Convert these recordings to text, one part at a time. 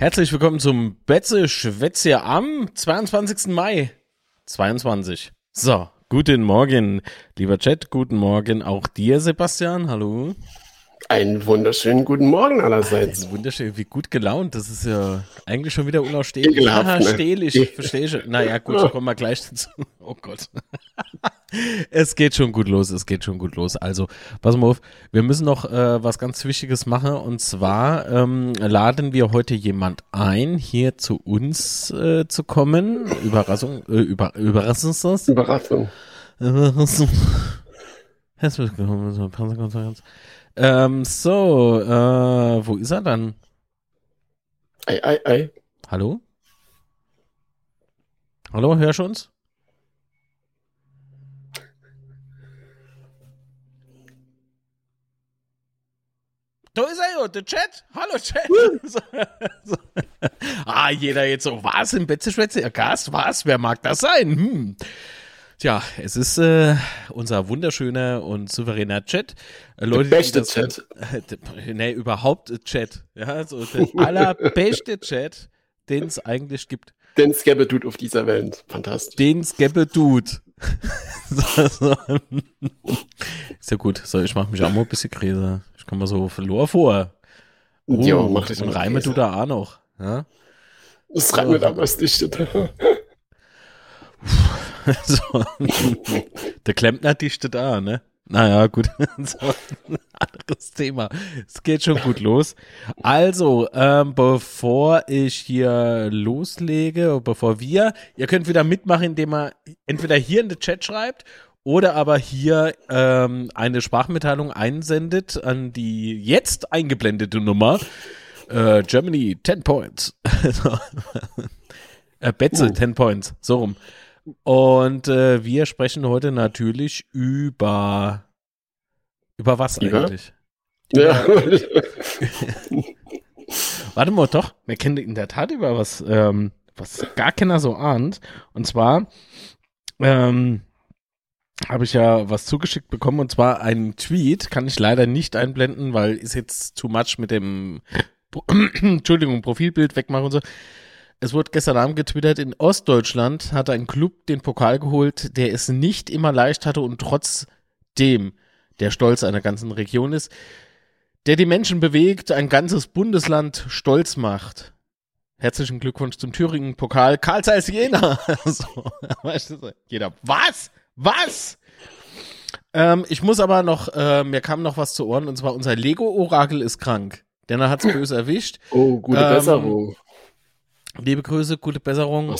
Herzlich willkommen zum Betze Schwätze am 22. Mai 22. So, guten Morgen, lieber Chat, guten Morgen auch dir, Sebastian. Hallo. Einen wunderschönen guten Morgen allerseits. Wunderschön, wie gut gelaunt. Das ist ja eigentlich schon wieder unausstehlich. Ja, ne? stehlich, verstehe schon. Naja, gut, kommen wir gleich dazu. Oh Gott. es geht schon gut los, es geht schon gut los. Also, pass mal auf, wir müssen noch äh, was ganz Wichtiges machen. Und zwar ähm, laden wir heute jemand ein, hier zu uns äh, zu kommen. Überraschung, äh, über, Überraschungslos? Überraschung. Überraschung. Herzlich willkommen zur Pressekonferenz. Ähm, so, äh, wo ist er dann? Ei, ei, ei. Hallo? Hallo, hörst du uns? Da ist er ja, der Chat. Hallo Chat. so, so. Ah, jeder jetzt so, was im Betzeschwätze? Ja, Gast, was? Wer mag das sein? Hm. Tja, es ist äh, unser wunderschöner und souveräner Chat. Äh, Leute, der beste das, Chat. Äh, nee, überhaupt Chat. Ja, so der allerbeste Chat, den es eigentlich gibt. Den es gäbe Dude auf dieser Welt. Fantastisch. Den es gäbe Dude. so, so. Ist ja gut. So, ich mache mich auch mal ein bisschen Krise. Ich komme mal so verloren vor. Oh, jo, mach das und reime du da auch noch. Ja? Das reime damals nicht. so. Der Klempner dichtet da, ne? Naja, gut. so, anderes Thema. Es geht schon gut los. Also, ähm, bevor ich hier loslege, bevor wir, ihr könnt wieder mitmachen, indem ihr entweder hier in den Chat schreibt oder aber hier ähm, eine Sprachmitteilung einsendet an die jetzt eingeblendete Nummer. Äh, Germany 10 Points. äh, Betze uh. 10 Points. So rum. Und äh, wir sprechen heute natürlich über über was ja. eigentlich? Ja. Warte mal, doch, wir kennen in der Tat über was, ähm, was gar keiner so ahnt. Und zwar ähm, habe ich ja was zugeschickt bekommen und zwar einen Tweet, kann ich leider nicht einblenden, weil ist jetzt too much mit dem Entschuldigung, Profilbild wegmachen und so. Es wurde gestern Abend getwittert, in Ostdeutschland hat ein Club den Pokal geholt, der es nicht immer leicht hatte und trotzdem der Stolz einer ganzen Region ist, der die Menschen bewegt, ein ganzes Bundesland stolz macht. Herzlichen Glückwunsch zum Thüringen-Pokal Karl Zeiss Jena. so, jeder, was? Was? Ähm, ich muss aber noch, äh, mir kam noch was zu Ohren, und zwar unser Lego-Orakel ist krank. Denn er hat es böse erwischt. Oh, gute ähm, Besserung. Liebe Grüße, gute Besserung.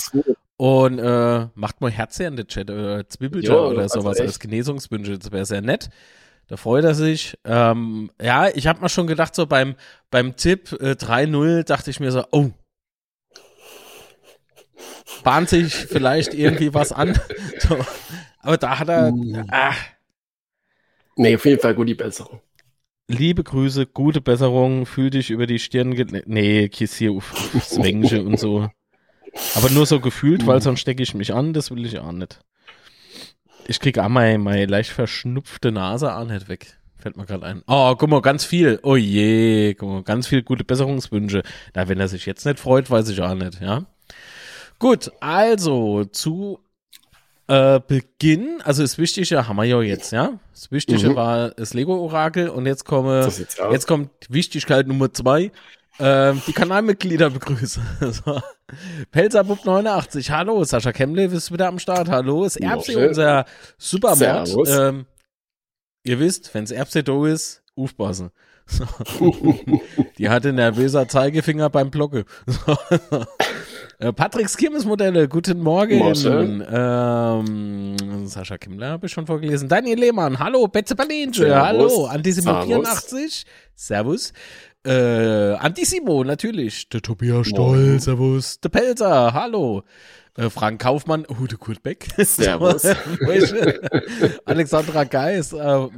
Und äh, macht mal Herz in den Chat, äh, Zwiebelja oder also sowas echt. als Genesungswünsche, das wäre sehr nett. Da freut er sich. Ähm, ja, ich habe mal schon gedacht, so beim, beim Tipp äh, 3-0 dachte ich mir so, oh, bahnt sich vielleicht irgendwie was an. So. Aber da hat er. Mm. Ah. Nee, auf jeden Fall gut die Besserung. Liebe Grüße, gute Besserung, fühl dich über die Stirn. Nee, kiss hier auf, aufs Wängsche und so. Aber nur so gefühlt, weil sonst stecke ich mich an, das will ich auch nicht. Ich kriege auch meine, meine leicht verschnupfte Nase auch nicht weg. Fällt mir gerade ein. Oh, guck mal, ganz viel. Oh je, guck mal, ganz viel gute Besserungswünsche. Na, wenn er sich jetzt nicht freut, weiß ich auch nicht, ja. Gut, also zu äh, Beginn, also das Wichtige haben wir ja jetzt, ja. Das Wichtige mhm. war das Lego-Orakel und jetzt komme, jetzt kommt Wichtigkeit Nummer zwei. Ähm, die Kanalmitglieder begrüßen. so. Pelzerbub 89, hallo, Sascha Kemble ist wieder am Start, hallo, ist Erbse unser Supermod. Ähm, ihr wisst, wenn's Erbse do ist, aufpassen. So. die hatte nervöser Zeigefinger beim Blocke. So. Äh, Patricks Kirmesmodelle, guten Morgen. Ähm, Sascha Kimmler habe ich schon vorgelesen. Daniel Lehmann, hallo. Betze Balinche, hallo. Antisimo 84, servus. Äh, Antissimo, natürlich. Der Tobias Stoll, servus. Der Pelzer, hallo. Äh, Frank Kaufmann, oh, der Kurt Beck. Servus. Alexandra Geis. Äh,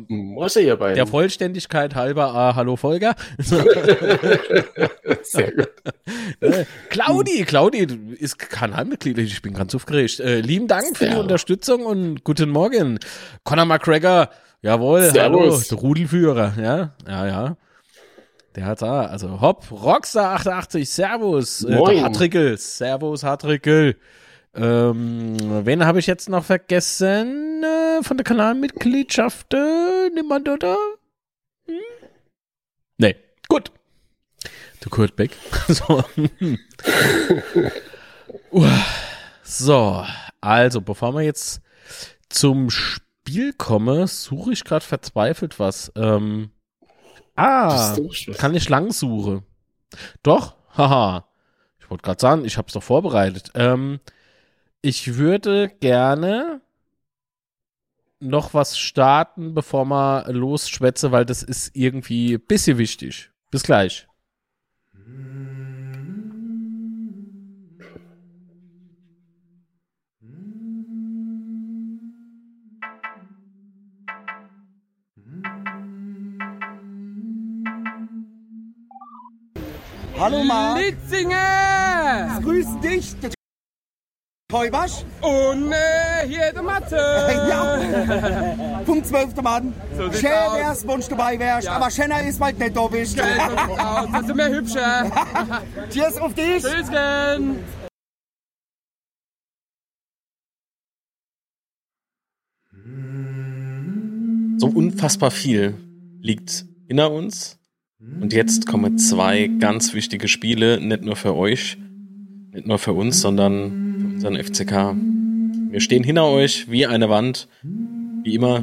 ihr beiden. Der Vollständigkeit halber, äh, hallo Volker. Sehr gut. Äh, Claudi, Claudi ist Kanalmitglied, ich bin ganz aufgeregt. Äh, lieben Dank für die Unterstützung und guten Morgen. Conor McGregor, jawohl, Servus. hallo, der Rudelführer, ja, ja, ja. Der hat da, also Hopp, Rockstar88, Servus, äh, Hartrickel, Servus, Hartrickel. Ähm, wen habe ich jetzt noch vergessen äh, von der Kanalmitgliedschaft? Äh, niemand oder? Hm? Nee, gut. Du Kurt Beck. so. so, also bevor wir jetzt zum Spiel komme, suche ich gerade verzweifelt was. Ähm, ah, kann ich lang suchen. Doch, haha. Ich wollte gerade sagen, ich habe es doch vorbereitet. Ähm, ich würde gerne noch was starten, bevor wir losschwätze, weil das ist irgendwie ein bisschen wichtig. Bis gleich. Hallo Marc. Litzinger! Grüß dich. Heubasch. Und äh, hier der Mathe. ja. Punkt 12. Mann. So Schön wär's, Wunsch dabei wärst, ja. aber schöner ist bald nicht da bist. Geil, so. Das ist mehr hübscher. Cheers auf dich. Tschüsschen. So unfassbar viel liegt hinter uns. Und jetzt kommen zwei ganz wichtige Spiele, nicht nur für euch, nicht nur für uns, sondern unseren FCK. Wir stehen hinter euch wie eine Wand, wie immer,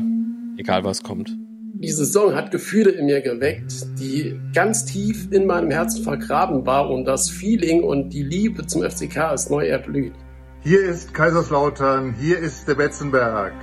egal was kommt. Die Saison hat Gefühle in mir geweckt, die ganz tief in meinem Herzen vergraben war und das Feeling und die Liebe zum FCK ist neu erblüht. Hier ist Kaiserslautern, hier ist der Betzenberg.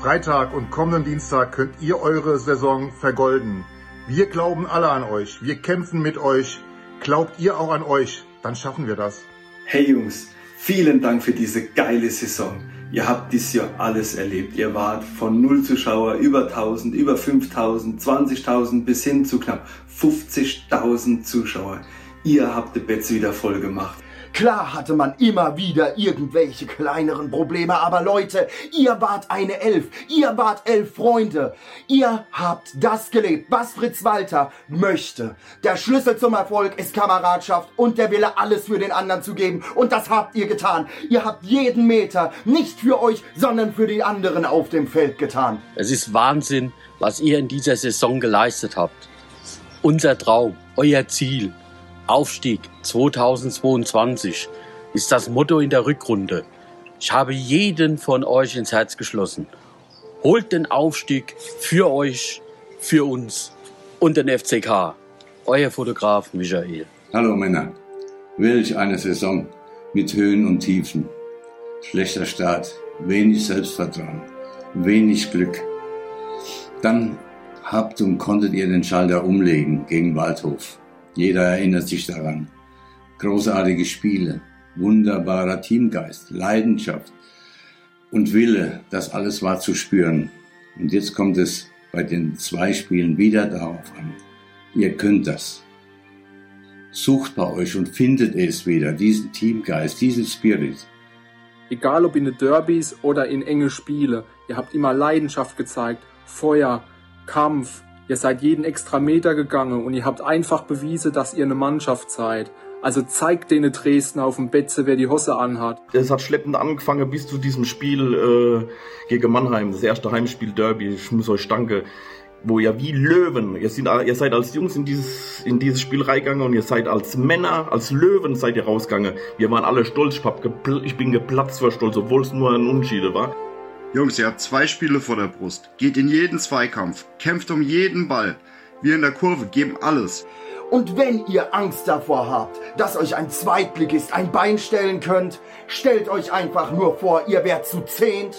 Freitag und kommenden Dienstag könnt ihr eure Saison vergolden. Wir glauben alle an euch, wir kämpfen mit euch. Glaubt ihr auch an euch, dann schaffen wir das. Hey Jungs, Vielen Dank für diese geile Saison. Ihr habt dieses Jahr alles erlebt. Ihr wart von null Zuschauer über 1000, über 5000, 20.000 bis hin zu knapp 50.000 Zuschauer. Ihr habt die Betze wieder voll gemacht. Klar hatte man immer wieder irgendwelche kleineren Probleme, aber Leute, ihr wart eine Elf, ihr wart elf Freunde. Ihr habt das gelebt, was Fritz Walter möchte. Der Schlüssel zum Erfolg ist Kameradschaft und der Wille, alles für den anderen zu geben. Und das habt ihr getan. Ihr habt jeden Meter nicht für euch, sondern für die anderen auf dem Feld getan. Es ist Wahnsinn, was ihr in dieser Saison geleistet habt. Unser Traum, euer Ziel, Aufstieg 2022 ist das Motto in der Rückrunde. Ich habe jeden von euch ins Herz geschlossen. Holt den Aufstieg für euch, für uns und den FCK. Euer Fotograf Michael. Hallo Männer. Welch eine Saison mit Höhen und Tiefen. Schlechter Start, wenig Selbstvertrauen, wenig Glück. Dann habt und konntet ihr den Schalter umlegen gegen Waldhof. Jeder erinnert sich daran. Großartige Spiele, wunderbarer Teamgeist, Leidenschaft und Wille, das alles war zu spüren. Und jetzt kommt es bei den zwei Spielen wieder darauf an. Ihr könnt das. Sucht bei euch und findet es wieder, diesen Teamgeist, diesen Spirit. Egal ob in den Derbys oder in enge Spiele, ihr habt immer Leidenschaft gezeigt, Feuer, Kampf, Ihr seid jeden extra Meter gegangen und ihr habt einfach bewiesen, dass ihr eine Mannschaft seid. Also zeigt denen Dresden auf dem Betze, wer die Hosse anhat. Es hat schleppend angefangen bis zu diesem Spiel äh, gegen Mannheim, das erste Heimspiel Derby. Ich muss euch danken wo ihr wie Löwen, ihr, sind, ihr seid als Jungs in dieses, in dieses Spiel reingegangen und ihr seid als Männer, als Löwen seid ihr rausgegangen. Wir waren alle stolz, ich, hab ich bin geplatzt vor Stolz, obwohl es nur ein Unentschiede war. Jungs, ihr habt zwei Spiele vor der Brust. Geht in jeden Zweikampf, kämpft um jeden Ball. Wir in der Kurve geben alles. Und wenn ihr Angst davor habt, dass euch ein Zweitligist ein Bein stellen könnt, stellt euch einfach nur vor, ihr wärt zu zehnt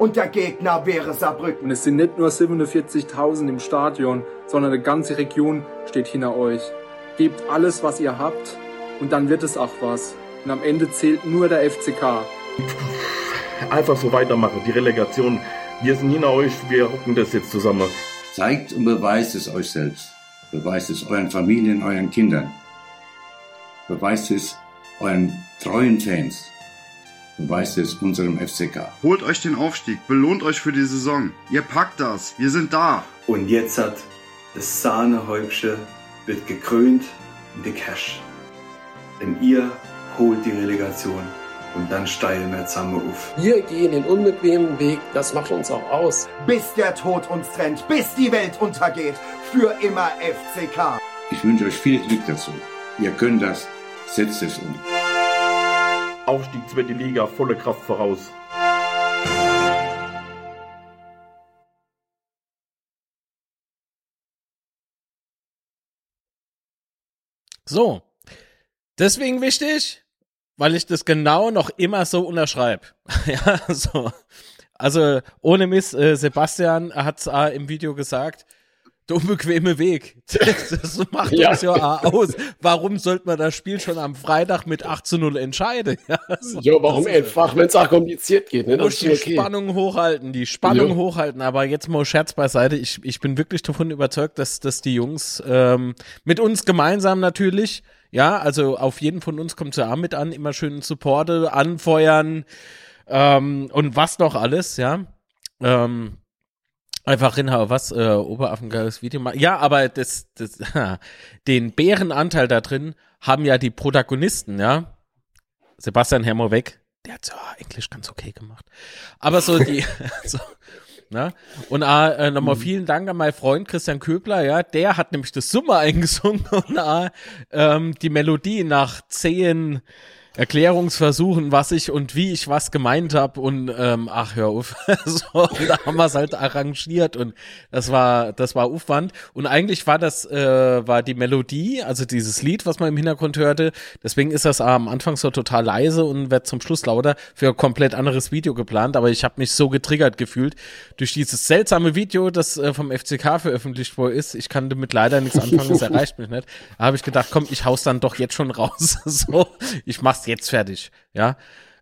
und der Gegner wäre Saarbrücken. Und es sind nicht nur 47.000 im Stadion, sondern eine ganze Region steht hinter euch. Gebt alles, was ihr habt und dann wird es auch was. Und am Ende zählt nur der FCK einfach so weitermachen. Die Relegation, wir sind hinter euch, wir rocken das jetzt zusammen. Zeigt und beweist es euch selbst. Beweist es euren Familien, euren Kindern. Beweist es euren treuen Fans. Beweist es unserem FCK. Holt euch den Aufstieg, belohnt euch für die Saison. Ihr packt das, wir sind da. Und jetzt hat das Sahnehäubchen wird gekrönt mit dem Cash. Denn ihr holt die Relegation und dann steigen wir zusammen auf. Wir gehen den unbequemen Weg, das macht uns auch aus. Bis der Tod uns trennt, bis die Welt untergeht. Für immer FCK. Ich wünsche euch viel Glück dazu. Ihr könnt das. Setzt es um. Aufstieg zweite Liga, volle Kraft voraus. So. Deswegen wichtig, weil ich das genau noch immer so unterschreibe. ja, so. Also, ohne Miss, äh, Sebastian hat es äh, im Video gesagt, der unbequeme Weg. Das, macht Ja. uns ja aus. Warum sollte man das Spiel schon am Freitag mit 8 zu 0 entscheiden? Ja, so. Jo, warum einfach, wenn es auch kompliziert geht, ne? Muss die okay. Spannung hochhalten, die Spannung Jo. hochhalten. Aber jetzt mal Scherz beiseite. Ich, ich bin wirklich davon überzeugt, dass, dass die Jungs ähm, mit uns gemeinsam natürlich, ja, also auf jeden von uns kommt ja auch mit an, immer schön Supporte, anfeuern ähm, und was noch alles, ja. Ähm, Einfach Rinhauer, was, äh, Oberaffengeiles Video machen. Ja, aber das, das, den Bärenanteil da drin haben ja die Protagonisten, ja. Sebastian Hermo weg, der hat ja Englisch ganz okay gemacht. Aber so die, so, ne? Und äh, nochmal vielen Dank an meinen Freund Christian Köbler, ja, der hat nämlich das Summe eingesungen und äh, die Melodie nach zehn Erklärungsversuchen, was ich und wie ich was gemeint habe und ähm, ach hör auf, so, da haben wir es halt arrangiert und das war das war Aufwand und eigentlich war das äh, war die Melodie, also dieses Lied, was man im Hintergrund hörte, deswegen ist das am Anfang so total leise und wird zum Schluss lauter für ein komplett anderes Video geplant, aber ich habe mich so getriggert gefühlt durch dieses seltsame Video, das äh, vom FCK veröffentlicht worden ist. Ich kann damit leider nichts anfangen, es erreicht mich nicht. Da habe ich gedacht, komm, ich haus dann doch jetzt schon raus. so, ich mach's jetzt fertig, ja.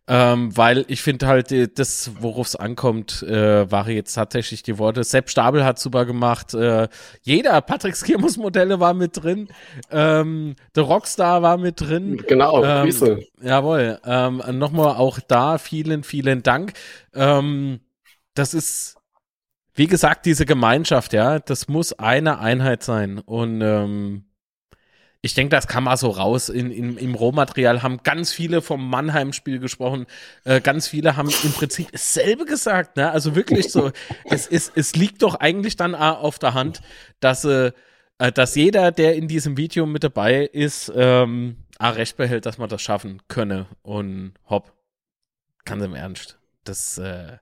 Ähm, weil ich finde halt, äh, das, worauf es ankommt, äh, waren jetzt tatsächlich die Worte. Sepp Stabel hat super gemacht. Äh, jeder, Patrick Skirmus Modelle war mit drin. Ähm, The Rockstar war mit drin. Genau, ähm, Grüße. Jawohl. Ähm, Nochmal auch da vielen, vielen Dank. Ähm, das ist, wie gesagt, diese Gemeinschaft, ja, das muss eine Einheit sein. Und ähm, ich denke, das kam mal so raus. In, in, Im Rohmaterial haben ganz viele vom Mannheim-Spiel gesprochen. Äh, ganz viele haben im Prinzip dasselbe gesagt. Ne? Also wirklich so, es, es, es liegt doch eigentlich dann auf der Hand, dass, äh, äh, dass jeder, der in diesem Video mit dabei ist, ähm, auch recht behält, dass man das schaffen könne. Und hopp, ganz im Ernst. Das äh,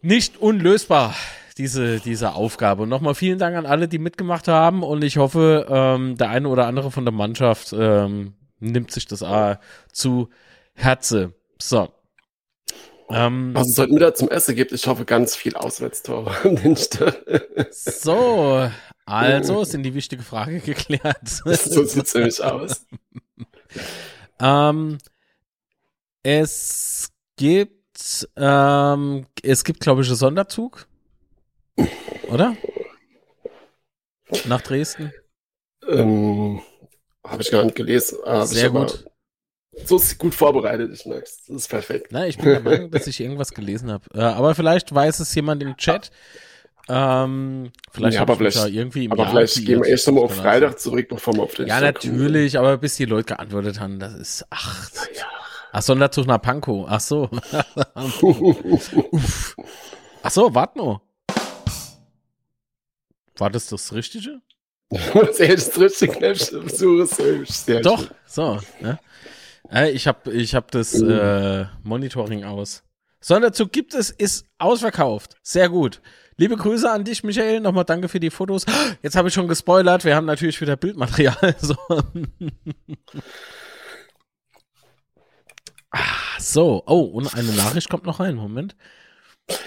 nicht unlösbar, diese, diese Aufgabe. Und nochmal vielen Dank an alle, die mitgemacht haben. Und ich hoffe, ähm, der eine oder andere von der Mannschaft ähm, nimmt sich das auch zu Herze. So. Ähm, Was es heute Mittag zum Essen gibt, ich hoffe ganz viel Auswärtstore an den so, also sind die wichtige Frage geklärt. So sieht's nämlich aus. Ähm, es gibt, ähm, es gibt, glaube ich, einen Sonderzug. Oder? Nach Dresden. Ähm, Habe ich gar nicht gelesen. aber Sehr gut. So ist gut vorbereitet, ich merk's. Das ist perfekt. Na, ich bin der Meinung, dass ich irgendwas gelesen habe. Äh, aber vielleicht weiß es jemand im Chat. Ähm, vielleicht ja, aber vielleicht, da irgendwie im aber Jahr vielleicht gehen wir erst nochmal auf Freitag zurück, bevor wir auf den Ja, Stock kommen. natürlich, aber bis die Leute geantwortet haben, das ist, ach, ach, Sonderzug nach Pankow, ach so. Ach so, warte nur. War das das Richtige? Das erste richtig ist hübsch. Sehr Doch, schön. so. Ne? Äh, ich habe ich hab das äh, Monitoring aus. Sonderzug gibt es, ist ausverkauft. Sehr gut. Liebe Grüße an dich, Michael. Nochmal danke für die Fotos. Jetzt habe ich schon gespoilert. Wir haben natürlich wieder Bildmaterial. So. Ah, so. Oh, und eine Nachricht kommt noch rein. Moment.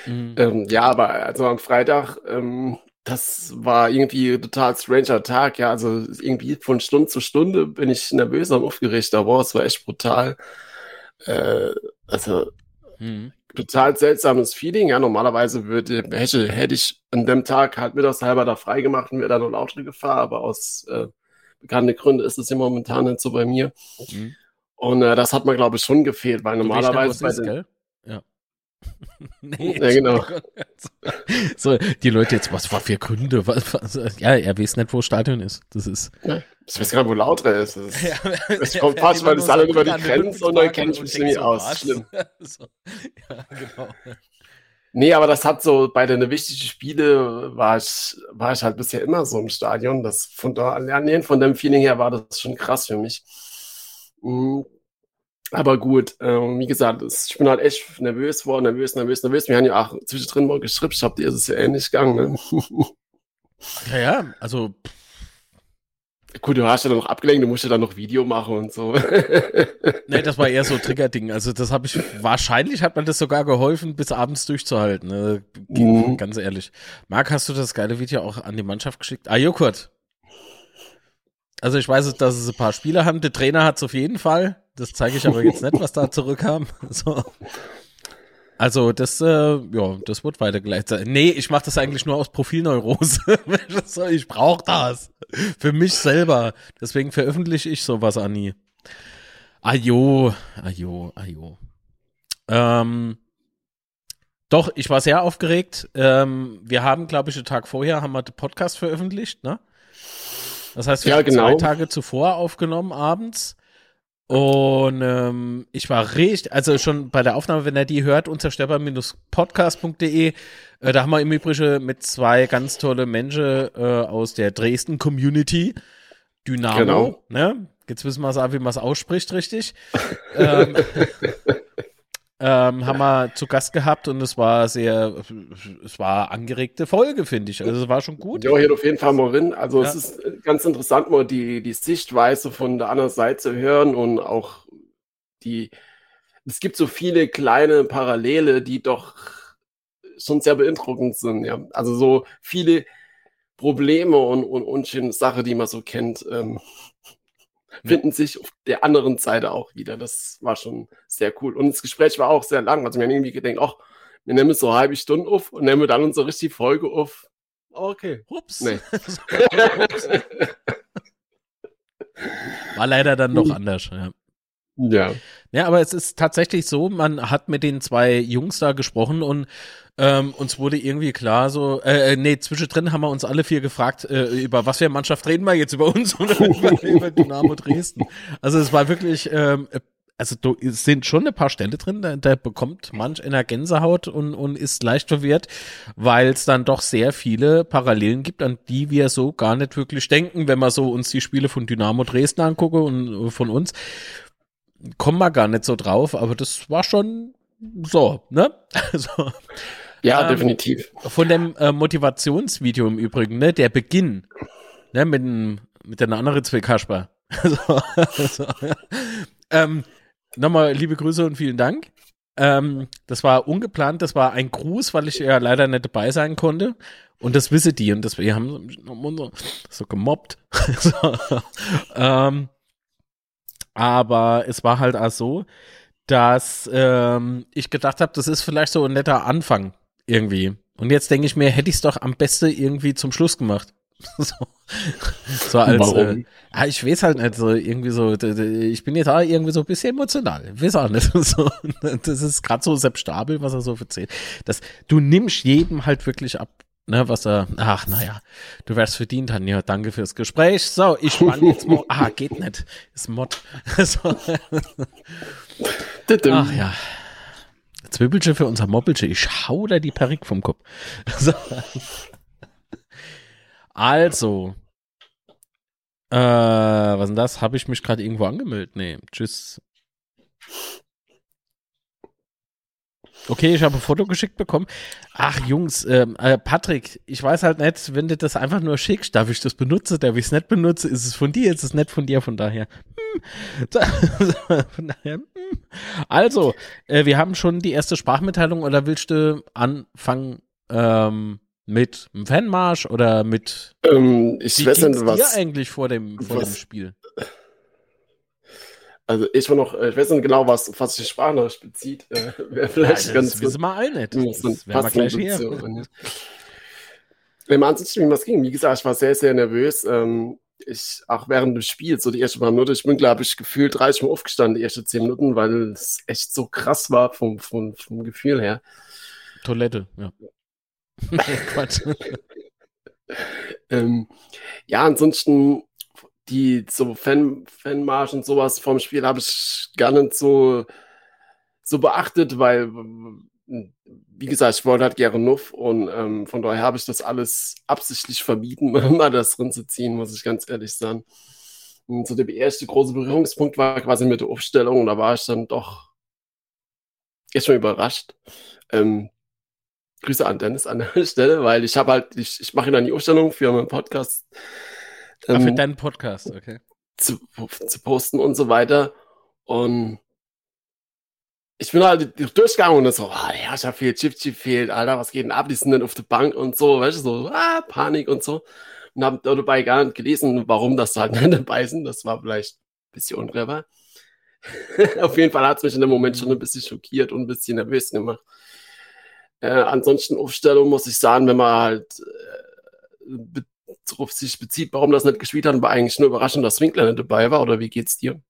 Mhm. Ähm, ja, aber also am Freitag, ähm, das war irgendwie ein total stranger Tag, ja. Also irgendwie von Stunde zu Stunde bin ich nervös und aufgeregt, aber es war echt brutal. Äh, also Mhm. total seltsames Feeling. Ja, normalerweise würde, hätte, hätte ich an dem Tag halt mittagshalber da freigemacht und wäre dann noch Auto gefahren, aber aus äh, bekannten Gründen ist es ja momentan nicht so bei mir. Mhm. Und äh, das hat mir, glaube ich, schon gefehlt, weil weißt normalerweise bei den, gell? Ja. Nee, Ja, genau. So, die Leute jetzt, was war für Gründe? Was, was, ja, er weiß nicht, wo das Stadion ist. Das ist. Ich weiß gar nicht, wo Lauter ist. Das, Ja, ich komme fast mal das alle über die Grenze und dann kenne ich mich irgendwie aus. Schlimm. So, ja, genau. Nee, aber das hat so bei den wichtigen Spiele war ich, war ich halt bisher immer so im Stadion. Das von da von dem Feeling her war das schon krass für mich. Aber gut, ähm, wie gesagt, es- ich bin halt echt nervös geworden, nervös, nervös, nervös. Wir haben ja auch zwischendrin mal geschrieben, ich hab dir ist es ja ähnlich gegangen. Ne? Ja, ja, also Gut, du hast ja dann noch abgelenkt, du musst ja dann noch Video machen und so. Nee, das war eher so Triggerding. Also das habe ich, wahrscheinlich hat man das sogar geholfen, bis abends durchzuhalten. Ne? Mhm. Ganz ehrlich. Marc, hast du das geile Video auch an die Mannschaft geschickt? Ah, Joghurt. Also ich weiß, dass es ein paar Spieler haben. Der Trainer hat es auf jeden Fall. Das zeige ich aber jetzt nicht, was da zurückkam. So. Also das, äh, ja, das wird weitergeleitet. Nee, ich mache das eigentlich nur aus Profilneurose. Ich brauche das. Für mich selber. Deswegen veröffentliche ich sowas, Anni. Ajo, ajo, ajo. Ähm, doch, ich war sehr aufgeregt. Ähm, wir haben, glaube ich, einen Tag vorher haben wir den Podcast veröffentlicht, ne? Das heißt, wir Ja, haben genau. zwei Tage zuvor aufgenommen abends. Und ähm, ich war richtig, also schon bei der Aufnahme, wenn er die hört, unterstepper-podcast.de, äh, da haben wir im Übrigen mit zwei ganz tolle Menschen äh, aus der Dresden-Community, Dynamo, Genau. ne? Jetzt wissen wir es auch, wie man es ausspricht, richtig. ähm, ähm, haben wir zu Gast gehabt und es war sehr, es war angeregte Folge, finde ich. Also es war schon gut. Ja, hier auf jeden Fall mal rein. Also Ja. es ist ganz interessant, mal die, die Sichtweise von der anderen Seite zu hören und auch die, es gibt so viele kleine Parallele, die doch schon sehr beeindruckend sind. Ja. Also so viele Probleme und, und unschöne Sachen, die man so kennt, ähm, finden sich auf der anderen Seite auch wieder. Das war schon sehr cool. Und das Gespräch war auch sehr lang. Also wir haben irgendwie gedacht, ach, wir nehmen so eine halbe Stunde auf und nehmen dann unsere richtige Folge auf. Okay. Ups. Nee. War leider dann doch anders, ja. Ja. Ja, aber es ist tatsächlich so, man hat mit den zwei Jungs da gesprochen und ähm, uns wurde irgendwie klar so, äh, äh, nee, zwischendrin haben wir uns alle vier gefragt, äh, über was für eine Mannschaft reden wir jetzt, über uns oder über, über Dynamo Dresden. Also es war wirklich, ähm, äh, also du, es sind schon ein paar Stelle drin, da, da bekommt manch einer Gänsehaut und, und ist leicht verwirrt, weil es dann doch sehr viele Parallelen gibt, an die wir so gar nicht wirklich denken, wenn wir so uns die Spiele von Dynamo Dresden angucken und äh, von uns kommen wir gar nicht so drauf, aber das war schon so, ne? Also, Ja, ähm, definitiv. Von dem äh, Motivationsvideo im Übrigen, ne? Der Beginn, ne? Mit, dem, mit der anderen zwei Kasper. so, so, ja. ähm, Nochmal liebe Grüße und vielen Dank. Ähm, das war ungeplant, das war ein Gruß, weil ich ja leider nicht dabei sein konnte. Und das wissen die und das, wir haben so, so gemobbt. so, ähm, aber es war halt auch so, dass ähm, ich gedacht habe, das ist vielleicht so ein netter Anfang irgendwie. Und jetzt denke ich mir, hätte ich es doch am besten irgendwie zum Schluss gemacht. so, so als, Warum? Äh, ah, ich weiß halt nicht, so irgendwie so, ich bin jetzt auch irgendwie so ein bisschen emotional. Ich weiß auch nicht. So, das ist gerade so Sepp Stabel, was er so erzählt. Das, du nimmst jedem halt wirklich ab, ne, was er, ach, naja, du wärst verdient, Tanja, danke fürs Gespräch. So, ich spann jetzt mal, ah, geht nicht, ist Mod. so. Ach ja. Zwiebelchen für unser Moppelchen. Ich hau da die Perrik vom Kopf. So. Also. Äh, was denn das? Habe ich mich gerade irgendwo angemeldet? Nee, tschüss. Okay, ich habe ein Foto geschickt bekommen. Ach, Jungs, ähm, äh, Patrick, ich weiß halt nicht, wenn du das einfach nur schickst, darf ich das benutzen, darf ich es nicht benutzen? Ist es von dir? Ist es nicht von dir? Von daher. Hm. von daher. Hm. Also, äh, wir haben schon die erste Sprachmitteilung oder willst du anfangen ähm, mit einem Fanmarsch oder mit Ähm, ich Wie weiß nicht, was. dir eigentlich vor dem, vor dem was- Spiel? Also ich war noch, äh, ich weiß nicht genau, was, was die Sprachnachricht bezieht. Äh, Wäre vielleicht Ja, ganz das wissen wir alle nicht. Ja, Das wir passende gleich. Beziehung. Im Ansatz, wie was ging. Wie gesagt, ich war sehr, sehr nervös. Ähm, ich auch während des Spiels, so die erste paar Minuten, ich bin, glaube ich, gefühlt 30 Mal aufgestanden, die ersten 10 Minuten, weil es echt so krass war vom, vom, vom Gefühl her. Toilette, ja. Quatsch. ähm, ja, ansonsten die so Fan, Fanmarsch und sowas vom Spiel habe ich gar nicht so, so beachtet, weil, wie gesagt, ich wollte halt gerne Nuff und ähm, von daher habe ich das alles absichtlich vermieden, mal das drin zu ziehen, muss ich ganz ehrlich sagen. Und so der erste große Berührungspunkt war quasi mit der Aufstellung und da war ich dann doch erstmal überrascht. Ähm, Grüße an Dennis an der Stelle, weil ich habe halt, ich, ich mache dann die Aufstellung für meinen Podcast. Ähm, ah, für deinen Podcast, okay. Zu, zu posten und so weiter. Und ich bin halt durchgegangen und so, ah, ja, ich habe viel Chip Chip fehlt, Alter, was geht denn ab? Die sind denn auf der Bank und so, weißt du, so, ah, Panik und so. Und habe dabei gar nicht gelesen, warum das halt nicht dabei sind. Das war vielleicht ein bisschen unclever. auf jeden Fall hat es mich in dem Moment schon ein bisschen schockiert und ein bisschen nervös gemacht. Äh, ansonsten Aufstellung muss ich sagen, wenn man halt äh, darauf sich bezieht, warum das nicht gespielt hat, war eigentlich nur überraschend, dass Winkler nicht dabei war, oder wie geht's dir?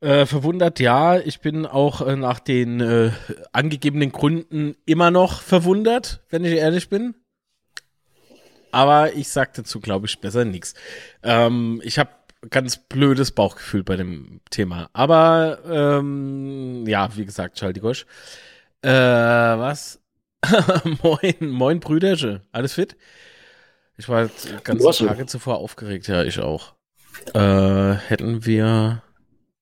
Äh, verwundert, ja. Ich bin auch äh, nach den äh, angegebenen Gründen immer noch verwundert, wenn ich ehrlich bin. Aber ich sag dazu, glaube ich, besser nichts. Ähm, ich habe ganz blödes Bauchgefühl bei dem Thema. Aber ähm, ja, wie gesagt, Schalti Gosch. Äh, was? moin, moin Brüdersche. Alles fit? Ich war ganz Tage zuvor aufgeregt, ja, ich auch. Äh, hätten wir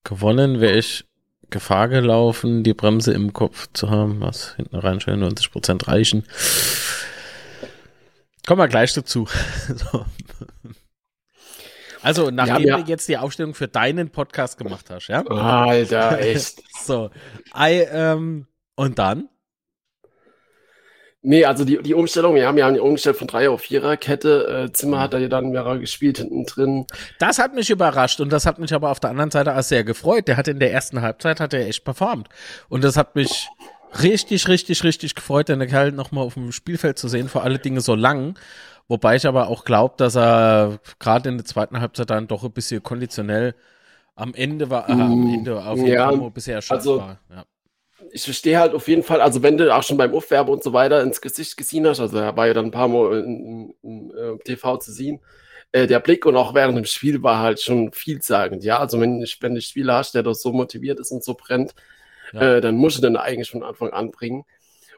gewonnen, wäre ich Gefahr gelaufen, die Bremse im Kopf zu haben, was hinten reinstellen, 90% reichen. Kommen wir gleich dazu. so. Also, nachdem ja, ja. du jetzt die Aufstellung für deinen Podcast gemacht hast, ja? Alter, echt. so. I, ähm, und dann? Nee, also die, die Umstellung, wir haben ja die umgestellt von Dreier auf Viererkette. Äh, Zimmer hat da ja dann mehrere gespielt hinten drin. Das hat mich überrascht und das hat mich aber auf der anderen Seite auch sehr gefreut. Der hat in der ersten Halbzeit hat er echt performt. Und das hat mich richtig, richtig, richtig gefreut, den Kerl nochmal auf dem Spielfeld zu sehen, vor allen Dingen so lang. Wobei ich aber auch glaube, dass er gerade in der zweiten Halbzeit dann doch ein bisschen konditionell am Ende war, äh, am mm, Ende auf jeden ja, Fall bisschen erschöpft also, war. Ja ich verstehe halt auf jeden Fall, also wenn du auch schon beim Aufwerben und so weiter ins Gesicht gesehen hast, also er war ja dann ein paar Mal im, im, im TV zu sehen, äh, der Blick und auch während dem Spiel war halt schon vielsagend, ja, also wenn, ich, wenn du Spieler hast, der doch so motiviert ist und so brennt, ja. äh, dann musst du den eigentlich von Anfang an bringen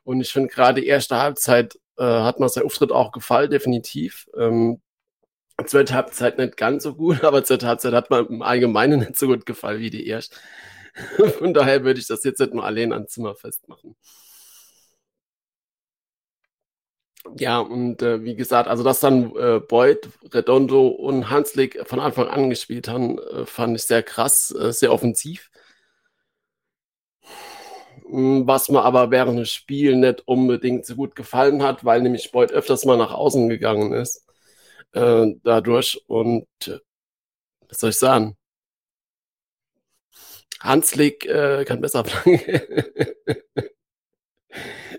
und ich finde gerade erste Halbzeit äh, hat mir sein Auftritt auch gefallen, definitiv. Ähm, zweite Halbzeit nicht ganz so gut, aber zweite Halbzeit hat mir im Allgemeinen nicht so gut gefallen wie die erste. Von daher würde ich das jetzt nicht nur allein an Zimmer festmachen. Ja, und äh, wie gesagt, also dass dann äh, Boyd, Redondo und Hanslik von Anfang an gespielt haben, äh, fand ich sehr krass, äh, sehr offensiv. Hm, was mir aber während des Spiels nicht unbedingt so gut gefallen hat, weil nämlich Boyd öfters mal nach außen gegangen ist. Äh, dadurch und äh, was soll ich sagen? Hanslik äh, kann besser flanken.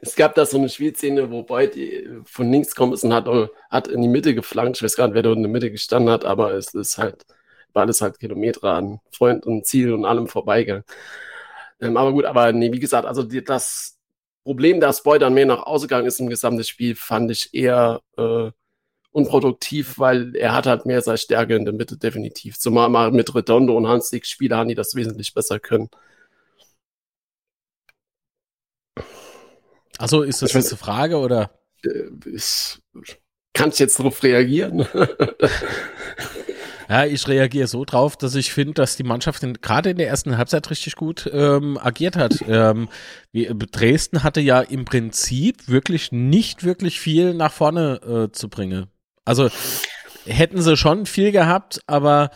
es gab da so eine Spielszene, wo Boyd äh, von links kommt und hat, äh, hat in die Mitte geflankt. Ich weiß gar nicht, wer da in der Mitte gestanden hat, aber es ist halt, war alles halt Kilometer an Freund und Ziel und allem vorbeigegangen. Ähm, aber gut, aber nee, wie gesagt, also die, das Problem, dass Boyd dann mehr nach Hause gegangen ist im gesamten Spiel, fand ich eher äh, unproduktiv, weil er hat halt mehr seine Stärke in der Mitte definitiv. Zumal mal mit Redondo und Hans Dick Spieler haben, die das wesentlich besser können. Also ist das jetzt eine Frage oder? Äh, ich, kann ich jetzt darauf reagieren? Ja, ich reagiere so drauf, dass ich finde, dass die Mannschaft gerade in der ersten Halbzeit richtig gut ähm, agiert hat. Ähm, wie, Dresden hatte ja im Prinzip wirklich nicht wirklich viel nach vorne äh, zu bringen. Also hätten sie schon viel gehabt, aber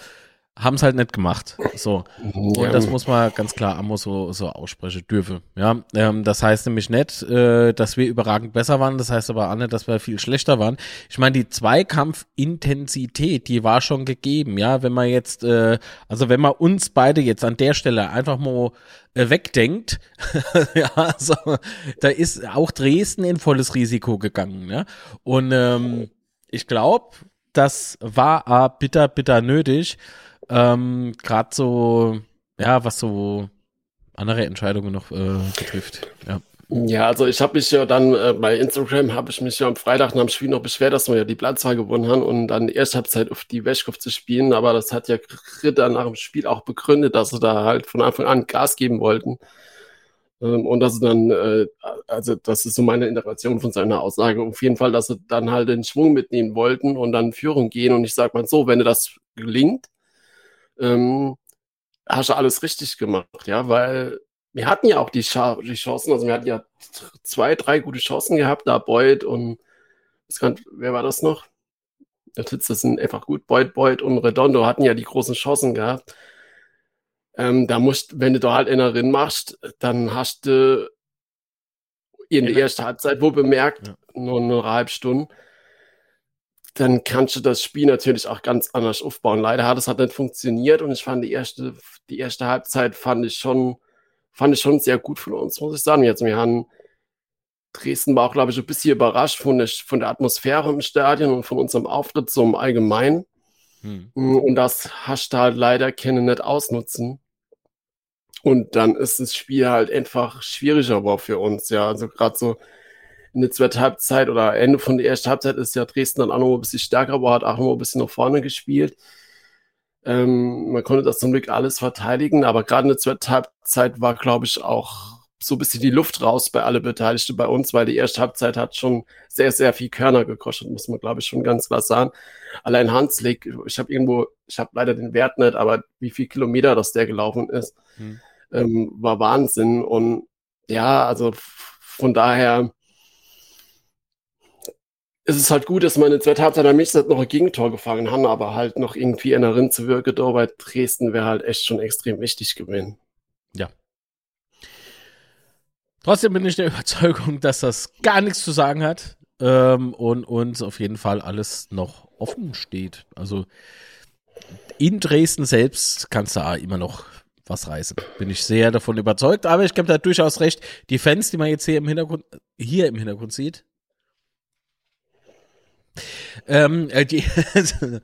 haben es halt nicht gemacht. So. Und das muss man ganz klar Amo so, so aussprechen dürfe. Ja, ähm, das heißt nämlich nicht, äh, dass wir überragend besser waren. Das heißt aber auch nicht, dass wir viel schlechter waren. Ich meine, die Zweikampfintensität, die war schon gegeben. Ja, wenn man jetzt, äh, also wenn man uns beide jetzt an der Stelle einfach mal äh, wegdenkt, ja, also, da ist auch Dresden in volles Risiko gegangen. Ja, und ähm, ich glaube, das war A, bitter, bitter nötig. Ähm, Gerade so, ja, was so andere Entscheidungen noch äh, betrifft. Ja. Ja, also ich habe mich ja dann äh, bei Instagram habe ich mich ja am Freitag nach dem Spiel noch beschwert, dass wir ja die Platzwahl gewonnen haben und dann erst Halbzeit auf die Wäschkopf zu spielen, aber das hat ja Ritter nach dem Spiel auch begründet, dass sie da halt von Anfang an Gas geben wollten. Ähm, und dass sie dann, äh, also das ist so meine Interpretation von seiner Aussage, auf jeden Fall, dass sie dann halt den Schwung mitnehmen wollten und dann Führung gehen. Und ich sag mal so, wenn dir das gelingt, ähm, hast du alles richtig gemacht, ja, weil wir hatten ja auch die, die Chancen, also wir hatten ja zwei, drei gute Chancen gehabt, da Boyd und nicht, wer war das noch? Der das sind einfach gut. Boyd, Boyd und Redondo hatten ja die großen Chancen gehabt. Ähm, da musst, wenn du da halt einer drin machst, dann hast du in der ersten Halbzeit wo bemerkt, ja. nur eine halbe Stunde, dann kannst du das Spiel natürlich auch ganz anders aufbauen. Leider hat es halt nicht funktioniert und ich fand die erste, die erste Halbzeit fand ich schon, fand ich schon sehr gut von uns, muss ich sagen. Jetzt, wir haben Dresden war auch, glaube ich, ein bisschen überrascht von der, von der Atmosphäre im Stadion und von unserem Auftritt so im Allgemeinen. Hm. Und das hast du halt leider können nicht ausnutzen. Und dann ist das Spiel halt einfach schwieriger aber für uns, ja. Also gerade so in der zweiten Halbzeit oder Ende von der ersten Halbzeit ist ja Dresden dann auch noch ein bisschen stärker, aber hat auch noch ein bisschen nach vorne gespielt. Ähm, man konnte das zum Glück alles verteidigen, aber gerade in der zweiten Halbzeit war, glaube ich, auch so ein bisschen die Luft raus bei alle Beteiligten bei uns, weil die erste Halbzeit hat schon sehr, sehr viel Körner gekostet, muss man, glaube ich, schon ganz klar sagen. Allein Hanslik, ich habe irgendwo, ich habe leider den Wert nicht, aber wie viel Kilometer das der gelaufen ist, hm. Ähm, war Wahnsinn. Und ja, also von daher ist es halt gut, dass meine zweite Halbzeit am nächsten noch ein Gegentor gefangen haben, aber halt noch irgendwie in der Rin zu wirken, da bei Dresden wäre halt echt schon extrem wichtig gewesen. Ja, Trotzdem bin ich der Überzeugung, dass das gar nichts zu sagen hat ähm, und uns auf jeden Fall alles noch offen steht. Also in Dresden selbst kannst du immer noch was reißen. Bin ich sehr davon überzeugt. Aber ich gebe da durchaus recht. Die Fans, die man jetzt hier im Hintergrund, hier im Hintergrund sieht, ähm, äh, die,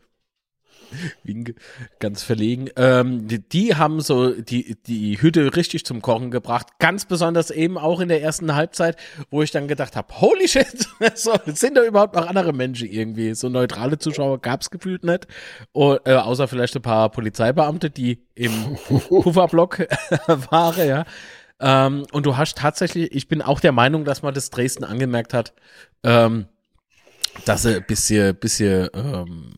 Winke, ganz verlegen. Ähm, die, die, haben so die, die Hütte richtig zum Kochen gebracht. Ganz besonders eben auch in der ersten Halbzeit, wo ich dann gedacht habe, holy shit, so, sind da überhaupt noch andere Menschen irgendwie? So neutrale Zuschauer gab's gefühlt nicht. Und, äh, außer vielleicht ein paar Polizeibeamte, die im Pufferblock waren, ja. Ähm, und du hast tatsächlich, ich bin auch der Meinung, dass man das Dresden angemerkt hat, ähm, dass sie ein bisschen, bisschen ähm,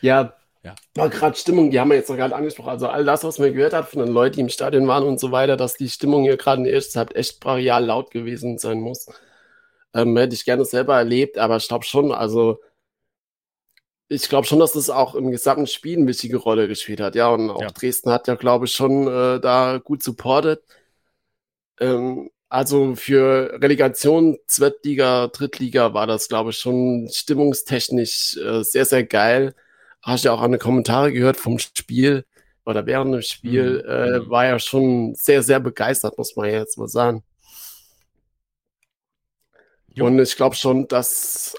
ja, ja. Aber gerade Stimmung, die haben wir jetzt noch gerade angesprochen. Also all das, was man gehört hat von den Leuten, die im Stadion waren und so weiter, dass die Stimmung hier gerade in der ersten Zeit echt brachial laut gewesen sein muss. Ähm, hätte ich gerne selber erlebt, aber ich glaube schon, also ich glaube schon, dass das auch im gesamten Spiel eine wichtige Rolle gespielt hat. Ja, und auch ja. Dresden hat ja, glaube ich, schon äh, da gut supportet. Ähm, also für Relegation, Zweitliga, Drittliga war das, glaube ich, schon stimmungstechnisch äh, sehr, sehr geil. Hast ja auch eine Kommentare gehört vom Spiel oder während dem Spiel. Mhm. Äh, mhm. war ja schon sehr, sehr begeistert, muss man jetzt mal sagen. Jo. Und ich glaube schon, dass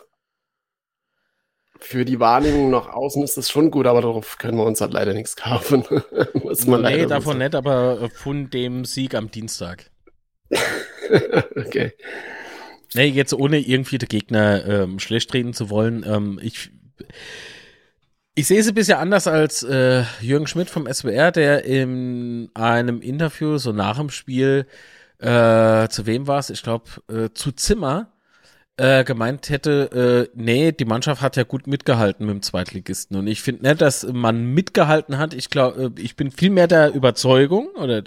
für die Wahrnehmung nach außen ist das schon gut, aber darauf können wir uns halt leider nichts kaufen. muss man nee, davon nicht, aber von dem Sieg am Dienstag. okay. Nee, jetzt ohne irgendwie den Gegner ähm, schlecht reden zu wollen. Ähm, ich, ich sehe es ein bisschen anders als äh, Jürgen Schmidt vom SWR, der in einem Interview so nach dem Spiel, äh, zu wem war es? Ich glaube, äh, zu Zimmer äh, gemeint hätte, äh, nee, die Mannschaft hat ja gut mitgehalten mit dem Zweitligisten. Und ich finde nicht, dass man mitgehalten hat. Ich glaube, äh, ich bin viel mehr der Überzeugung, oder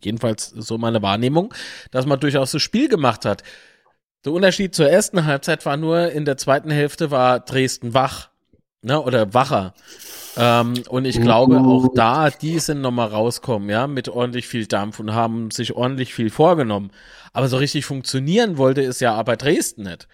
jedenfalls so meine Wahrnehmung, dass man durchaus das Spiel gemacht hat. Der Unterschied zur ersten Halbzeit war nur, in der zweiten Hälfte war Dresden wach, ne, oder wacher. Ähm, und ich glaube, auch da, die sind nochmal rauskommen, ja, mit ordentlich viel Dampf und haben sich ordentlich viel vorgenommen. Aber so richtig funktionieren wollte es ja aber Dresden nicht.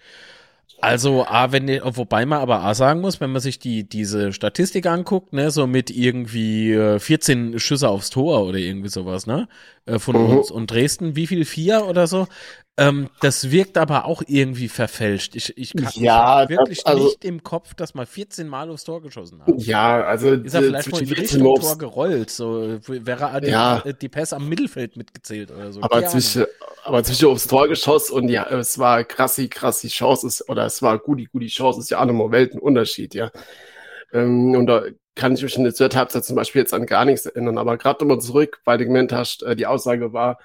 Also, A, wenn, wobei man aber A sagen muss, wenn man sich die, diese Statistik anguckt, ne, so mit irgendwie 14 äh, Schüsse aufs Tor oder irgendwie sowas, ne, äh, von mhm. uns und Dresden, wie viel? Vier oder so? Ähm, das wirkt aber auch irgendwie verfälscht. Ich, ich kann Ja, ich wirklich das- also- nicht im Kopf, dass wir 14 Mal aufs Tor geschossen haben. Ja, also Ist er vielleicht mal in Richtung 14 Tor gerollt? So wäre die, Ja. die Pässe am Mittelfeld mitgezählt oder so. Aber zwischen, aber zwischen aufs Tor geschossen und ja, es war krassi, krassi Chance ist, oder es war gute, gute Chance, ist ja auch nochmal Weltenunterschied, ja. Ähm, und da kann ich mich in der zweiten Halbzeit zum Beispiel jetzt an gar nichts erinnern. Aber gerade nochmal zurück, weil du gemeint hast, äh, die Aussage war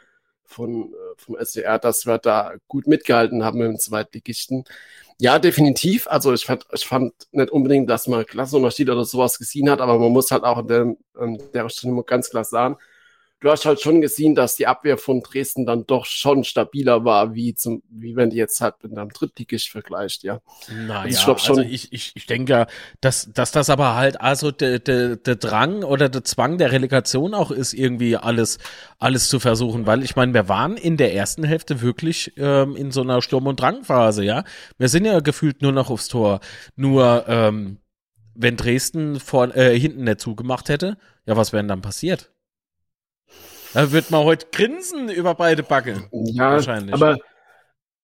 von, äh, vom SDR, dass wir da gut mitgehalten haben dem Zweitligisten. Ja, definitiv. Also ich fand, ich fand nicht unbedingt, dass man Klassenunterschied oder sowas gesehen hat, aber man muss halt auch an der, an der Stelle ganz klar sagen, du hast halt schon gesehen, dass die Abwehr von Dresden dann doch schon stabiler war, wie zum, wie wenn du jetzt halt mit einem Drittligist vergleicht, ja. Naja, Also ich glaub schon- also ich, ich, ich denke ja, dass, dass das aber halt also der der der Drang oder der Zwang der Relegation auch ist, irgendwie alles, alles zu versuchen, weil ich meine, wir waren in der ersten Hälfte wirklich ähm, in so einer Sturm- und Drangphase, ja. Wir sind ja gefühlt nur noch aufs Tor. Nur, ähm, wenn Dresden vor, äh, hinten nicht zugemacht hätte, ja, was wäre denn dann passiert? Da wird man heute grinsen über beide Backe. Ja, Wahrscheinlich. aber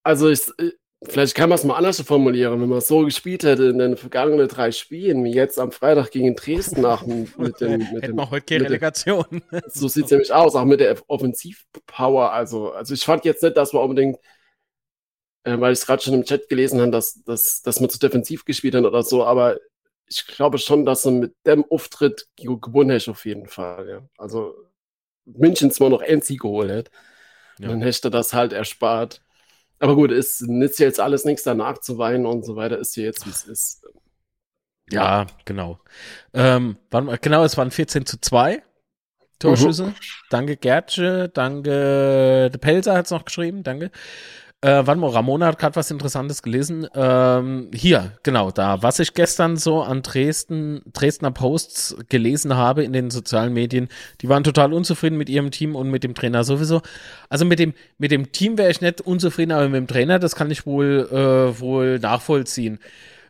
also ich, äh, vielleicht kann man es mal anders formulieren, wenn man so gespielt hätte in den vergangenen drei Spielen, wie jetzt am Freitag gegen Dresden nach mit dem, mit Hätten wir heute keine Relegation. so sieht es nämlich aus, auch mit der Offensivpower. Also, also ich fand jetzt nicht, dass wir unbedingt, äh, weil ich es gerade schon im Chat gelesen habe, dass, dass, dass wir zu defensiv gespielt haben oder so, aber ich glaube schon, dass er mit dem Auftritt ge- gewonnen hätte auf jeden Fall. Ja. Also München zwar noch ein Sieg geholt hätte, Ja. dann hätte er das halt erspart. Aber gut, es nützt ja jetzt alles nichts danach zu weinen und so weiter, ist ja jetzt, wie es ist. Ja, genau. Ähm, wann, genau, es waren 14 zu 2 Torschüsse. Mhm. Danke Gertsche, danke der Pelzer hat es noch geschrieben, danke. Äh, warte Ramona hat gerade was Interessantes gelesen. Ähm, hier, genau, da. Was ich gestern so an Dresden, Dresdner Posts gelesen habe in den sozialen Medien, die waren total unzufrieden mit ihrem Team und mit dem Trainer sowieso. Also mit dem, mit dem Team wäre ich nicht unzufrieden, aber mit dem Trainer, das kann ich wohl, äh, wohl nachvollziehen.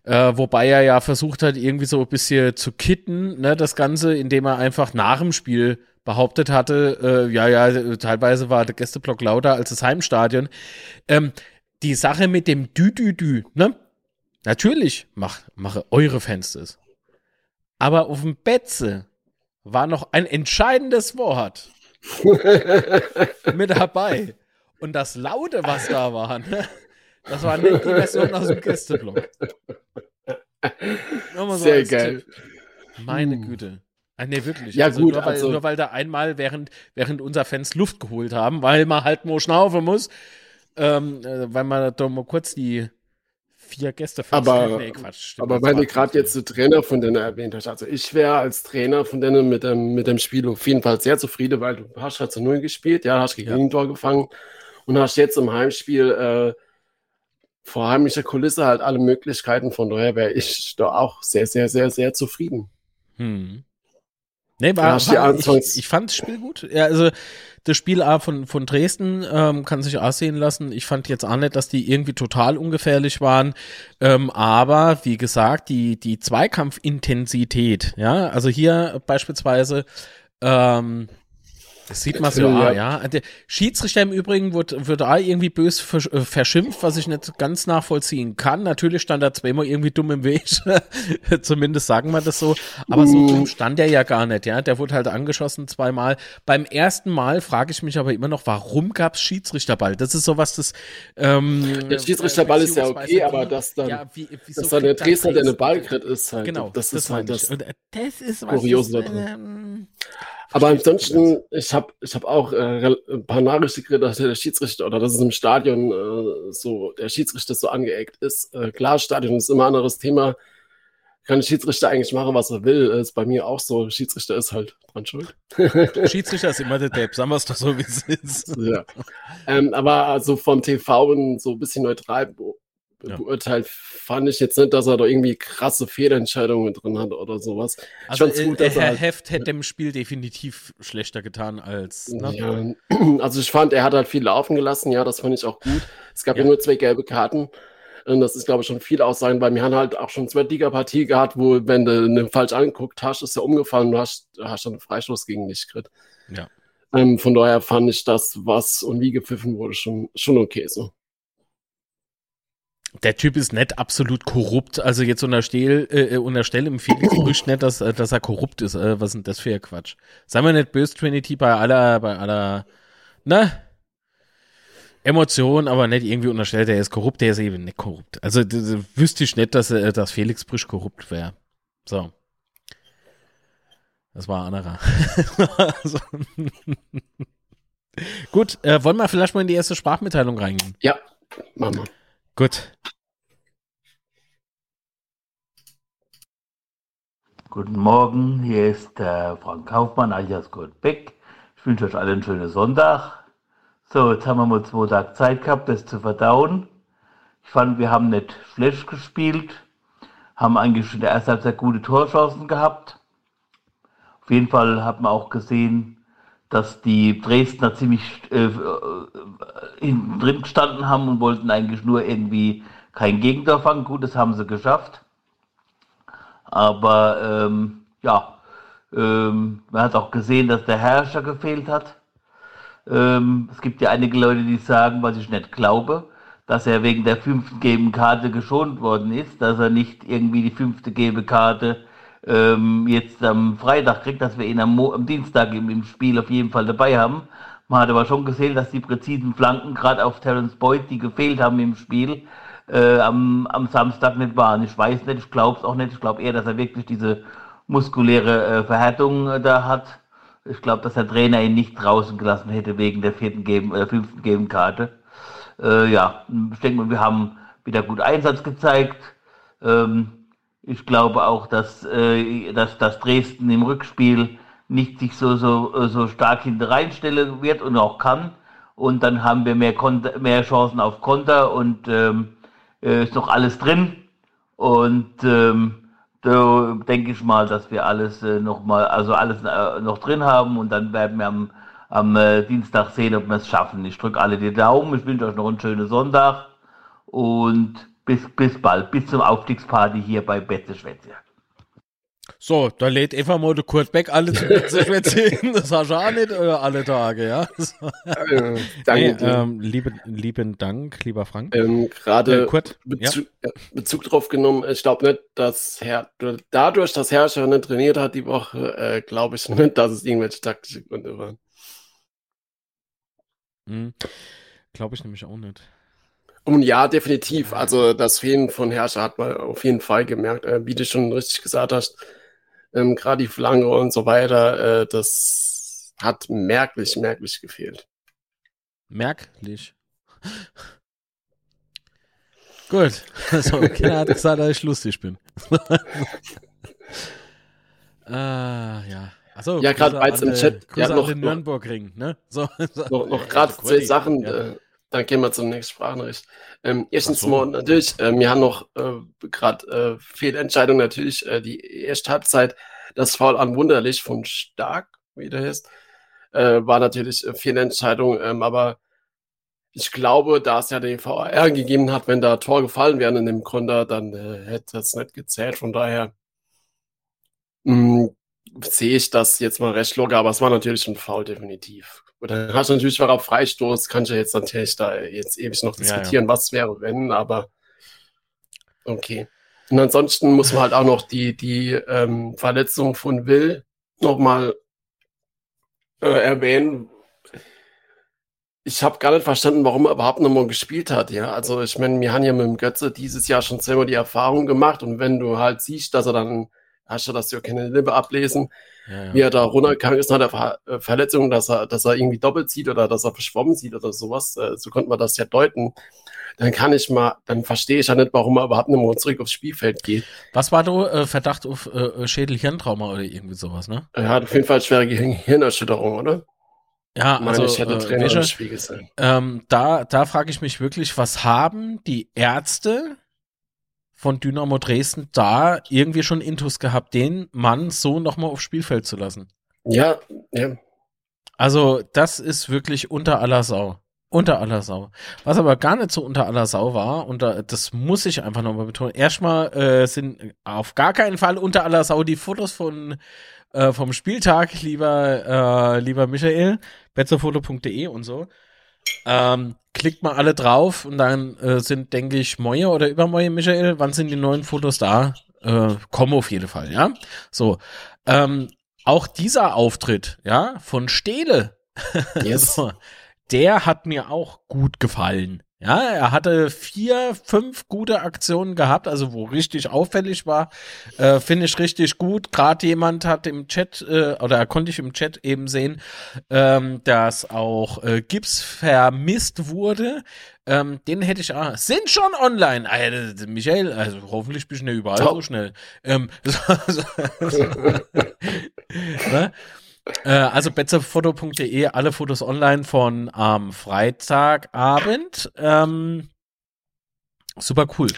Äh, wobei er ja versucht hat, irgendwie so ein bisschen zu kitten, ne, das Ganze, indem er einfach nach dem Spiel behauptet hatte, äh, ja, ja, teilweise war der Gästeblock lauter als das Heimstadion. Ähm, die Sache mit dem Dü-Dü-Dü, ne? Natürlich mach, mache eure Fans das. Aber auf dem Betze war noch ein entscheidendes Wort mit dabei. Und das Laute, was da war, ne? das war nicht die Version aus dem Gästeblock. Nur mal so Sehr geil. Tipp. Meine Hm. Güte. Ah, nee, wirklich. Ja, also gut, nur, weil, also- nur weil da einmal während, während unser Fans Luft geholt haben, weil man halt nur schnaufen muss, ähm, äh, weil man da mal kurz die vier Gäste Aber, nee, Quatsch, stimmt, aber war du gerade jetzt den Trainer von denen erwähnt hast, also ich wäre als Trainer von denen mit dem, mit dem Spiel auf jeden Fall sehr zufrieden, weil du hast halt zu Null gespielt, ja, hast gegen Ja. Tor gefangen und hast jetzt im Heimspiel äh, vor heimlicher Kulisse halt alle Möglichkeiten, von daher wäre ich da auch sehr, sehr, sehr, sehr zufrieden. Hm. Nee, war, ja war ich, ich fand das Spiel gut. Ja, also das Spiel A von, von Dresden ähm, kann sich auch sehen lassen. Ich fand jetzt auch nicht, dass die irgendwie total ungefährlich waren. Ähm, aber wie gesagt, die, die Zweikampfintensität, ja, also hier beispielsweise ähm, das sieht man so, Ja. ah, ja. Der Schiedsrichter im Übrigen wird, wird da irgendwie bös äh, verschimpft, was ich nicht ganz nachvollziehen kann. Natürlich stand er zweimal irgendwie dumm im Weg. Zumindest sagen wir das so. Aber so dumm stand er ja gar nicht, ja. Der wurde halt angeschossen zweimal. Beim ersten Mal frage ich mich aber immer noch, warum gab's Schiedsrichterball? Das ist sowas, das, ähm, Der Schiedsrichterball ist ja okay, aber dass dann, ja, wie, wieso dass dann der Dresdner, der eine Dresden- Ball kriegt, ist halt, Genau, das, ist halt das äh, das ist was, Kuriose das, da drin. ähm, Aber ansonsten, ich habe ich hab auch äh, ein paar Nachrichten gekriegt, dass der Schiedsrichter oder dass es im Stadion äh, so, der Schiedsrichter so angeeckt ist. Äh, klar, Stadion ist immer ein anderes Thema. Kann der Schiedsrichter eigentlich machen, was er will. Ist bei mir auch so. Schiedsrichter ist halt dran schuld. Schiedsrichter ist immer der Depp, sagen wir es doch so, wie es ist. ja. ähm, aber also vom TV und so ein bisschen neutral Ja. beurteilt, fand ich jetzt nicht, dass er da irgendwie krasse Fehlentscheidungen drin hat oder sowas. Also ich fand's äh, gut, dass er Herr halt Heft hätte dem Spiel definitiv schlechter getan als. Ne? Ja, also ich fand, er hat halt viel laufen gelassen, ja, das fand ich auch gut. Es gab ja, nur zwei gelbe Karten. Und das ist, glaube ich, schon viel Aussagen, weil wir haben halt auch schon zwei Liga-Partie gehabt, wo, wenn du eine falsch angeguckt hast, ist er umgefallen und du hast, hast dann einen Freistoß gegen dich gekriegt. Ja. Ähm, von daher fand ich das, was und wie gepfiffen wurde, schon, schon okay so. Der Typ ist nicht absolut korrupt. Also jetzt unterstell, äh, unterstelle im Felix Brüsch nicht, dass, äh, dass er korrupt ist. Äh, was ist denn das für ein Quatsch? Sei mal nicht böse, Trinity, bei aller, bei aller, ne? Emotion, aber nicht irgendwie unterstellt, er ist korrupt, der ist eben nicht korrupt. Also wüsste ich nicht, dass, äh, dass Felix Brüsch korrupt wäre. So. Das war anderer. also. Gut, äh, wollen wir vielleicht mal in die erste Sprachmitteilung reingehen? Ja, machen wir. Gut. Guten Morgen, hier ist der Frank Kaufmann, alias Kurt Beck. Ich wünsche euch allen einen schönen Sonntag. So, jetzt haben wir mal zwei Tage Zeit gehabt, das zu verdauen. Ich fand, wir haben nicht schlecht gespielt, haben eigentlich in der ersten Halbzeit gute Torchancen gehabt. Auf jeden Fall hat man auch gesehen, dass die Dresdner ziemlich äh, äh, hinten drin gestanden haben und wollten eigentlich nur irgendwie kein Gegentor fangen. Gut, das haben sie geschafft. Aber ähm, ja, ähm, man hat auch gesehen, dass der Herrscher gefehlt hat. Ähm, es gibt ja einige Leute, die sagen, was ich nicht glaube, dass er wegen der fünften gelben Karte geschont worden ist, dass er nicht irgendwie die fünfte gelbe Karte ähm, jetzt am Freitag kriegt, dass wir ihn am, Mo am Dienstag im, im Spiel auf jeden Fall dabei haben. Man hat aber schon gesehen, dass die präzisen Flanken gerade auf Terence Boyd, die gefehlt haben im Spiel, äh, am, am Samstag nicht waren. Ich weiß nicht, ich glaube es auch nicht. Ich glaube eher, dass er wirklich diese muskuläre äh, Verhärtung äh, da hat. Ich glaube, dass der Trainer ihn nicht draußen gelassen hätte wegen der vierten gelben, äh, fünften gelben Karte. Äh, ja, ich denke wir haben wieder gut Einsatz gezeigt. Ähm, ich glaube auch, dass, äh, dass, dass Dresden im Rückspiel nicht sich so, so, so stark hinter reinstellen wird und auch kann. Und dann haben wir mehr, Konter, mehr Chancen auf Konter und ähm, äh, ist noch alles drin. Und ähm, da denke ich mal, dass wir alles äh, noch mal, also alles äh, noch drin haben und dann werden wir am, am äh, Dienstag sehen, ob wir es schaffen. Ich drücke alle die Daumen, ich wünsche euch noch einen schönen Sonntag und bis, bis bald, bis zum Aufstiegsparty hier bei Betze Schwätze. So, da lädt Eva mal der Kurt Beck alle zu Schwätze Das hast du auch nicht äh, alle Tage, ja? Äh, danke nee, ähm, lieben, lieben Dank, lieber Frank. Ähm, Gerade Äh, Kurt, Bezug, ja. Bezug drauf genommen, ich glaube nicht, dass Herr, dadurch, dass Herrscher nicht trainiert hat die Woche, äh, glaube ich nicht, dass es irgendwelche taktische Gründe waren. Hm. Glaube ich nämlich auch nicht. Und ja, definitiv. Also das Fehlen von Herrscher hat man auf jeden Fall gemerkt, äh, wie du schon richtig gesagt hast. Ähm, Gerade die Flanke und so weiter, äh, das hat merklich, merklich gefehlt. Merklich. Gut. Also, keiner hat gesagt, dass ich lustig bin. ah, ja. Achso, Ja, gerade weil es im Chat Grüße ja, an noch, Nürnbergring, ne? So, so. noch, noch gerade zwei Sachen, ja. äh, dann gehen wir zur nächsten Sprachnachricht. Ähm, erstens so. mal natürlich, äh, wir haben noch äh, gerade äh, Fehlentscheidung natürlich, äh, die erste Halbzeit, das Foul an Wunderlich von Stark, wie der heißt, äh, war natürlich äh, Fehlentscheidung, ähm, aber ich glaube, da es ja den VR gegeben hat, wenn da Tor gefallen wäre in dem Konter, dann äh, hätte das nicht gezählt. Von daher mh, sehe ich das jetzt mal recht locker, aber es war natürlich ein Foul, definitiv. Und dann hast du natürlich auch auf Freistoß, kann ich ja jetzt natürlich da jetzt ewig noch Ja, ja. diskutieren, was wäre, wenn, aber okay. Und ansonsten muss man halt auch noch die, die ähm, Verletzung von Will nochmal äh, erwähnen. Ich habe gar nicht verstanden, warum er überhaupt nochmal gespielt hat. Ja, also ich meine, wir haben ja mit dem Götze dieses Jahr schon zweimal die Erfahrung gemacht und wenn du halt siehst, dass er dann, hast du das ja keine Lippe ablesen, Ja, ja. wie er da runtergegangen ist nach der äh, Verletzung, dass er, dass er irgendwie doppelt sieht oder dass er verschwommen sieht oder sowas, äh, so konnte man das ja deuten. Dann kann ich mal, dann verstehe ich ja nicht, warum er überhaupt nicht mehr zurück aufs Spielfeld geht. Was war da äh, Verdacht auf äh, Schädel-Hirntrauma oder irgendwie sowas, ne? Er hat auf jeden Fall schwere Gehirn Hirnerschütterung, oder? Ja, Meine also ich hätte äh, Trainer Wäsche, im Spiel gesehen. ähm, da, da frage ich mich wirklich, was haben die Ärzte von Dynamo Dresden da irgendwie schon Intus gehabt, den Mann so nochmal aufs Spielfeld zu lassen? Ja, ja. Also, das ist wirklich unter aller Sau. Unter aller Sau. Was aber gar nicht so unter aller Sau war, und da, das muss ich einfach nochmal betonen, erstmal äh, sind auf gar keinen Fall unter aller Sau die Fotos von äh, vom Spieltag, lieber, äh, lieber Michael, betzerfoto.de und so. Ähm, klickt mal alle drauf und dann äh, sind, denke ich, Moje oder Übermoje, Michael, wann sind die neuen Fotos da? Äh, kommen auf jeden Fall, ja. So. Ähm, auch dieser Auftritt, ja, von Stele, Yes. so, der hat mir auch gut gefallen. Ja, er hatte vier, fünf gute Aktionen gehabt, also wo richtig auffällig war, äh, finde ich richtig gut. Gerade jemand hat im Chat, äh, oder konnte ich im Chat eben sehen, ähm, dass auch äh, Gips vermisst wurde. Ähm, den hätte ich, ah, sind schon online. Alter, Michael, also hoffentlich bin ich nicht überall so Top. schnell. Ähm, ne? Äh, also betzerfoto.de, alle Fotos online von am Freitagabend. Ähm, super cool.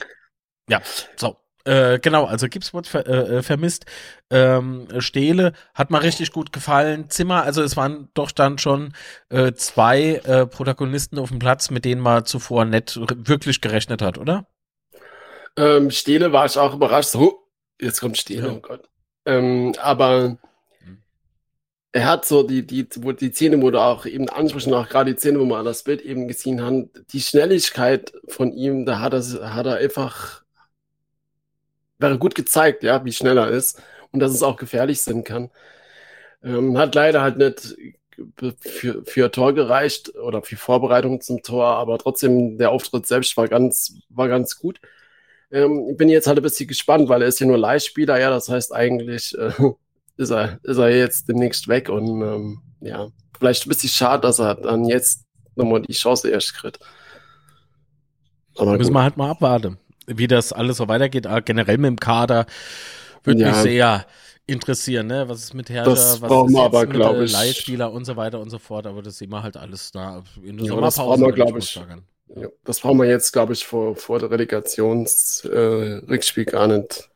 Ja, so. Äh, genau, also Gipswort ver äh, äh, vermisst. Ähm, Stehle hat mir richtig gut gefallen. Zimmer, also es waren doch dann schon äh, zwei äh, Protagonisten auf dem Platz, mit denen man zuvor nicht wirklich gerechnet hat, oder? Ähm, Stele war ich auch überrascht. So, jetzt kommt Stele, Ja. oh Gott. Ähm, aber er hat so die, die, wo die Szene, wo du auch eben ansprichst, auch gerade die Szene, wo man das Bild eben gesehen hat, die Schnelligkeit von ihm, da hat er, hat er einfach, wäre gut gezeigt, ja, wie schnell er ist und dass es auch gefährlich sein kann. Ähm, hat leider halt nicht für, für Tor gereicht oder für Vorbereitung zum Tor, aber trotzdem der Auftritt selbst war ganz, war ganz gut. Ähm, bin jetzt halt ein bisschen gespannt, weil er ist ja nur Leihspieler, ja, das heißt eigentlich äh, ist, er, ist er jetzt demnächst weg und ähm, ja, vielleicht ein bisschen schade, dass er dann jetzt nochmal die Chance erst kriegt. Aber Müssen gut. wir halt mal abwarten, wie das alles so weitergeht. Ah, generell mit dem Kader würde Ja. mich sehr interessieren, ne? Was ist mit Herrscher, Das was ist aber, mit äh, ich- Leihspieler und so weiter und so fort. Aber das sehen wir halt alles da in der Ja, das Sommerpause. brauchen wir, glaube ich. Ja, das brauchen wir jetzt, glaube ich, vor, vor der Relegations-Rückspiel äh, gar nicht.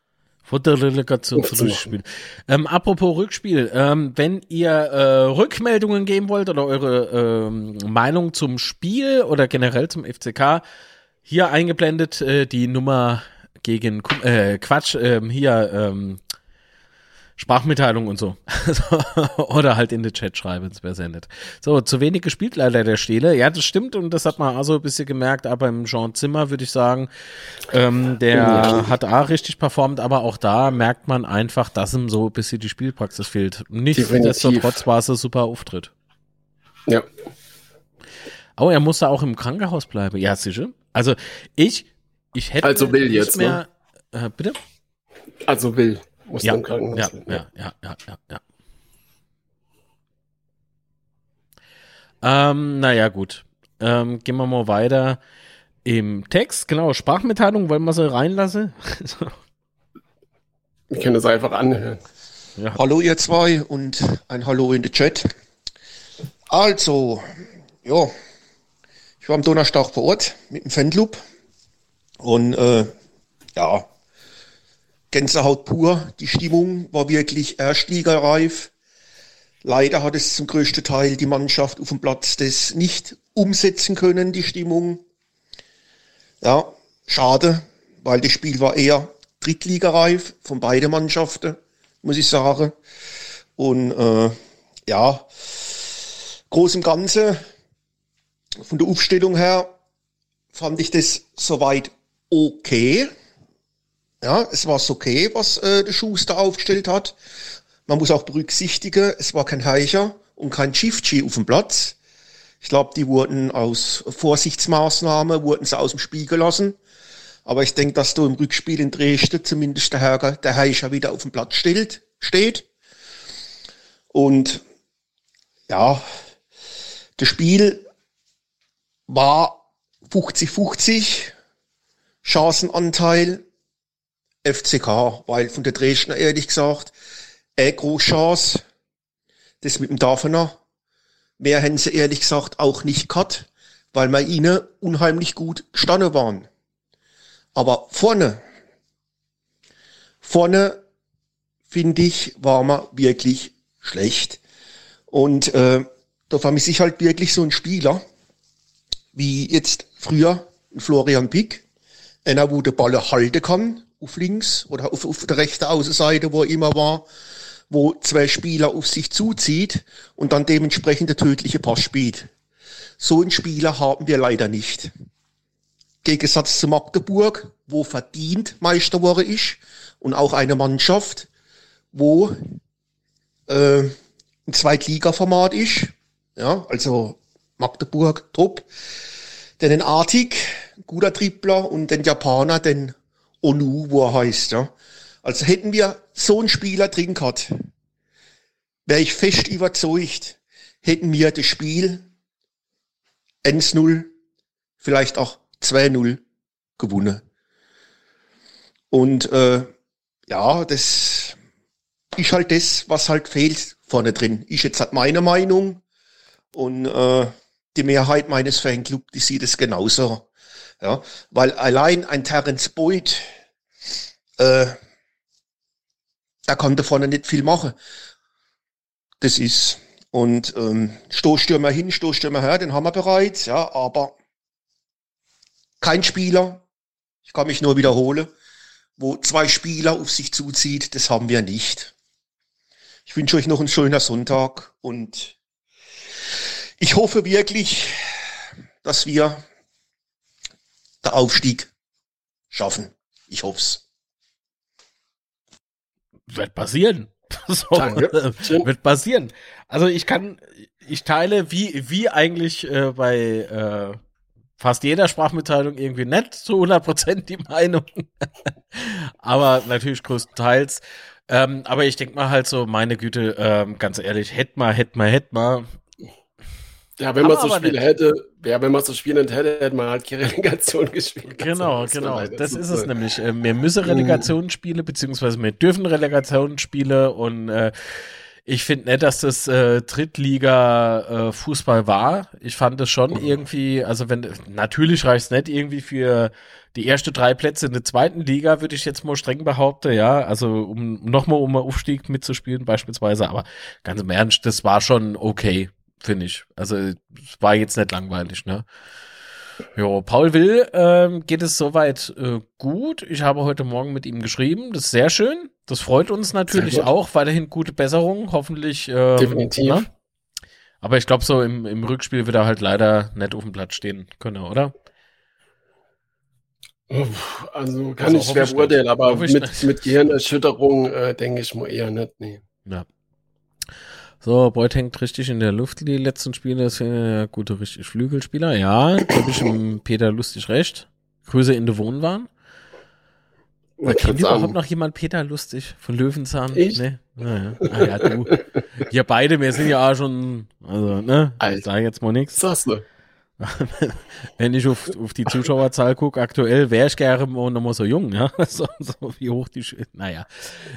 Vor der Relegation Aufzumachen. Rückspiel. Ähm, apropos Rückspiel, ähm, wenn ihr äh, Rückmeldungen geben wollt oder eure ähm, Meinung zum Spiel oder generell zum FCK, hier eingeblendet äh, die Nummer gegen äh, Quatsch, ähm, hier ähm, Sprachmitteilung und so. Oder halt in den Chat schreiben, das wäre sehr nett. So, zu wenig gespielt leider der Stele. Ja, das stimmt und das hat man auch so ein bisschen gemerkt, aber im Jean Zimmer würde ich sagen, ähm, der Ja. hat auch richtig performt, aber auch da merkt man einfach, dass ihm so ein bisschen die Spielpraxis fehlt. Nichtsdestotrotz war es ein super Auftritt. Ja. Oh, er musste auch im Krankenhaus bleiben. Ja, sicher. Also ich, ich hätte Also will jetzt, mehr. Äh, bitte? Also will. Muss Ja, im Krankenhaus ja, ja, ja, ja, ja, ja. Ähm, naja, gut. Ähm, gehen wir mal weiter im Text. Genau, Sprachmitteilung, wollen wir sie reinlassen? Wir können das einfach anhören. Ja. Hallo ihr zwei und ein Hallo in den Chat. Also, ja, ich war am Donnerstag vor Ort mit dem Fanclub und äh, ja, Gänsehaut pur. Die Stimmung war wirklich erstligareif. Leider hat es zum größten Teil die Mannschaft auf dem Platz das nicht umsetzen können, die Stimmung. Ja, schade, weil das Spiel war eher drittligareif von beiden Mannschaften, muss ich sagen. Und äh, ja, groß im Ganzen, von der Aufstellung her, fand ich das soweit okay. Ja, es war okay, was äh, der Schuster aufgestellt hat. Man muss auch berücksichtigen, es war kein Heicher und kein Chifchi auf dem Platz. Ich glaube, die wurden aus Vorsichtsmaßnahmen, wurden sie aus dem Spiel gelassen. Aber ich denke, dass du im Rückspiel in Dresden zumindest der Herr, der Heicher wieder auf dem Platz stellt, steht. Und ja, das Spiel war 50-50 Chancenanteil FCK, weil von der Dresdner ehrlich gesagt, eine große Chance, das mit dem Dafener, mehr hätten sie ehrlich gesagt auch nicht gehabt, weil wir ihnen unheimlich gut gestanden waren. Aber vorne, vorne finde ich, war man wirklich schlecht. Und äh, da vermisse ich halt wirklich so einen Spieler, wie jetzt früher Florian Pick, einer, wo der Ball halten kann, auf links oder auf, auf der rechten Außenseite, wo er immer war, wo zwei Spieler auf sich zuzieht und dann dementsprechend der tödliche Pass spielt. So einen Spieler haben wir leider nicht. Gegensatz zu Magdeburg, wo verdient Meister geworden ist und auch eine Mannschaft, wo äh, ein Zweitliga-Format ist, ja, also Magdeburg, Trupp, den Artig, guter Tripler und den Japaner, den Onu, wo er heißt, ja. Also hätten wir so einen Spieler drin gehabt, wäre ich fest überzeugt, hätten wir das Spiel 1-0, vielleicht auch 2-0 gewonnen. Und äh, ja, das ist halt das, was halt fehlt vorne drin. Ist jetzt halt meine Meinung. Und äh, die Mehrheit meines Fanclubs, die sieht es genauso. Ja, weil allein ein Terence Boyd, äh, da konnte vorne nicht viel machen. Das ist. Und ähm, Stoßstürmer hin, Stoßstürmer her, den haben wir bereits, ja, aber kein Spieler, ich kann mich nur wiederholen, wo zwei Spieler auf sich zuzieht, das haben wir nicht. Ich wünsche euch noch einen schönen Sonntag und ich hoffe wirklich, dass wir den Aufstieg schaffen. Ich hoff's. Wird passieren. So, Danke. wird passieren. Also ich kann, ich teile wie, wie eigentlich äh, bei äh, fast jeder Sprachmitteilung irgendwie nicht zu 100% die Meinung. aber natürlich größtenteils. Ähm, aber ich denke mal halt so, meine Güte, ähm, ganz ehrlich, hätt mal, hätt mal, hätt mal. Ja, wenn man so Spiele nicht. hätte, ja, wenn man so Spiele nicht hätte, hätte man halt keine Relegation gespielt. Genau, man genau. Das ist es nämlich. Äh, Wir müssen Relegationsspiele, beziehungsweise wir dürfen Relegationsspiele und äh, ich finde nicht, dass das äh, Drittliga-Fußball war. Ich fand es schon irgendwie, also wenn, natürlich reicht es nicht irgendwie für die erste drei Plätze in der zweiten Liga, würde ich jetzt mal streng behaupten, ja. Also um nochmal um einen Aufstieg mitzuspielen beispielsweise, aber ganz im Ernst, das war schon okay, finde ich. Also es war jetzt nicht langweilig, ne? Jo, Paul Will ähm, geht es soweit äh, gut. Ich habe heute Morgen mit ihm geschrieben. Das ist sehr schön. Das freut uns natürlich auch. Weiterhin gute Besserung. Hoffentlich. Ähm, Definitiv. ne? Aber ich glaube, so im, im Rückspiel wird er halt leider nicht auf dem Platz stehen können, oder? Also kann Also ich schwer beurteilen, aber mit, mit Gehirnerschütterung äh, denke ich mal eher nicht. Nee. Ja. So, Beuth hängt richtig in der Luft die letzten Spiele. Das sind ja gute, richtig Flügelspieler. Ja, da habe ich dem Peter lustig recht. Grüße in der Wohnwahn. Da kennt überhaupt noch jemand Peter Lustig von Löwenzahn? Ich? Nee. Naja. Ah, ja, du. Wir beide, wir sind ja auch schon, also, ne? Ich sag jetzt mal nichts. Sagst du? Wenn ich auf, auf die Zuschauerzahl gucke, aktuell wäre ich gerne noch mal so jung, ja? So, so wie hoch die, Sch- naja.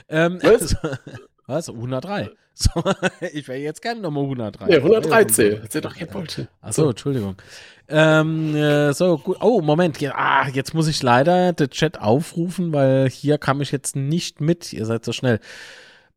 Ähm, Was? Was? 103. So, ich wäre jetzt gerne nochmal 103. Ja, 113. Das ist doch Bullshit. Achso, Entschuldigung. Ähm, äh, so, gut. Oh, Moment. Ja, ah, jetzt muss ich leider den Chat aufrufen, weil hier kam ich jetzt nicht mit. Ihr seid so schnell.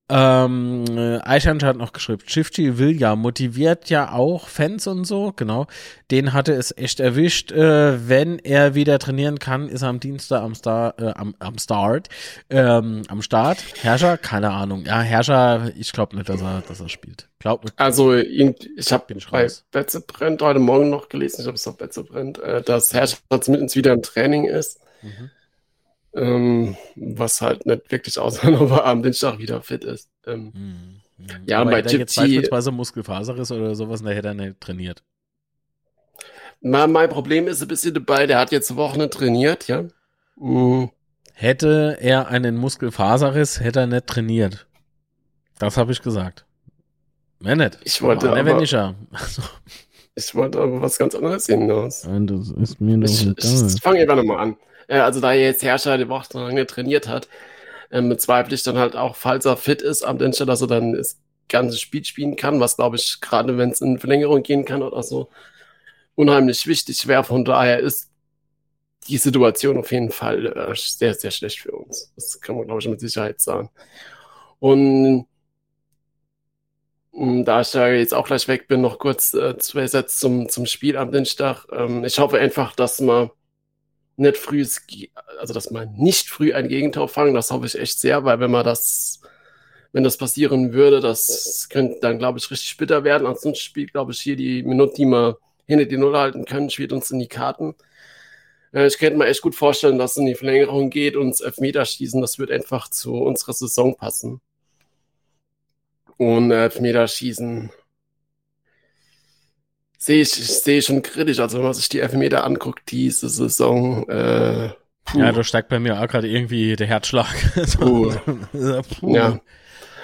Ähm, äh, Eichhorn hat noch geschrieben, Shifty will ja, motiviert ja auch Fans und so, genau. Den hatte es echt erwischt. Äh, wenn er wieder trainieren kann, ist er am Dienstag am Star, äh, am, am Start, ähm, am Start. Herrscher, keine Ahnung. Ja, Herrscher, ich glaube nicht, dass er, dass er spielt. Glaub nicht. Also ich habe bei raus. Betze brennt heute Morgen noch gelesen, ich habe es auf Betze brennt, äh, dass Herrscher zumindest wieder im Training ist. Mhm. Ähm, was halt nicht wirklich aussah, ob er am Dienstag wieder fit ist. Ähm, Ja, Aber bei hätte er jetzt Gypsy, beispielsweise Muskelfaserriss oder sowas, dann hätte er nicht trainiert. na, mein Problem ist ein bisschen dabei, der hat jetzt Wochen nicht trainiert, ja. Mhm. Hätte er einen Muskelfaserriss, hätte er nicht trainiert. Das habe ich gesagt. Mehr nicht. Ich wollte Aber, aber- wenn ich ja. Also, Ich wollte aber was ganz anderes hinaus. das ist mir doch Ich, ich fange einfach nochmal an. Äh, also da er jetzt Herrscher die Woche lang nicht trainiert hat, ähm, bezweifle ich dann halt auch, falls er fit ist am Dienstag, dass er dann das ganze Spiel spielen kann, was glaube ich, gerade wenn es in Verlängerung gehen kann oder so, unheimlich wichtig wäre. Von daher ist die Situation auf jeden Fall äh, sehr, sehr schlecht für uns. Das kann man, glaube ich, mit Sicherheit sagen. Und mh, da ich ja jetzt auch gleich weg bin, noch kurz äh, zwei Sätze zum, zum Spiel am Dienstag. Ähm, ich hoffe einfach, dass man nicht früh, also dass man nicht früh ein Gegentor fangen. Das hoffe ich echt sehr, weil wenn man das, wenn das passieren würde, das könnte dann, glaube ich, richtig bitter werden. Ansonsten spielt, glaube ich, hier die Minute, die wir hinter die Null halten können, spielt uns in die Karten. Äh, ich könnte mir echt gut vorstellen, dass es in die Verlängerung geht und Elfmeterschießen, das wird einfach zu unserer Saison passen. Und Elfmeterschießen sehe ich, sehe ich schon kritisch. Also wenn man sich die Elfmeter anguckt, diese Saison, äh, puh. Ja, da steigt bei mir auch gerade irgendwie der Herzschlag. Puh. Puh. Ja.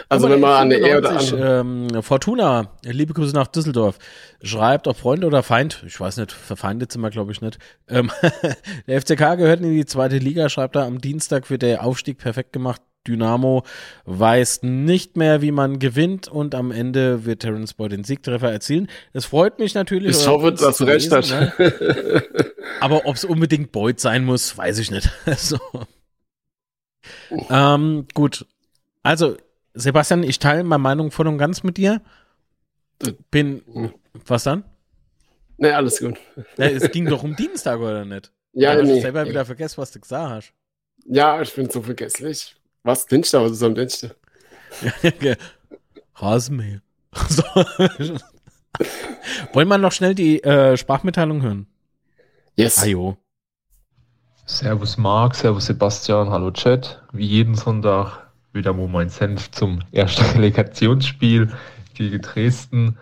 Also wenn man an der E oder 95, ähm, Fortuna, liebe Grüße nach Düsseldorf, schreibt, ob Freund oder Feind, ich weiß nicht, verfeindet sind wir glaube ich nicht. Ähm, der FCK gehört in die zweite Liga, schreibt er, am Dienstag wird der Aufstieg perfekt gemacht. Dynamo weiß nicht mehr, wie man gewinnt und am Ende wird Terence Boyd den Siegtreffer erzielen. Das freut mich natürlich. Ich hoffe, dass du recht hast. ne? Aber ob es unbedingt Boyd sein muss, weiß ich nicht. so. ähm, gut. Also, Sebastian, ich teile meine Meinung voll und ganz mit dir. Bin, was dann? Nee, alles gut. Ja, es ging doch um Dienstag, oder nicht? Ja, ich nee. selber wieder vergessen, was du gesagt hast. Ja, ich bin so vergesslich. Was Dienstag? Was ist am Dienstag? Rasenmäher. So. Wollen wir noch schnell die äh, Sprachmitteilung hören? Yes. Ajo. Servus Marc, Servus Sebastian, hallo Chat. Wie jeden Sonntag wieder mal mein Senf zum ersten Relegationsspiel gegen Dresden.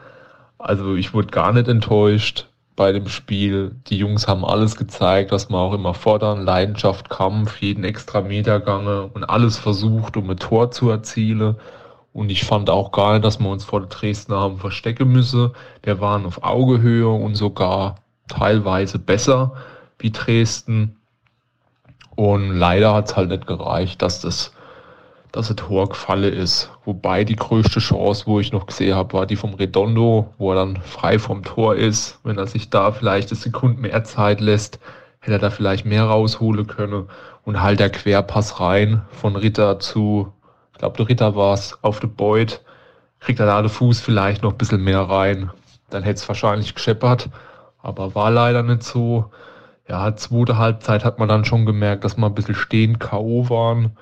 Also ich wurde gar nicht enttäuscht bei dem Spiel. Die Jungs haben alles gezeigt, was man auch immer fordern. Leidenschaft, Kampf, jeden extra Meter gange und alles versucht, um ein Tor zu erzielen. Und ich fand auch nicht, dass wir uns vor der Dresdner haben verstecken müssen. Wir waren auf Augehöhe und sogar teilweise besser wie Dresden. Und leider hat es halt nicht gereicht, dass das, dass das Tor gefallen ist. Wobei die größte Chance, wo ich noch gesehen habe, war die vom Redondo, wo er dann frei vom Tor ist. Wenn er sich da vielleicht eine Sekunde mehr Zeit lässt, hätte er da vielleicht mehr rausholen können. Und halt der Querpass rein von Ritter zu, ich glaube, der Ritter war es, auf den Beut. Kriegt er da den Fuß vielleicht noch ein bisschen mehr rein. Dann hätte es wahrscheinlich gescheppert. Aber war leider nicht so. Ja, zweite Halbzeit hat man dann schon gemerkt, dass wir ein bisschen stehen K.O. waren.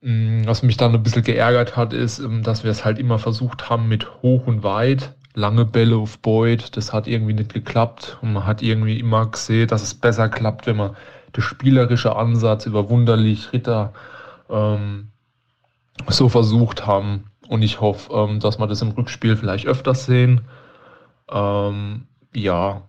Mm, Was mich dann ein bisschen geärgert hat, ist, ähm, dass wir es halt immer versucht haben mit hoch und weit, lange Bälle auf Boyd. Das hat irgendwie nicht geklappt. Und man hat irgendwie immer gesehen, dass es besser klappt, wenn man der spielerische Ansatz über Wunderlich, Ritter ähm, so versucht haben. Und ich hoffe, ähm, dass wir das im Rückspiel vielleicht öfters sehen. Ähm, ja,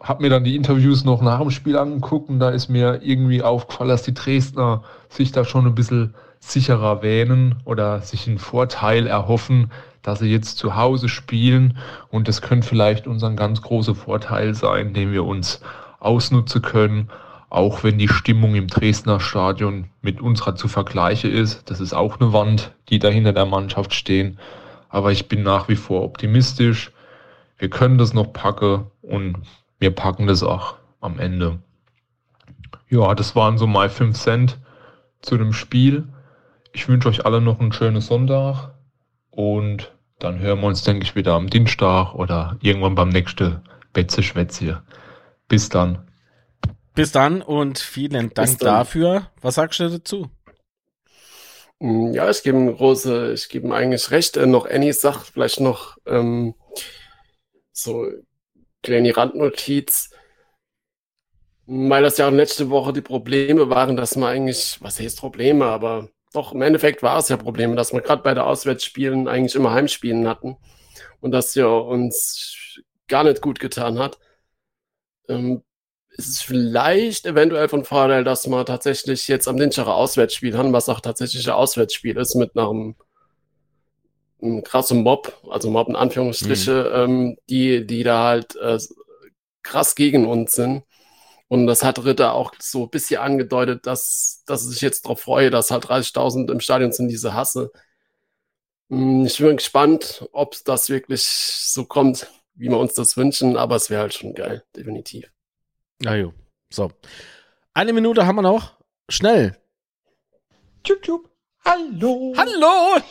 hab mir dann die Interviews noch nach dem Spiel angeguckt und da ist mir irgendwie aufgefallen, dass die Dresdner sich da schon ein bisschen sicherer wähnen oder sich einen Vorteil erhoffen, dass sie jetzt zu Hause spielen und das könnte vielleicht unser ganz großer Vorteil sein, den wir uns ausnutzen können, auch wenn die Stimmung im Dresdner Stadion mit unserer zu vergleichen ist. Das ist auch eine Wand, die da hinter der Mannschaft stehen. Aber ich bin nach wie vor optimistisch. Wir können das noch packen und wir packen das auch am Ende. Ja, das waren so mal 5 Cent zu dem Spiel. Ich wünsche euch alle noch einen schönen Sonntag und dann hören wir uns, denke ich, wieder am Dienstag oder irgendwann beim nächsten Betze Schwätze. Bis dann. Bis dann und vielen Dank dafür. Was sagst du dazu? Mm, Ja, ich gebe ihm große, ich gebe ihm eigentlich recht. Äh, noch Annie sagt vielleicht noch ähm, so kleine Randnotiz, weil das ja auch letzte Woche die Probleme waren, dass man eigentlich, was heißt Probleme, aber doch im Endeffekt war es ja Probleme, dass wir gerade bei der Auswärtsspielen eigentlich immer Heimspielen hatten und das ja uns gar nicht gut getan hat. Ähm, ist es vielleicht eventuell von Vorteil, dass man tatsächlich jetzt am Dienstag ein Auswärtsspiel haben, was auch tatsächlich ein Auswärtsspiel ist mit einem, einem krassen Mob, also Mob in Anführungsstriche, ähm, die, die da halt äh, krass gegen uns sind. Und das hat Ritter auch so ein bisschen angedeutet, dass, dass er sich jetzt darauf freue, dass halt 30.000 im Stadion sind, diese Hasse. Hm, Ich bin gespannt, ob das wirklich so kommt, wie wir uns das wünschen, aber es wäre halt schon geil, definitiv. Na jo. So. Eine Minute haben wir noch. Schnell. Tschub, tschub. Hallo. Hallo.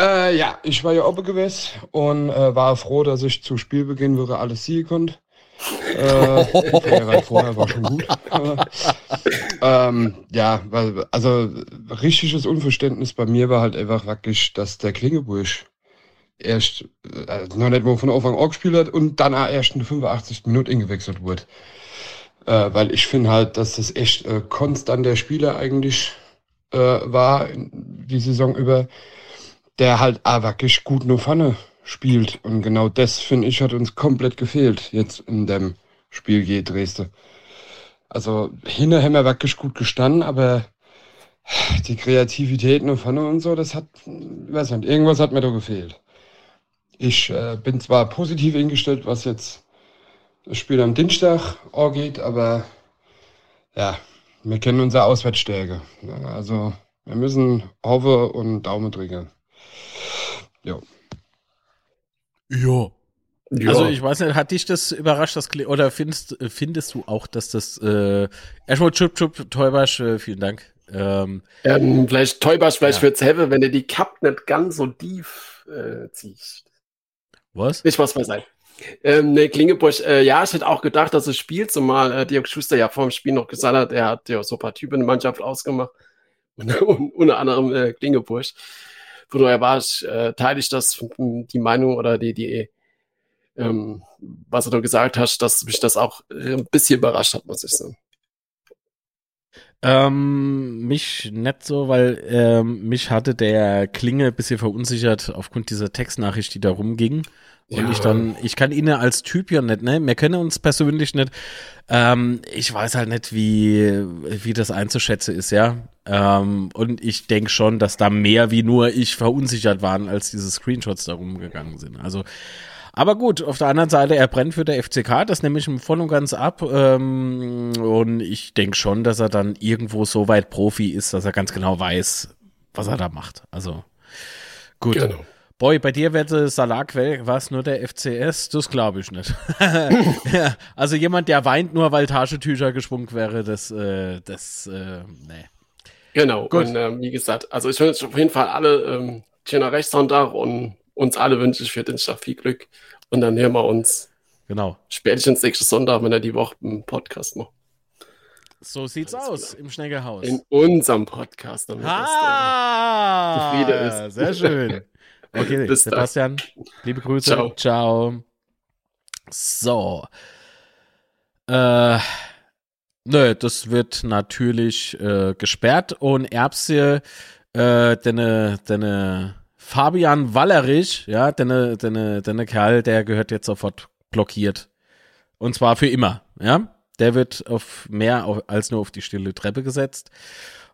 Äh, ja, ich war ja oben gewesen und äh, war froh, dass ich zu Spielbeginn wirklich alles sehen konnte. Äh, Gerald vorher war schon gut. Ähm, ja, also richtiges Unverständnis bei mir war halt einfach wirklich, dass der Klingebusch erst äh, noch nicht mal von Anfang an gespielt hat und dann erst in der 85. Minute eingewechselt wurde. Äh, weil ich finde halt, dass das echt äh, konstant der Spieler eigentlich äh, war die Saison über, der halt auch wirklich gut nur Pfanne spielt. Und genau das, finde ich, hat uns komplett gefehlt jetzt in dem Spiel gegen Dresden. Also hinter haben wir wirklich gut gestanden, aber die Kreativität nur vorne und so, das hat, weiß nicht, irgendwas hat mir da gefehlt. Ich äh, bin zwar positiv eingestellt, was jetzt das Spiel am Dienstag angeht, aber ja, wir kennen unsere Auswärtsstärke. Also wir müssen hoffen und Daumen drücken. Ja. Ja. Ja. Also ich weiß nicht, hat dich das überrascht, das Kle oder findest, findest du auch, dass das äh, erstmal Chup Chup Teubasch, äh, vielen Dank. Ähm, Ähm, vielleicht Teubasch, vielleicht Ja. wird's helfen, wenn du die Cup nicht ganz so tief äh, ziehst. Was? Nicht was beiseite. Ähm, ne, Klingebusch, äh, ja, ich hätte auch gedacht, dass es spielt, zumal äh, Dirk Schuster ja vor dem Spiel noch gesagt hat, er hat ja so ein paar Typen in der Mannschaft ausgemacht. Und, und, unter anderem äh, Klingebusch. Von daher war ich, äh, teile ich das, die Meinung oder die, die, ähm, was du gesagt hast, dass mich das auch äh, ein bisschen überrascht hat, muss ich sagen. Ähm, mich nicht so, weil ähm, mich hatte der Klinge ein bisschen verunsichert aufgrund dieser Textnachricht, die da rumging. Und Ja. ich dann, ich kann ihn als Typ ja nicht, ne? Wir kennen uns persönlich nicht. Ähm, ich weiß halt nicht, wie, wie das einzuschätzen ist, ja. Ähm, und ich denke schon, dass da mehr wie nur ich verunsichert waren, als diese Screenshots da rumgegangen sind. Also, aber gut, auf der anderen Seite, er brennt für der FCK, das nehme ich ihm voll und ganz ab. Ähm, und ich denke schon, dass er dann irgendwo so weit Profi ist, dass er ganz genau weiß, was er da macht. Also gut. Genau. Boy, bei dir wäre Salakquell, war es nur der FCS? Das glaube ich nicht. ja, also jemand, der weint nur, weil Taschentücher geschwungen wäre, das, äh, das, äh, nee. Genau. Gut. Und ähm, wie gesagt, also ich wünsche auf jeden Fall alle ähm, schöner Rechtssonntag und uns alle wünsche ich für den Tag viel Glück. Und dann hören wir uns Genau. spätestens nächsten Sonntag, wenn er die Woche einen Podcast macht. So sieht's aus im Schneckerhaus. In unserem Podcast. Damit Ah, das dann zufrieden ist. sehr schön. Okay, Bis dann. Sebastian, liebe Grüße. Ciao. Ciao. So. Äh, nö, das wird natürlich äh, gesperrt und Erbse, äh, deine, deine Fabian Wallerich, ja, deine, deine, deine Kerl, der gehört jetzt sofort blockiert. Und zwar für immer, ja. Der wird auf mehr als nur auf die stille Treppe gesetzt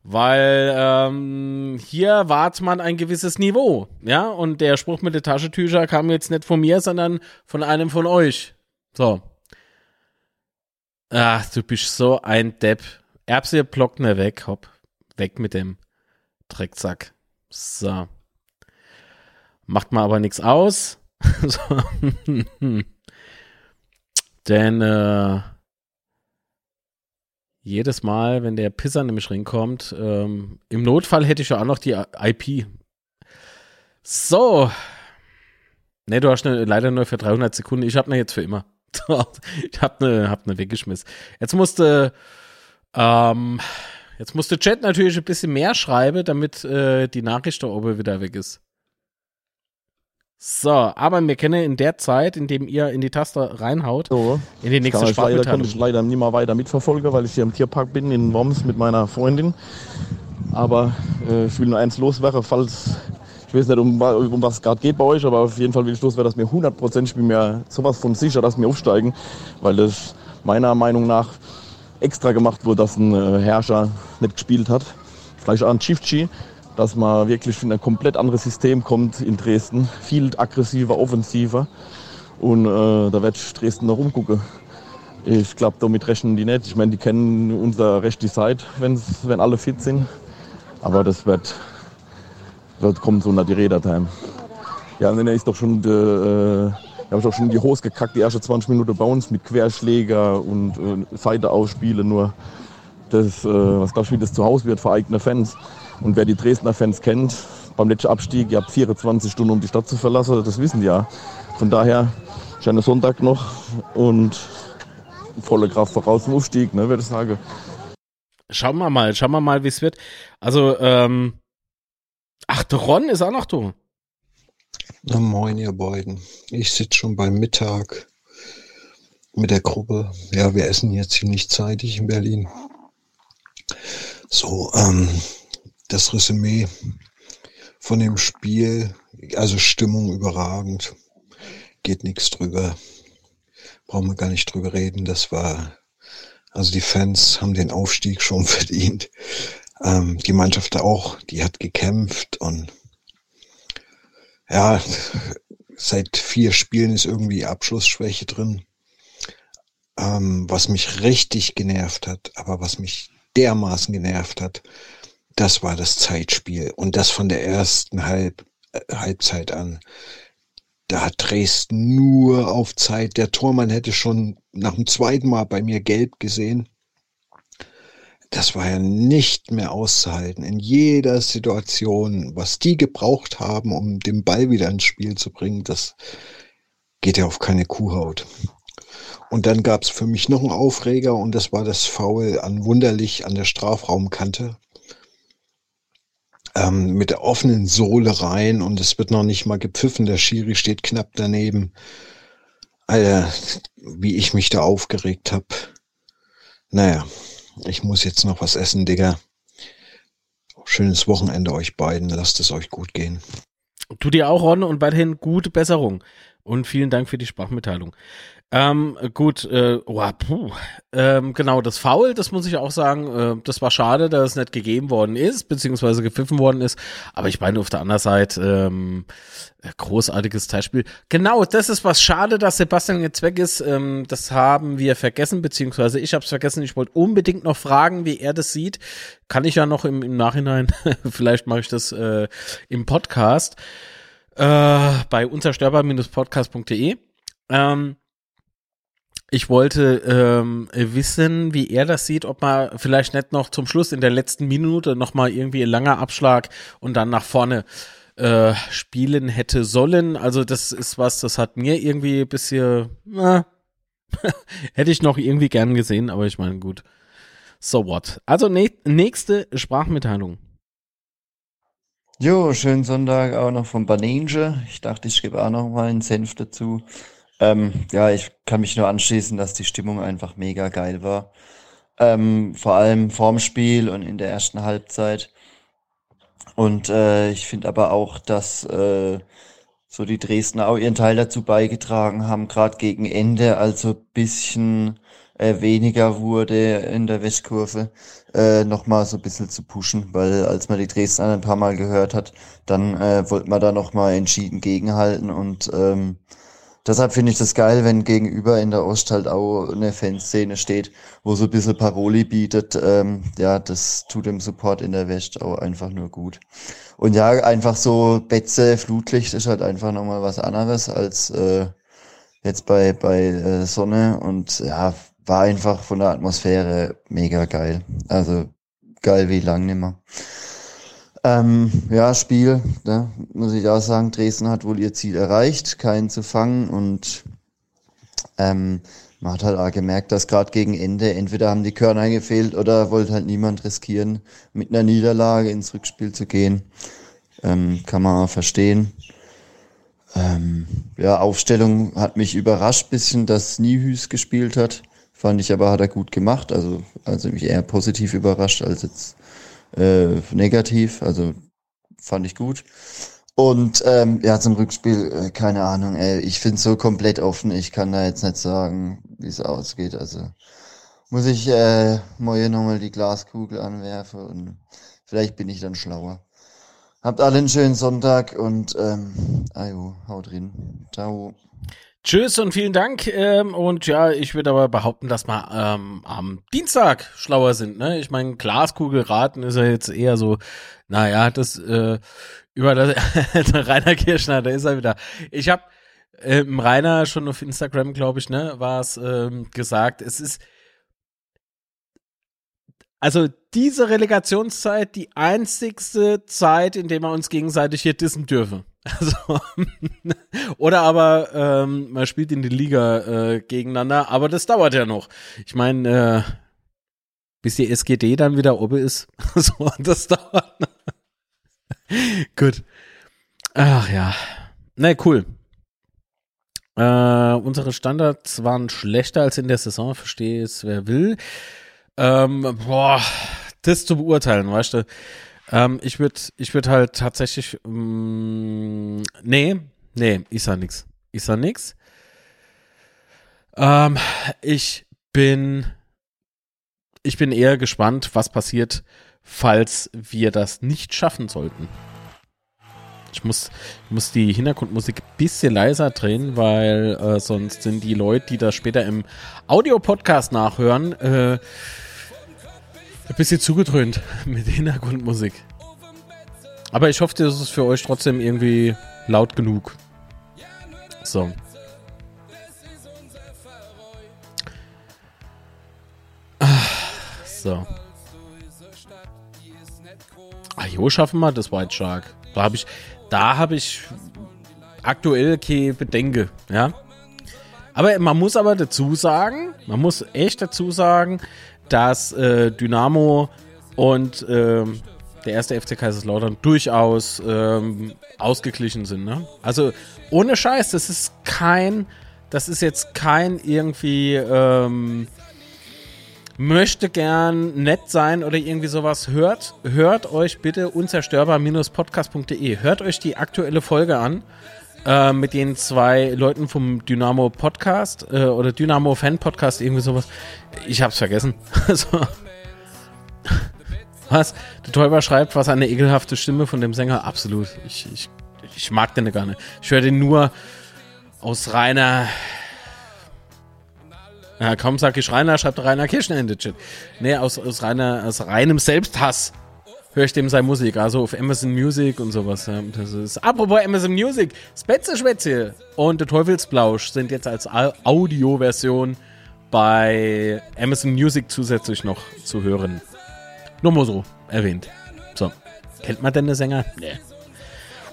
weil ähm, hier wart man ein gewisses Niveau, ja, und der Spruch mit der Taschentücher kam jetzt nicht von mir, sondern von einem von euch. So. Ach, du bist so ein Depp. Erbse blockt mir weg, hopp. Weg mit dem Drecksack. So. Macht mal aber nichts aus. so. Denn äh, jedes Mal, wenn der Pisser nämlich reinkommt, ähm, im Notfall hätte ich ja auch noch die IP. So. Ne, du hast ne, leider nur für 300 Sekunden. Ich habe ne jetzt für immer. ich habe ne, hab ne weggeschmissen. Jetzt musste, ähm, jetzt musste Chat natürlich ein bisschen mehr schreiben, damit äh, die Nachricht da oben wieder weg ist. So, aber wir kennen in der Zeit, in dem ihr in die Taste reinhaut, in die nächste kann leider, Sprachmitteilung. ich leider nie mal weiter mitverfolgen, weil ich hier im Tierpark bin in Worms mit meiner Freundin. Aber äh, ich will nur eins loswerden, falls, ich weiß nicht, um, um was es gerade geht bei euch, aber auf jeden Fall will ich loswerden, dass mir 100% ich bin mir sowas von sicher, dass wir aufsteigen, weil das meiner Meinung nach extra gemacht wurde, dass ein äh, Herrscher nicht gespielt hat. Vielleicht auch ein Chifchi, dass man wirklich in ein komplett anderes System kommt in Dresden. Viel aggressiver, offensiver. Und äh, da werde ich Dresden noch rumgucken. Ich glaube, damit rechnen die nicht. Ich meine, die kennen unser rechte Seite, wenn's, wenn alle fit sind. Aber das wird, wird kommt so nach die Räder-Time. Ja, und dann ist doch schon, äh, ich habe doch schon die Hose gekackt, die ersten 20 Minuten bei uns mit Querschläger und äh, Seite ausspielen. Nur das, äh, was glaube ich, wie das zu Hause wird für eigene Fans. Und wer die Dresdner Fans kennt, beim letzten Abstieg, ihr habt 24 Stunden, um die Stadt zu verlassen, das wissen die ja. Von daher, schönen Sonntag noch und volle Kraft voraus zum Aufstieg, ne, würde ich sagen. Schauen wir mal, schauen wir mal, wie es wird. Also, ähm, ach, der Ron ist auch noch da. Na moin, ihr beiden. Ich sitze schon beim Mittag mit der Gruppe. Ja, wir essen hier ziemlich zeitig in Berlin. So, ähm, das Resümee von dem Spiel, also Stimmung überragend, geht nichts drüber. Brauchen wir gar nicht drüber reden. Das war, also die Fans haben den Aufstieg schon verdient. Ähm, die Mannschaft auch, die hat gekämpft und ja, seit vier Spielen ist irgendwie Abschlussschwäche drin. Ähm, was mich richtig genervt hat, aber was mich dermaßen genervt hat, das war das Zeitspiel. Und das von der ersten Halb, äh, Halbzeit an. Da hat Dresden nur auf Zeit. Der Tormann hätte schon nach dem zweiten Mal bei mir gelb gesehen. Das war ja nicht mehr auszuhalten. In jeder Situation, was die gebraucht haben, um den Ball wieder ins Spiel zu bringen, das geht ja auf keine Kuhhaut. Und dann gab es für mich noch einen Aufreger und das war das Foul an Wunderlich an der Strafraumkante. Ähm, mit der offenen Sohle rein und es wird noch nicht mal gepfiffen. Der Schiri steht knapp daneben. Alter, wie ich mich da aufgeregt hab. Naja, ich muss jetzt noch was essen, Digga. Schönes Wochenende euch beiden. Lasst es euch gut gehen. Tu dir auch, Ron, und weiterhin gute Besserung. Und vielen Dank für die Sprachmitteilung. Ähm, gut, äh, oh, puh. Ähm, genau, das Foul, das muss ich auch sagen, äh, das war schade, dass es nicht gegeben worden ist, beziehungsweise gepfiffen worden ist. Aber ich meine, auf der anderen Seite, ähm, großartiges Teilspiel. Genau, das ist was schade, dass Sebastian jetzt weg ist. Ähm, das haben wir vergessen, beziehungsweise ich habe es vergessen. Ich wollte unbedingt noch fragen, wie er das sieht. Kann ich ja noch im, im Nachhinein, vielleicht mache ich das äh, im Podcast äh, bei unzerstörbar-podcast.de. Ähm, ich wollte ähm, wissen, wie er das sieht, ob man vielleicht nicht noch zum Schluss in der letzten Minute noch mal irgendwie ein langer Abschlag und dann nach vorne äh, spielen hätte sollen. Also das ist was, das hat mir irgendwie ein bisschen, na, hätte ich noch irgendwie gern gesehen, aber ich meine, gut. So what? Also nächste Sprachmitteilung. Jo, schönen Sonntag auch noch von Baninge. Ich dachte, ich gebe auch noch mal einen Senf dazu. Ähm, ja, ich kann mich nur anschließen, dass die Stimmung einfach mega geil war. Ähm, vor allem vorm Spiel und in der ersten Halbzeit. Und äh, ich finde aber auch, dass äh, so die Dresdner auch ihren Teil dazu beigetragen haben, gerade gegen Ende, also bisschen äh, weniger wurde in der Westkurve, äh, nochmal so ein bisschen zu pushen, weil als man die Dresdner ein paar Mal gehört hat, dann äh, wollte man da nochmal entschieden gegenhalten und ähm, Deshalb finde ich das geil, wenn gegenüber in der Ost halt auch eine Fanszene steht, wo so ein bisschen Paroli bietet. Ähm, ja, das tut dem Support in der West auch einfach nur gut. Und ja, einfach so Betze, Flutlicht ist halt einfach nochmal was anderes als äh, jetzt bei, bei äh, Sonne. Und ja, war einfach von der Atmosphäre mega geil. Also geil wie lang nimmer. Ähm, ja, Spiel, ne, muss ich auch sagen, Dresden hat wohl ihr Ziel erreicht, keinen zu fangen und ähm, man hat halt auch gemerkt, dass gerade gegen Ende entweder haben die Körner gefehlt oder wollte halt niemand riskieren, mit einer Niederlage ins Rückspiel zu gehen. Ähm, kann man auch verstehen. Ähm, ja, Aufstellung hat mich überrascht bisschen, dass Niehüs gespielt hat. Fand ich aber, hat er gut gemacht. Also, also mich eher positiv überrascht als jetzt äh, negativ, also fand ich gut. Und ähm, ja, zum Rückspiel, äh, keine Ahnung, ey, ich finde so komplett offen, ich kann da jetzt nicht sagen, wie es ausgeht. Also muss ich äh, mal nochmal die Glaskugel anwerfen und vielleicht bin ich dann schlauer. Habt alle einen schönen Sonntag und ähm, ajo, haut drin. Ciao. Tschüss und vielen Dank. Ähm, und ja, ich würde aber behaupten, dass wir ähm, am Dienstag schlauer sind. Ne? Ich meine, Glaskugelraten ist ja jetzt eher so, naja, das äh, über das Rainer Kirschner, da ist er wieder. Ich habe ähm, Rainer schon auf Instagram, glaube ich, ne, war es ähm, gesagt. Es ist also diese Relegationszeit die einzigste Zeit, in der wir uns gegenseitig hier dissen dürfen. Also, oder aber ähm, man spielt in die Liga äh, gegeneinander, aber das dauert ja noch. Ich meine, äh, bis die SGD dann wieder oben ist, so, das dauert. Gut. Ach ja. Na, cool. Äh, unsere Standards waren schlechter als in der Saison, verstehe es, wer will. Ähm, boah, das zu beurteilen, weißt du. Ähm, ich würde ich würd halt tatsächlich, mm, nee, nee, ich sag nix. Ich sag nix. Ähm, ich bin, ich bin eher gespannt, was passiert, falls wir das nicht schaffen sollten. Ich muss, ich muss die Hintergrundmusik ein bisschen leiser drehen, weil äh, sonst sind die Leute, die das später im Audio-Podcast nachhören, äh, ein bisschen zugedröhnt mit Hintergrundmusik. Aber ich hoffe, das ist für euch trotzdem irgendwie laut genug. So. Ah, So. Ah, jo, schaffen wir das White Shark. Da habe ich, da ich aktuell keine Bedenke, ja. Aber man muss aber dazu sagen, man muss echt dazu sagen, dass äh, Dynamo und ähm, der erste FC Kaiserslautern durchaus ähm, ausgeglichen sind. Ne? Also ohne Scheiß, das ist kein, das ist jetzt kein irgendwie ähm, möchte gern nett sein oder irgendwie sowas. Hört, hört euch bitte unzerstörbar-podcast.de. Hört euch die aktuelle Folge an äh, mit den zwei Leuten vom Dynamo Podcast äh, oder Dynamo Fan Podcast, irgendwie sowas. Ich hab's vergessen. also, was? Der Täuber schreibt, was eine ekelhafte Stimme von dem Sänger. Absolut. Ich, ich, ich mag den gar nicht. Ich höre den nur aus reiner. Ja, kaum sag ich Rainer, schreibt Rainer Kirschner in den Chat. Nee, aus, aus, reiner, aus reinem Selbsthass höre ich dem seine Musik. Also auf Amazon Music und sowas. Ja. Das ist, apropos Amazon Music, Spätze Schwätze und der Teufelsblausch sind jetzt als Au- Audioversion bei Amazon Music zusätzlich noch zu hören. Nur mal so erwähnt. So. Kennt man denn den Sänger? Nee.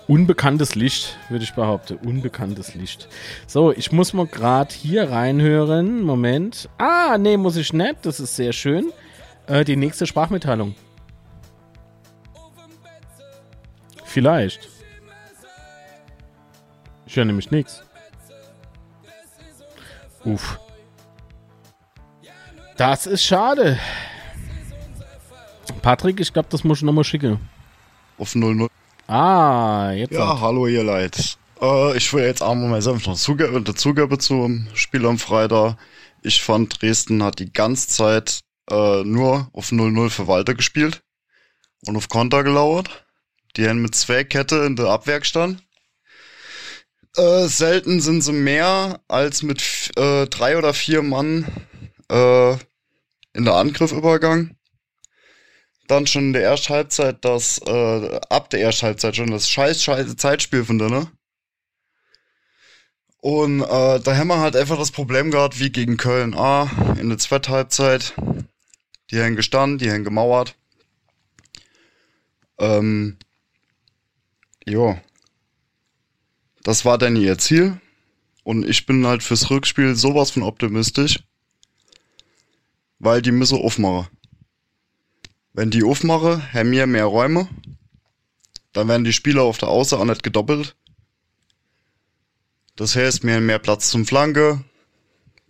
Unbekanntes Licht, würde ich behaupten. Unbekanntes Licht. So, ich muss mal gerade hier reinhören. Moment. Ah, nee, muss ich nicht. Das ist sehr schön. Äh, die nächste Sprachmitteilung. Vielleicht. Ich höre nämlich nichts. Uff. Das ist schade. Patrick, ich glaube, das muss ich nochmal schicken. Auf 0-0. Ah, jetzt. Ja, hat- hallo ihr Leid. Äh, ich will jetzt einmal mal selbst noch zuge dazugeben zum Spiel am Freitag. Ich fand, Dresden hat die ganze Zeit äh, nur auf 0-0 für Walter gespielt und auf Konter gelauert. Die haben mit zwei Kette in der Abwehr gestanden. Äh, selten sind sie mehr als mit äh, drei oder vier Mann äh, in der Angriff übergangen. Dann schon in der ersten Halbzeit das, äh, ab der ersten Halbzeit schon das scheiß scheiße Zeitspiel von denen. Und äh, da haben wir halt einfach das Problem gehabt, wie gegen Köln A in der zweiten Halbzeit. Die haben gestanden, die haben gemauert. Ähm, jo. Das war dann ihr Ziel. Und ich bin halt fürs Rückspiel sowas von optimistisch. Weil die müssen aufmachen. Wenn die aufmachen, haben wir mehr Räume. Dann werden die Spieler auf der Außer auch nicht gedoppelt. Das heißt, haben mehr Platz zum Flanke.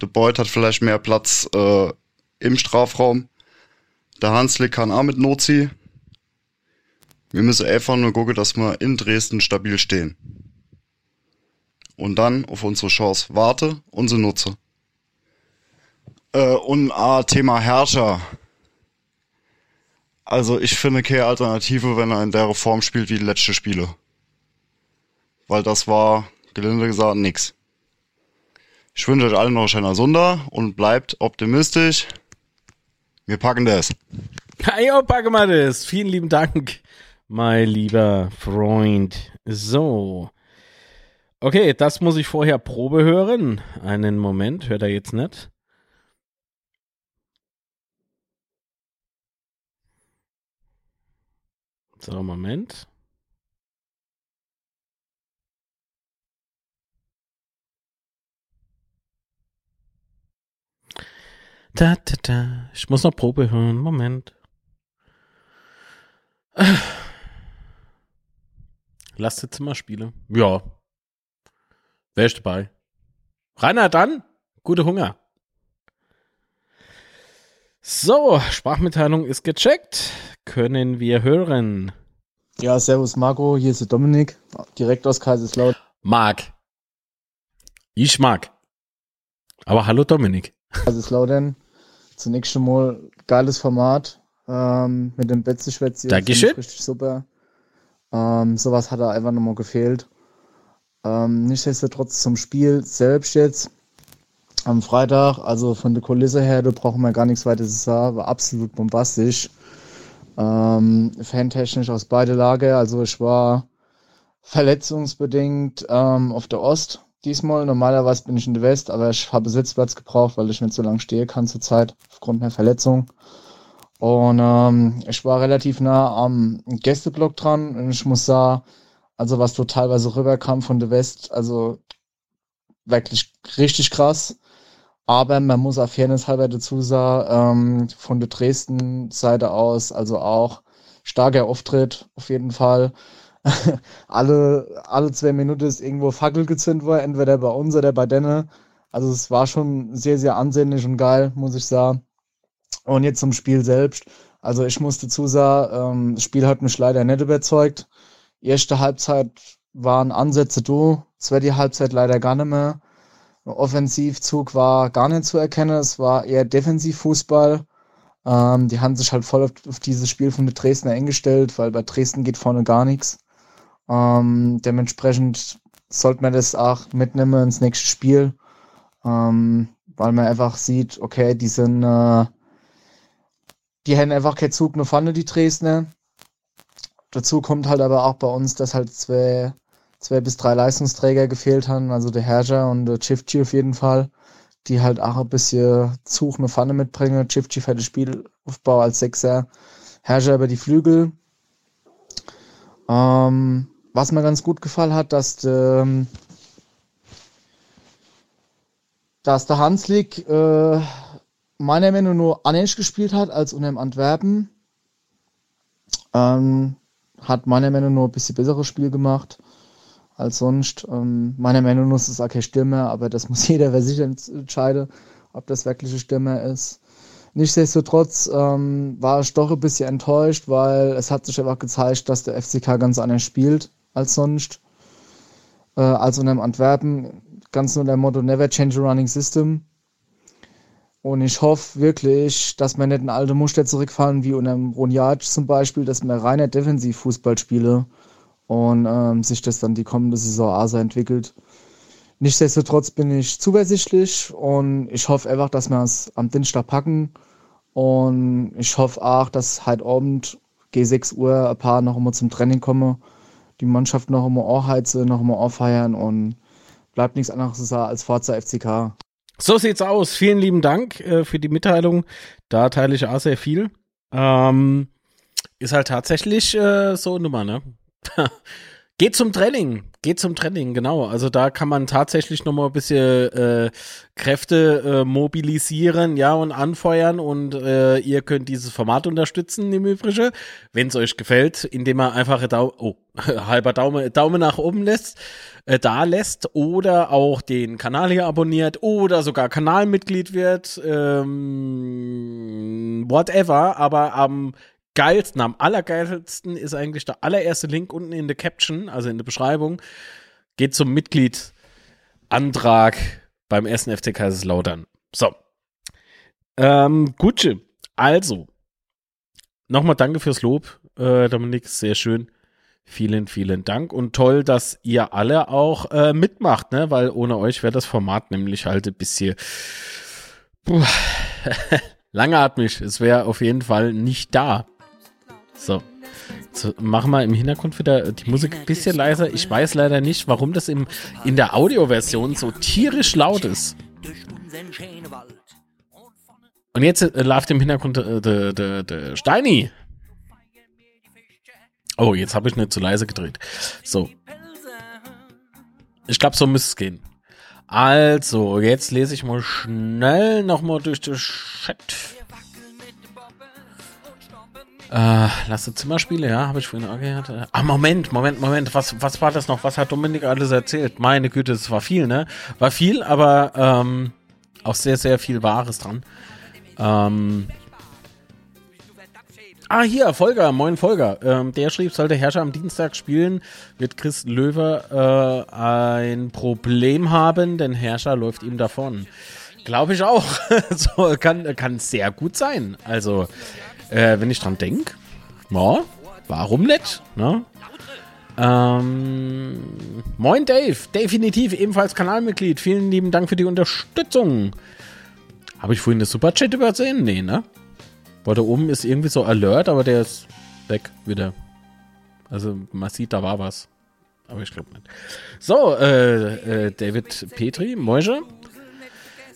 Der Beut hat vielleicht mehr Platz äh, im Strafraum. Der Hanslik kann auch mit Nozi. Wir müssen einfach nur gucken, dass wir in Dresden stabil stehen. Und dann auf unsere Chance warte und sie nutze. Äh, und ah, Thema Herrscher. Also ich finde keine Alternative, wenn er in der Form spielt wie die letzten Spiele. Weil das war, gelinde gesagt, nix. Ich wünsche euch allen noch einen schönen Sonntag und bleibt optimistisch. Wir packen das. Hey, packen wir das. Vielen lieben Dank, mein lieber Freund. So. Okay, das muss ich vorher Probe hören. Einen Moment, hört er jetzt nicht? So, Moment. Da, da, da. Ich muss noch Probe hören. Moment. Ach. Lastzimmerspiele. Ja. Wer ist dabei? Rainer, dann. Gute Hunger. So, Sprachmitteilung ist gecheckt. Können wir hören? Ja, servus Marco, hier ist der Dominik, direkt aus Kaiserslautern. Marc. Ich mag. Aber hallo Dominik. Kaiserslautern. Zunächst schon mal geiles Format ähm, mit dem Betzeschwätz. hier, Dankeschön. Richtig super. Ähm, sowas hat da einfach nochmal gefehlt. Ähm, nichtsdestotrotz zum Spiel selbst jetzt am Freitag, also von der Kulisse her, da brauchen wir gar nichts weiter zu sagen, war absolut bombastisch. Ähm, fantechnisch aus beide Lager, also ich war verletzungsbedingt ähm, auf der Ost diesmal. Normalerweise bin ich in der West, aber ich habe Sitzplatz gebraucht, weil ich nicht so lange stehen kann zurzeit aufgrund einer Verletzung. Und ähm, ich war relativ nah am Gästeblock dran und ich muss sagen, also was so teilweise rüberkam von der West, also wirklich richtig krass. Aber man muss auf Fairness halber dazu sagen, ähm, von der Dresden-Seite aus, also auch starker Auftritt auf jeden Fall. alle, alle zwei Minuten ist irgendwo Fackel gezündet worden, entweder bei uns oder bei denen. Also es war schon sehr, sehr ansehnlich und geil, muss ich sagen. Und jetzt zum Spiel selbst. Also ich muss dazu sagen, ähm, das Spiel hat mich leider nicht überzeugt. Erste Halbzeit waren Ansätze da, zweite Halbzeit leider gar nicht mehr. Offensivzug war gar nicht zu erkennen, es war eher Defensivfußball. Ähm, die haben sich halt voll auf, auf dieses Spiel von den Dresdner eingestellt, weil bei Dresden geht vorne gar nichts. Ähm, dementsprechend sollte man das auch mitnehmen ins nächste Spiel, ähm, weil man einfach sieht, okay, die sind, äh, die haben einfach keinen Zug nur vorne, die Dresdner. Dazu kommt halt aber auch bei uns, dass halt zwei, zwei bis drei Leistungsträger gefehlt haben, also der Herrscher und der Chifchi auf jeden Fall, die halt auch ein bisschen Zug eine Pfanne mitbringen. Chifchi für den Spielaufbau als Sechser, Herrscher über die Flügel. Ähm, was mir ganz gut gefallen hat, dass der, dass der Hanslik äh, meiner Meinung nach nur anders gespielt hat als unter dem Antwerpen. Ähm, hat meiner Meinung nach ein bisschen besseres Spiel gemacht als sonst. Ähm, meiner Meinung nach ist es auch kein Stürmer, aber das muss jeder für sich entscheiden, ob das wirklich ein Stürmer ist. Nichtsdestotrotz ähm, war ich doch ein bisschen enttäuscht, weil es hat sich einfach gezeigt, dass der FCK ganz anders spielt als sonst. Äh, als unter dem Antwerpen. Ganz nur der Motto Never change a running system. Und ich hoffe wirklich, dass wir nicht in alte Muster zurückfallen, wie unter Ronjac zum Beispiel, dass wir reiner Defensivfußball spielen und ähm, sich das dann die kommende Saison ASA entwickelt. Nichtsdestotrotz bin ich zuversichtlich und ich hoffe einfach, dass wir es am Dienstag packen. Und ich hoffe auch, dass heute Abend G6 Uhr ein paar noch einmal zum Training kommen, die Mannschaft noch einmal anheizen, noch einmal auffeiern und bleibt nichts anderes als Forza FCK. So sieht's aus. Vielen lieben Dank äh, für die Mitteilung. Da teile ich auch sehr viel. Ähm, ist halt tatsächlich äh, so eine Nummer, ne? Geht zum Training, geht zum Training, genau. Also da kann man tatsächlich nochmal ein bisschen äh, Kräfte äh, mobilisieren, ja, und anfeuern und äh, ihr könnt dieses Format unterstützen im Übrigen, wenn es euch gefällt, indem man einfach Dau oh, halber Daumen, Daumen nach oben lässt, äh, da lässt oder auch den Kanal hier abonniert oder sogar Kanalmitglied wird, ähm, whatever, aber am geilsten, am allergeilsten ist eigentlich der allererste Link unten in der Caption, also in der Beschreibung. Geht zum Mitgliedsantrag beim ersten FC Kaiserslautern. So. Ähm, Gutsche. Also. Nochmal danke fürs Lob, äh, Dominik. Sehr schön. Vielen, vielen Dank. Und toll, dass ihr alle auch äh, mitmacht, ne? Weil ohne euch wäre das Format nämlich halt ein bisschen langatmig. Es wäre auf jeden Fall nicht da. So. so. Machen wir im Hintergrund wieder die Musik ein bisschen leiser. Ich weiß leider nicht, warum das im, in der Audioversion so tierisch laut ist. Und jetzt äh, läuft im Hintergrund äh, der de, de Steini. Oh, jetzt habe ich nicht zu leise gedreht. So. Ich glaube, so müsste es gehen. Also, jetzt lese ich mal schnell nochmal durch den Chat. Äh, lasse Zimmerspiele, ja, habe ich vorhin auch gehört. Ah, Moment, Moment, Moment. Was, was war das noch? Was hat Dominik alles erzählt? Meine Güte, es war viel, ne? War viel, aber ähm, auch sehr, sehr viel Wahres dran. Ähm, Ah, hier, Volker, moin Volker. Ähm, der schrieb, sollte Herrscher am Dienstag spielen, wird Chris Löwe äh, ein Problem haben, denn Herrscher läuft ihm davon. Glaube ich auch. so, kann, kann sehr gut sein. Also, äh, wenn ich dran denke, ja, warum nicht? Ne? Ähm, moin Dave, definitiv ebenfalls Kanalmitglied. Vielen lieben Dank für die Unterstützung. Habe ich vorhin das Superchat übersehen? Nee, ne? Weil da oben ist irgendwie so Alert, aber der ist weg wieder. Also man sieht, da war was. Aber ich glaube nicht. So, äh, äh, David Petri, Moische.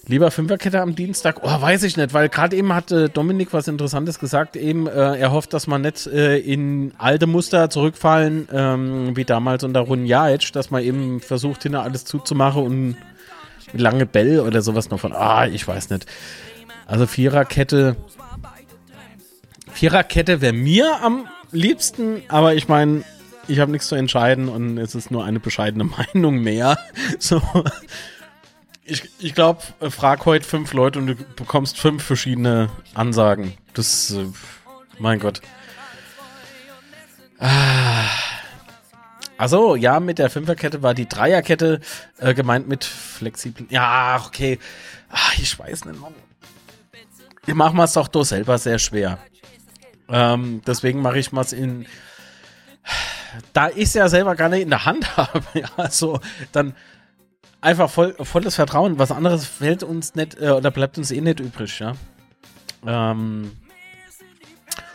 Lieber Fünferkette am Dienstag? Oh, weiß ich nicht, weil gerade eben hat äh, Dominik was Interessantes gesagt. Eben, äh, er hofft, dass man nicht äh, in alte Muster zurückfallen, ähm, wie damals unter Runjajic, dass man eben versucht, hinter alles zuzumachen und lange Bell oder sowas noch von. Ah, ich weiß nicht. Also Viererkette. Viererkette wäre mir am liebsten, aber ich meine, ich habe nichts zu entscheiden und es ist nur eine bescheidene Meinung mehr. So. Ich, ich glaube, frag heute fünf Leute und du bekommst fünf verschiedene Ansagen. Das, äh, mein Gott. Ah. Also ja, mit der Fünferkette war die Dreierkette äh, gemeint mit flexiblen. Ja, okay. Ach, ich weiß nicht, Mann. Ich mache es doch doch selber sehr schwer. Ähm, deswegen mache ich mal in. Da ich es ja selber gar nicht in der Hand habe, ja, also dann einfach voll, volles Vertrauen. Was anderes fällt uns nicht äh, oder bleibt uns eh nicht übrig, ja. Ähm,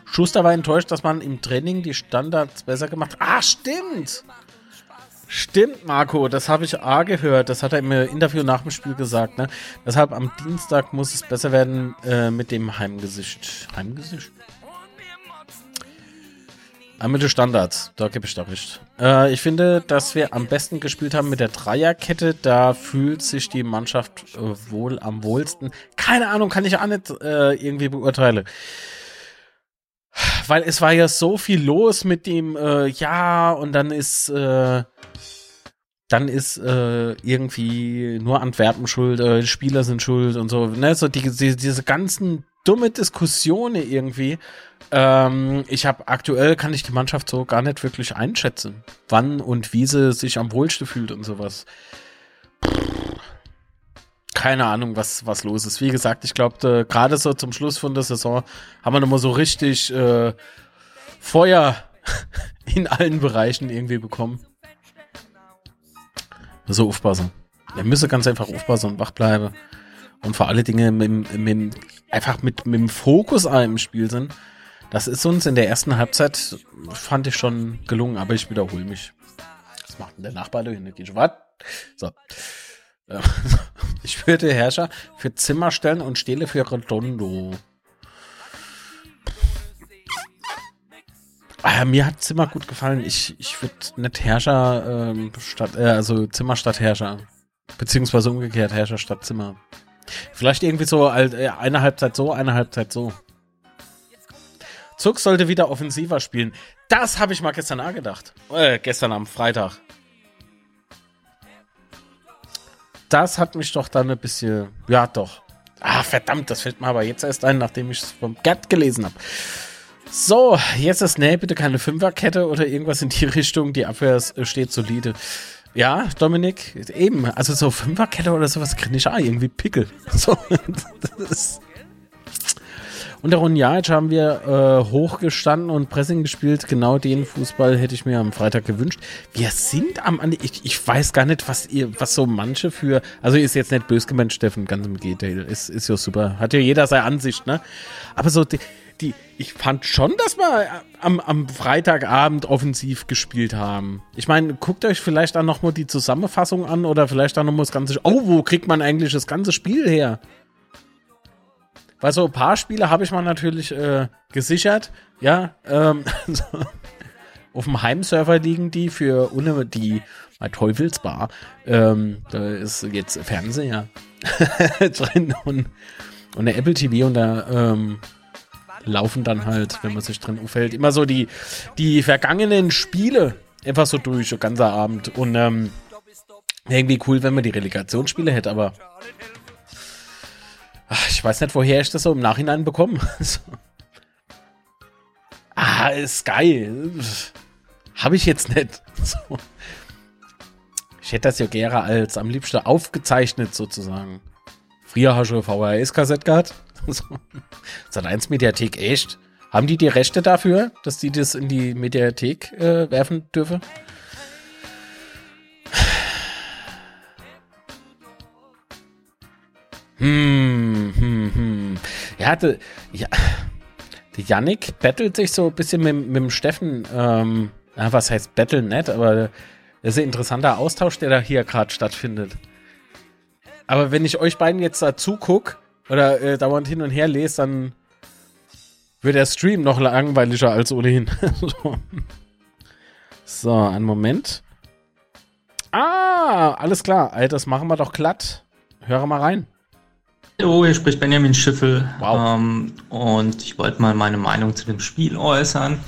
Schuster war enttäuscht, dass man im Training die Standards besser gemacht hat. Ah, stimmt! Stimmt, Marco, das habe ich A gehört. Das hat er im Interview nach dem Spiel gesagt. Ne? Deshalb am Dienstag muss es besser werden äh, mit dem Heimgesicht. Heimgesicht? Den Standards, da gebe ich da recht. Äh, ich finde, dass wir am besten gespielt haben mit der Dreierkette. Da fühlt sich die Mannschaft äh, wohl am wohlsten. Keine Ahnung, kann ich auch nicht äh, irgendwie beurteilen. Weil es war ja so viel los mit dem, äh, ja, und dann ist, äh, dann ist äh, irgendwie nur Antwerpen schuld, die Spieler sind schuld und so. Ne? So die, die, diese ganzen dumme Diskussionen irgendwie. Ähm, ich habe aktuell kann ich die Mannschaft so gar nicht wirklich einschätzen, wann und wie sie sich am wohlsten fühlt und sowas. Keine Ahnung, was, was los ist. Wie gesagt, ich glaube, gerade so zum Schluss von der Saison haben wir nochmal so richtig äh, Feuer in allen Bereichen irgendwie bekommen. So aufpassen. Er müsse ganz einfach aufpassen und wach bleiben. Und vor alle Dinge mit, mit, einfach mit, mit dem Fokus im Spiel sind. Das ist uns in der ersten Halbzeit, fand ich schon gelungen, aber ich wiederhole mich. Was macht denn der Nachbar da? Was? So. Ich würde Herrscher für Zimmer stellen und Stele für Redondo. Ah, mir hat Zimmer gut gefallen. Ich, ich würde nicht Herrscher ähm, statt, äh, also Zimmer statt Herrscher. Beziehungsweise umgekehrt Herrscher statt Zimmer. Vielleicht irgendwie so äh, eine Halbzeit so, eine Halbzeit so. Zug sollte wieder offensiver spielen. Das habe ich mal gestern angedacht. Äh, gestern am Freitag. Das hat mich doch dann ein bisschen. Ja, doch. Ah, verdammt, das fällt mir aber jetzt erst ein, nachdem ich es vom Gerd gelesen habe. So, jetzt ist nee, bitte keine Fünferkette oder irgendwas in die Richtung. Die Abwehr steht solide. Ja, Dominik, eben. Also so Fünferkette oder sowas kriege ich auch irgendwie Pickel. So, das und der Runjajic haben wir äh, hochgestanden und Pressing gespielt. Genau den Fußball hätte ich mir am Freitag gewünscht. Wir sind am ich, ich weiß gar nicht, was ihr, was so manche für. Also ist jetzt nicht bös gemeint, Steffen, ganz im Gegenteil. Ist, ist ja super. Hat ja jeder seine Ansicht, ne? Aber so die, die ich fand schon, dass wir am, am Freitagabend offensiv gespielt haben. Ich meine, guckt euch vielleicht dann nochmal die Zusammenfassung an oder vielleicht dann nochmal das ganze. Oh, wo kriegt man eigentlich das ganze Spiel her? Weil so ein paar Spiele habe ich mal natürlich äh, gesichert, ja. Ähm, auf dem Heimserver liegen die für ohne die bei Teufelsbar. Ähm, da ist jetzt Fernseher drin und, und eine Apple TV und da ähm, laufen dann halt, wenn man sich drin aufhält, immer so die, die vergangenen Spiele einfach so durch, so ganzer Abend. Und ähm, irgendwie cool, wenn man die Relegationsspiele hätte, aber ach, ich weiß nicht, woher ich das so im Nachhinein bekomme. Ah, ist geil. Habe ich jetzt nicht. So. Ich hätte das ja gerne als am liebsten aufgezeichnet sozusagen. Früher hast du VHS-Kassette gehabt. So. Sat 1 Mediathek echt. Haben die die Rechte dafür, dass die das in die Mediathek äh, werfen dürfen? Hm, hm, hm. Ja, de, ja, der Yannick battelt sich so ein bisschen mit, mit dem Steffen. Ähm, ja, was heißt Battle net, aber das ist ein interessanter Austausch, der da hier gerade stattfindet. Aber wenn ich euch beiden jetzt da zuguck oder äh, dauernd hin und her lese, dann wird der Stream noch langweiliger als ohnehin. so. so, einen Moment. Ah, alles klar. Alter, das machen wir doch glatt. Höre mal rein. Hallo, hier spricht Benjamin Schiffel. Wow. Ähm, und ich wollte mal meine Meinung zu dem Spiel äußern.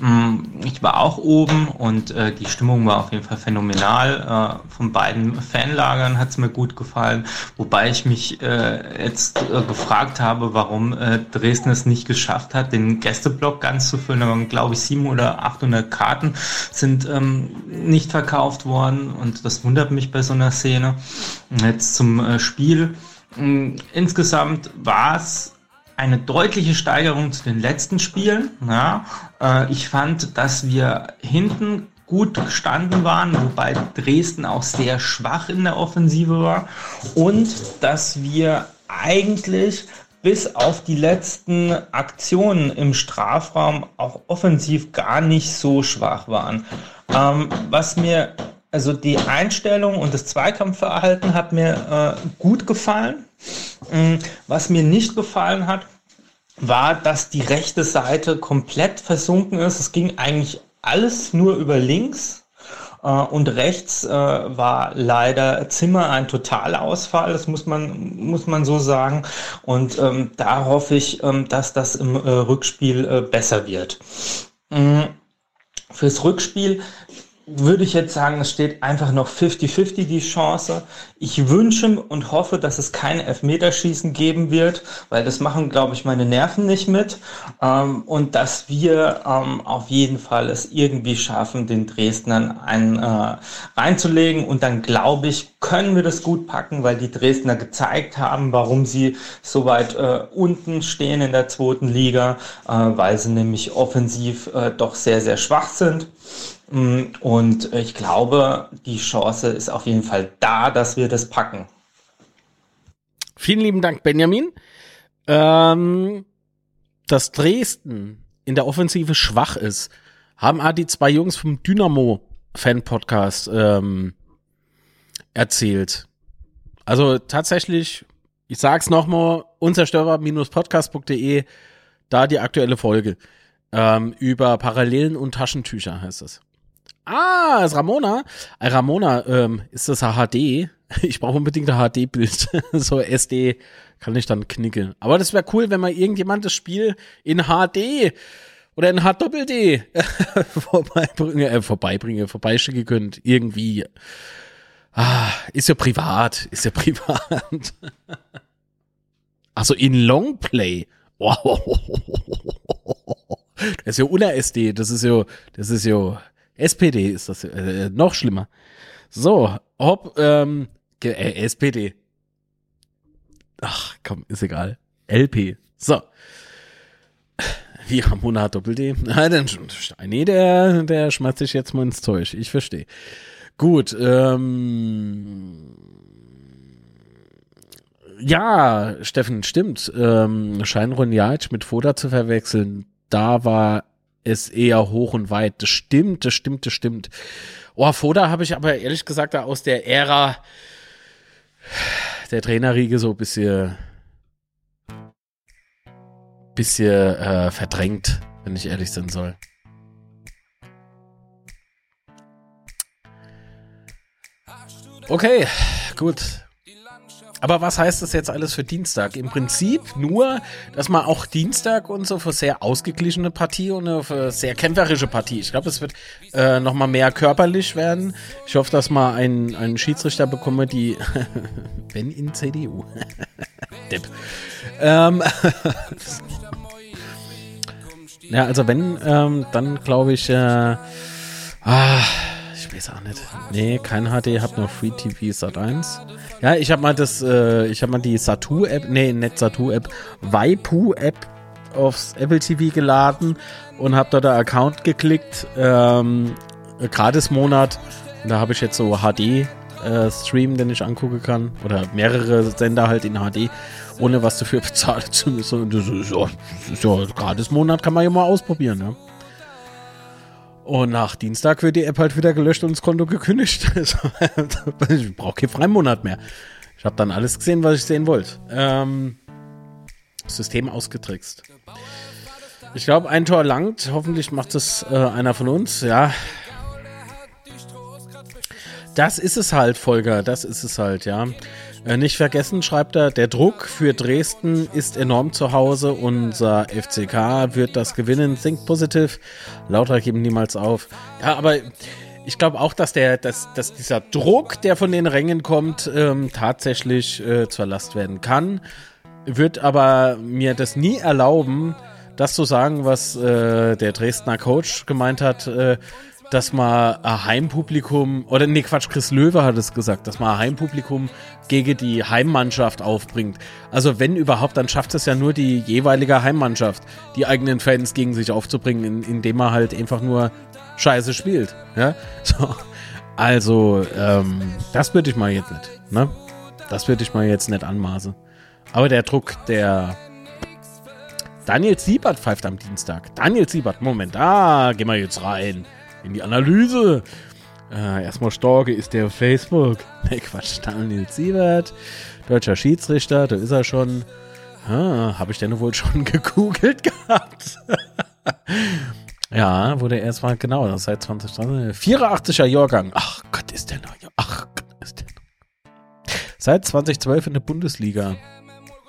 Mm, Ich war auch oben und äh, die Stimmung war auf jeden Fall phänomenal. Äh, von beiden Fanlagern hat es mir gut gefallen, wobei ich mich äh, jetzt äh, gefragt habe, warum äh, Dresden es nicht geschafft hat, den Gästeblock ganz zu füllen. Da waren, glaube ich, 700 oder 800 Karten sind ähm, nicht verkauft worden und das wundert mich bei so einer Szene. Jetzt zum äh, Spiel. Mm, Insgesamt war es eine deutliche Steigerung zu den letzten Spielen. Ja, äh, ich fand, dass wir hinten gut gestanden waren, wobei Dresden auch sehr schwach in der Offensive war und dass wir eigentlich bis auf die letzten Aktionen im Strafraum auch offensiv gar nicht so schwach waren. Ähm, was mir also die Einstellung und das Zweikampfverhalten hat mir äh, gut gefallen. Mm, Was mir nicht gefallen hat, war, dass die rechte Seite komplett versunken ist. Es ging eigentlich alles nur über links. Äh, Und rechts äh, war leider Zimmer ein Totalausfall, das muss man, muss man so sagen. Und ähm, da hoffe ich, ähm, dass das im äh, Rückspiel äh, besser wird. Mm, Fürs Rückspiel würde ich jetzt sagen, es steht einfach noch 50-50 die Chance. Ich wünsche und hoffe, dass es kein Elfmeterschießen geben wird, weil das machen, glaube ich, meine Nerven nicht mit. Ähm, und dass wir ähm, auf jeden Fall es irgendwie schaffen, den Dresdnern einen äh, reinzulegen. Und dann, glaube ich, können wir das gut packen, weil die Dresdner gezeigt haben, warum sie so weit äh, unten stehen in der zweiten Liga, äh, weil sie nämlich offensiv äh, doch sehr, sehr schwach sind. Mm, Und ich glaube, die Chance ist auf jeden Fall da, dass wir das packen. Vielen lieben Dank, Benjamin. Ähm, dass Dresden in der Offensive schwach ist, haben die zwei Jungs vom Dynamo Fan Podcast ähm, erzählt. Also tatsächlich, ich sag's nochmal, unzerstörbar-podcast.de, da die aktuelle Folge ähm, über Parallelen und Taschentücher heißt es. Ah, ist Ramona. Äh, Ramona, ähm, ist das HD? Ich brauche unbedingt ein HD-Bild. so SD kann ich dann knickeln. Aber das wäre cool, wenn mal irgendjemand das Spiel in HD oder in H-Doppel-D vorbeibringe, äh, vorbeibringe, vorbeischicken könnt. Irgendwie. Ah, ist ja privat. Ist ja privat. Also in Longplay. Wow. Das ist ja unter SD. Das ist ja, das ist ja SPD ist das äh, noch schlimmer. So, ob ähm, äh, SPD. Ach, komm, ist egal. LP. So. Wie Ramona hat Doppel-D. Ah, dann. Nee, der, der schmeißt sich jetzt mal ins Zeug. Ich verstehe. Gut, ähm. Ja, Steffen, stimmt. Ähm, Scheinron Jajic mit Foda zu verwechseln, da war ist eher hoch und weit. Das stimmt, das stimmt, das stimmt. Oh, Foda habe ich aber ehrlich gesagt da aus der Ära der Trainerriege so ein bisschen, bisschen äh, verdrängt, wenn ich ehrlich sein soll. Okay, gut. Aber was heißt das jetzt alles für Dienstag? Im Prinzip nur, dass man auch Dienstag und so für sehr ausgeglichene Partie und für sehr kämpferische Partie. Ich glaube, es wird äh, noch mal mehr körperlich werden. Ich hoffe, dass man einen, einen Schiedsrichter bekomme, die wenn in CDU. Depp. Ähm, ja, also wenn, ähm, dann glaube ich, äh, ah, weiß auch nicht. Nee, kein HD, hab nur Free TV Sat 1. Ja, ich habe mal das, äh, ich habe mal die Satu App, nee, nicht Satu App, Waipu App aufs Apple TV geladen und habe da der Account geklickt, ähm, gratis Monat. Und da habe ich jetzt so HD äh, Stream, den ich angucken kann oder mehrere Sender halt in HD, ohne was dafür bezahlen zu müssen. Das ist ja, das ist ja gratis Monat kann man ja mal ausprobieren, ne? Und nach Dienstag wird die App halt wieder gelöscht und das Konto gekündigt. ich brauche keinen Freimonat mehr. Ich habe dann alles gesehen, was ich sehen wollte. Ähm, System ausgetrickst. Ich glaube, ein Tor langt. Hoffentlich macht es äh, einer von uns. Ja. Das ist es halt, Volker. Das ist es halt, ja. Äh, nicht vergessen, schreibt er, der Druck für Dresden ist enorm zu Hause. Unser FCK wird das gewinnen. Think positiv. Lauter geben niemals auf. Ja, aber ich glaube auch, dass, der, dass, dass dieser Druck, der von den Rängen kommt, ähm, tatsächlich äh, zur Last werden kann. Wird aber mir das nie erlauben, das zu sagen, was äh, der Dresdner Coach gemeint hat. Äh, dass man ein Heimpublikum, oder nee, Quatsch, Chris Löwe hat es gesagt, dass man ein Heimpublikum gegen die Heimmannschaft aufbringt. Also wenn überhaupt, dann schafft es ja nur die jeweilige Heimmannschaft, die eigenen Fans gegen sich aufzubringen, indem man halt einfach nur Scheiße spielt. Ja? So. Also, ähm, das würde ich mal jetzt nicht. Ne? Das würde ich mal jetzt nicht anmaßen. Aber der Druck, der Daniel Siebert pfeift am Dienstag. Daniel Siebert, Moment, da gehen wir jetzt rein in die Analyse. Äh, erstmal Storke ist der auf Facebook. Ne, Quatsch, Daniel Siebert, deutscher Schiedsrichter, da ist er schon. Ah, Habe ich denn wohl schon gegoogelt gehabt? ja, wurde er erst mal, genau, seit 2020. 84er Jahrgang. Ach Gott, ist der noch. Ach Gott, ist der noch. Seit 2012 in der Bundesliga.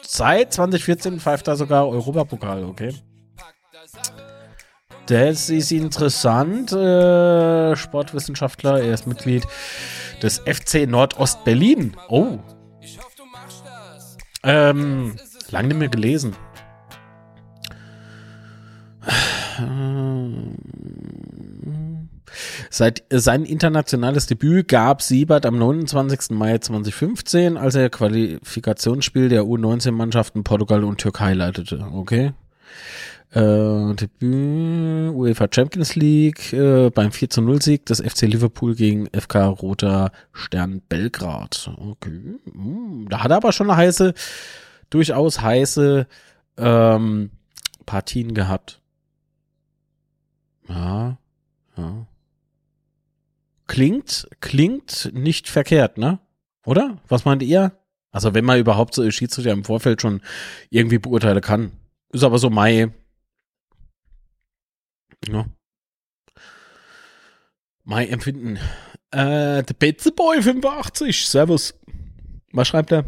Seit 2014 pfeift er sogar Europapokal, okay? Das ist interessant. Äh, Sportwissenschaftler, er ist Mitglied des FC Nordost Berlin. Oh. Ähm, lang nicht mehr gelesen. Seit sein internationales Debüt gab Siebert am 29. Mai 2015, als er Qualifikationsspiel der U19-Mannschaften Portugal und Türkei leitete. Okay. Äh, Debüt, UEFA Champions League, äh, beim 4 zu 0 Sieg des FC Liverpool gegen FK Roter Stern Belgrad. Okay. Hm, da hat er aber schon eine heiße, durchaus heiße ähm, Partien gehabt. Ja, ja. Klingt, klingt nicht verkehrt, ne? Oder? Was meint ihr? Also wenn man überhaupt so Schiedsrichter im Vorfeld schon irgendwie beurteilen kann. Ist aber so Mai, ja. Mein Empfinden. Äh, der Betzeboy 85, Servus. Was schreibt er?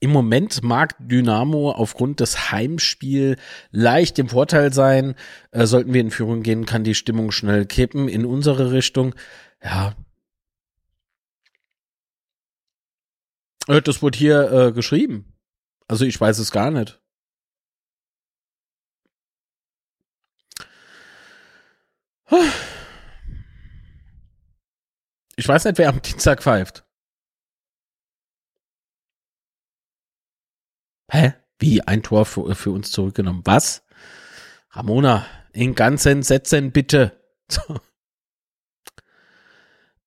Im Moment mag Dynamo aufgrund des Heimspiels leicht im Vorteil sein. Äh, sollten wir in Führung gehen, kann die Stimmung schnell kippen in unsere Richtung. Ja. Äh, das wurde hier äh, geschrieben. Also ich weiß es gar nicht. Ich weiß nicht, wer am Dienstag pfeift. Hä? Wie? Ein Tor für, für uns zurückgenommen. Was? Ramona, in ganzen Sätzen bitte.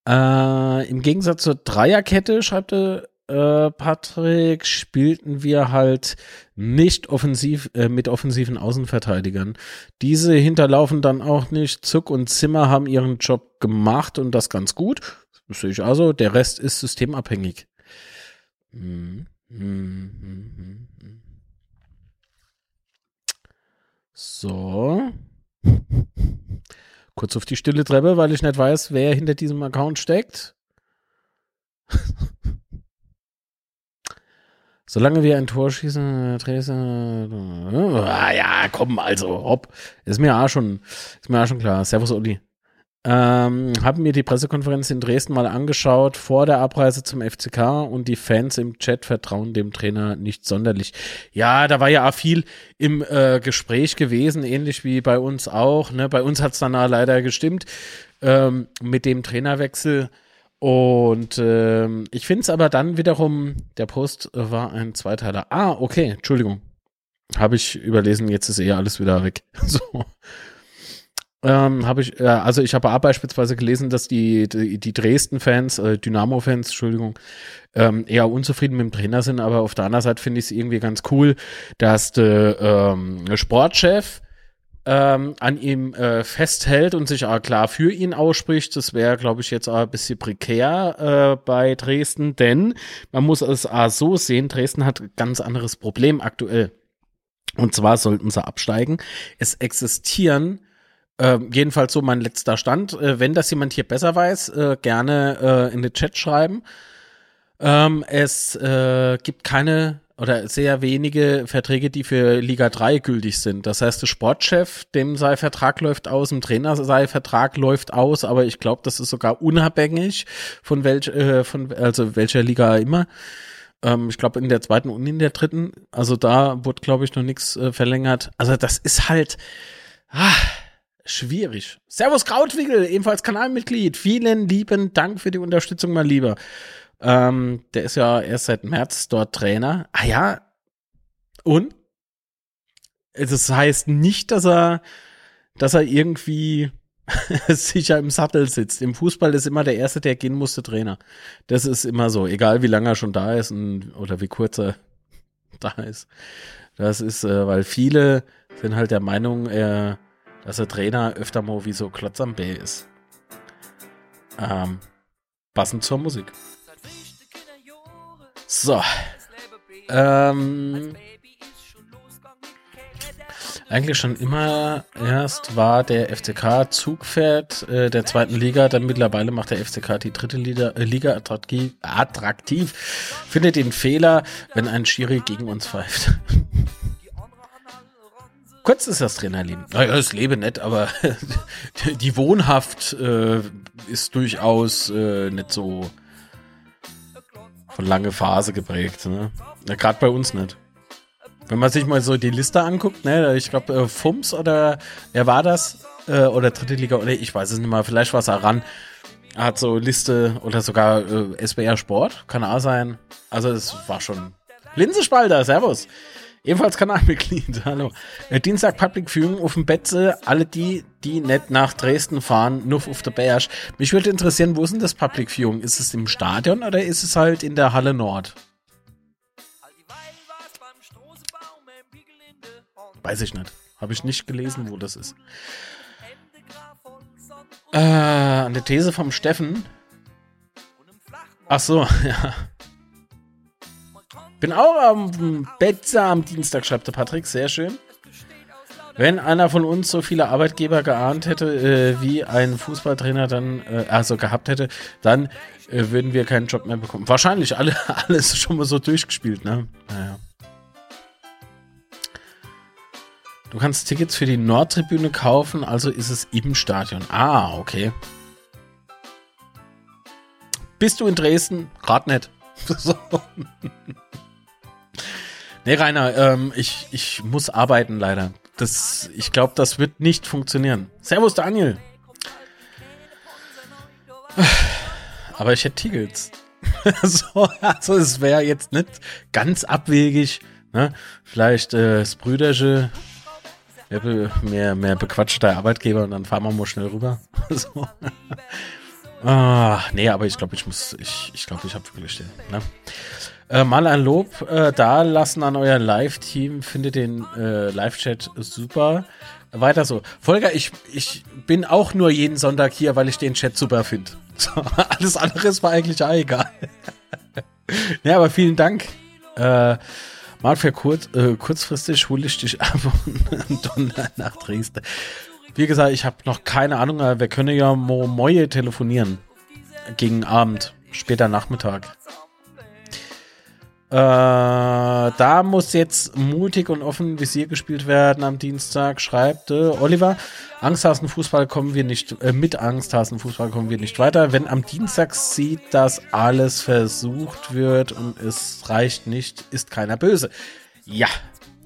äh, Im Gegensatz zur Dreierkette, schreibt er, äh, Patrick, spielten wir halt nicht offensiv äh, mit offensiven Außenverteidigern. Diese hinterlaufen dann auch nicht. Zuck und Zimmer haben ihren Job gemacht und das ganz gut. Das sehe ich also. Der Rest ist systemabhängig. Hm, hm, hm, so. Kurz auf die stille Treppe, weil ich nicht weiß, wer hinter diesem Account steckt. Solange wir ein Tor schießen, Dresden, ah, ja, komm, also, hopp. Ist mir auch schon, ist mir auch schon klar. Servus, Uli. Ähm, haben mir die Pressekonferenz in Dresden mal angeschaut vor der Abreise zum FCK und die Fans im Chat vertrauen dem Trainer nicht sonderlich. Ja, da war ja auch viel im äh, Gespräch gewesen, ähnlich wie bei uns auch. Ne? Bei uns hat es dann auch leider gestimmt ähm, mit dem Trainerwechsel. Und ähm, ich finde es aber dann wiederum, der Post war ein Zweiteiler. Ah, okay, Entschuldigung. Habe ich überlesen, jetzt ist eher alles wieder weg. so ähm, habe ich, äh, also ich habe auch beispielsweise gelesen, dass die, die, die Dresden-Fans, äh, Dynamo-Fans, Entschuldigung, ähm, eher unzufrieden mit dem Trainer sind, aber auf der anderen Seite finde ich es irgendwie ganz cool, dass der ähm, Sportchef ähm, an ihm äh, festhält und sich auch klar für ihn ausspricht. Das wäre, glaube ich, jetzt auch ein bisschen prekär äh, bei Dresden, denn man muss es auch so sehen, Dresden hat ein ganz anderes Problem aktuell. Und zwar sollten sie absteigen. Es existieren äh, jedenfalls so mein letzter Stand. Äh, wenn das jemand hier besser weiß, äh, gerne äh, in den Chat schreiben. Ähm, es äh, gibt keine oder sehr wenige Verträge, die für Liga 3 gültig sind. Das heißt, der Sportchef, dem sei Vertrag läuft aus, dem Trainer sei Vertrag läuft aus, aber ich glaube, das ist sogar unabhängig von welch, äh, von also welcher Liga immer. Ähm, ich glaube in der zweiten und in der dritten. Also da wurde, glaube ich, noch nichts äh, verlängert. Also das ist halt. Ah, schwierig. Servus Krautwickel, ebenfalls Kanalmitglied. Vielen lieben Dank für die Unterstützung, mein Lieber. Ähm, der ist ja erst seit März dort Trainer. Ah ja. Und? Das heißt nicht, dass er, dass er irgendwie sicher im Sattel sitzt. Im Fußball ist immer der Erste, der gehen musste, Trainer. Das ist immer so, egal wie lange er schon da ist und, oder wie kurz er da ist. Das ist, äh, weil viele sind halt der Meinung, er dass der Trainer öfter mal wie so Klotz am B ist. Ähm, passend zur Musik. So. Ähm, eigentlich schon immer erst war der FCK Zugpferd äh, der zweiten Liga, dann mittlerweile macht der FCK die dritte Liga, äh, Liga attraktiv, attraktiv, findet den Fehler, wenn ein Schiri gegen uns pfeift. Kurz ist das Trainerleben. Naja, das Leben nett, aber die Wohnhaft äh, ist durchaus äh, nicht so von lange Phase geprägt. Ne? Ja, Gerade bei uns nicht. Wenn man sich mal so die Liste anguckt, ne, ich glaube, äh, Fums oder wer war das? Äh, oder dritte Liga, oder ich weiß es nicht mal, vielleicht war es Aran. Hat so Liste oder sogar äh, SBR Sport, kann auch sein. Also es war schon. Linsespalter, Servus. Ebenfalls Kanalmitglied, hallo. Äh, Dienstag Public Viewing auf dem Betze, alle die, die nicht nach Dresden fahren, nur auf der Berg. Mich würde interessieren, wo ist denn das Public Viewing? Ist es im Stadion oder ist es halt in der Halle Nord? Weiß ich nicht. Habe ich nicht gelesen, wo das ist. Äh, eine These vom Steffen. Ach so, ja. Bin auch am Betze am Dienstag, schreibt der Patrick. Sehr schön. Wenn einer von uns so viele Arbeitgeber geahnt hätte, äh, wie ein Fußballtrainer dann, äh, also gehabt hätte, dann äh, würden wir keinen Job mehr bekommen. Wahrscheinlich alle, alles schon mal so durchgespielt, ne? Naja. Du kannst Tickets für die Nordtribüne kaufen, also ist es im Stadion. Ah, okay. Bist du in Dresden? Rat nicht. so. Nee, Rainer, ähm, ich, ich muss arbeiten leider. Das, ich glaube, das wird nicht funktionieren. Servus, Daniel. Aber ich hätte Tickets. so, also es wäre jetzt nicht ganz abwegig. Ne? Vielleicht äh, das Brüdersche, mehr, mehr bequatschter Arbeitgeber und dann fahren wir mal schnell rüber. so. ah, nee, aber ich glaube, ich muss, ich, ich glaube, ich habe wirklich den. Ne? Äh, mal ein Lob äh, da lassen an euer Live-Team. Finde den äh, Live-Chat super. Weiter so. Volker, ich, ich bin auch nur jeden Sonntag hier, weil ich den Chat super finde. So, alles andere ist mir eigentlich auch egal. ja, aber vielen Dank. Äh, mal für kurz, äh, kurzfristig hole ich dich ab und Donner nach Dresden. Wie gesagt, ich habe noch keine Ahnung, aber wir können ja mo Moje telefonieren. Gegen Abend, später Nachmittag. Äh, da muss jetzt mutig und offen Visier gespielt werden am Dienstag, schreibt äh, Oliver. Angsthasen-Fußball kommen wir nicht, äh, mit Angsthasen-Fußball kommen wir nicht weiter. Wenn am Dienstag sieht, dass alles versucht wird und es reicht nicht, ist keiner böse. Ja,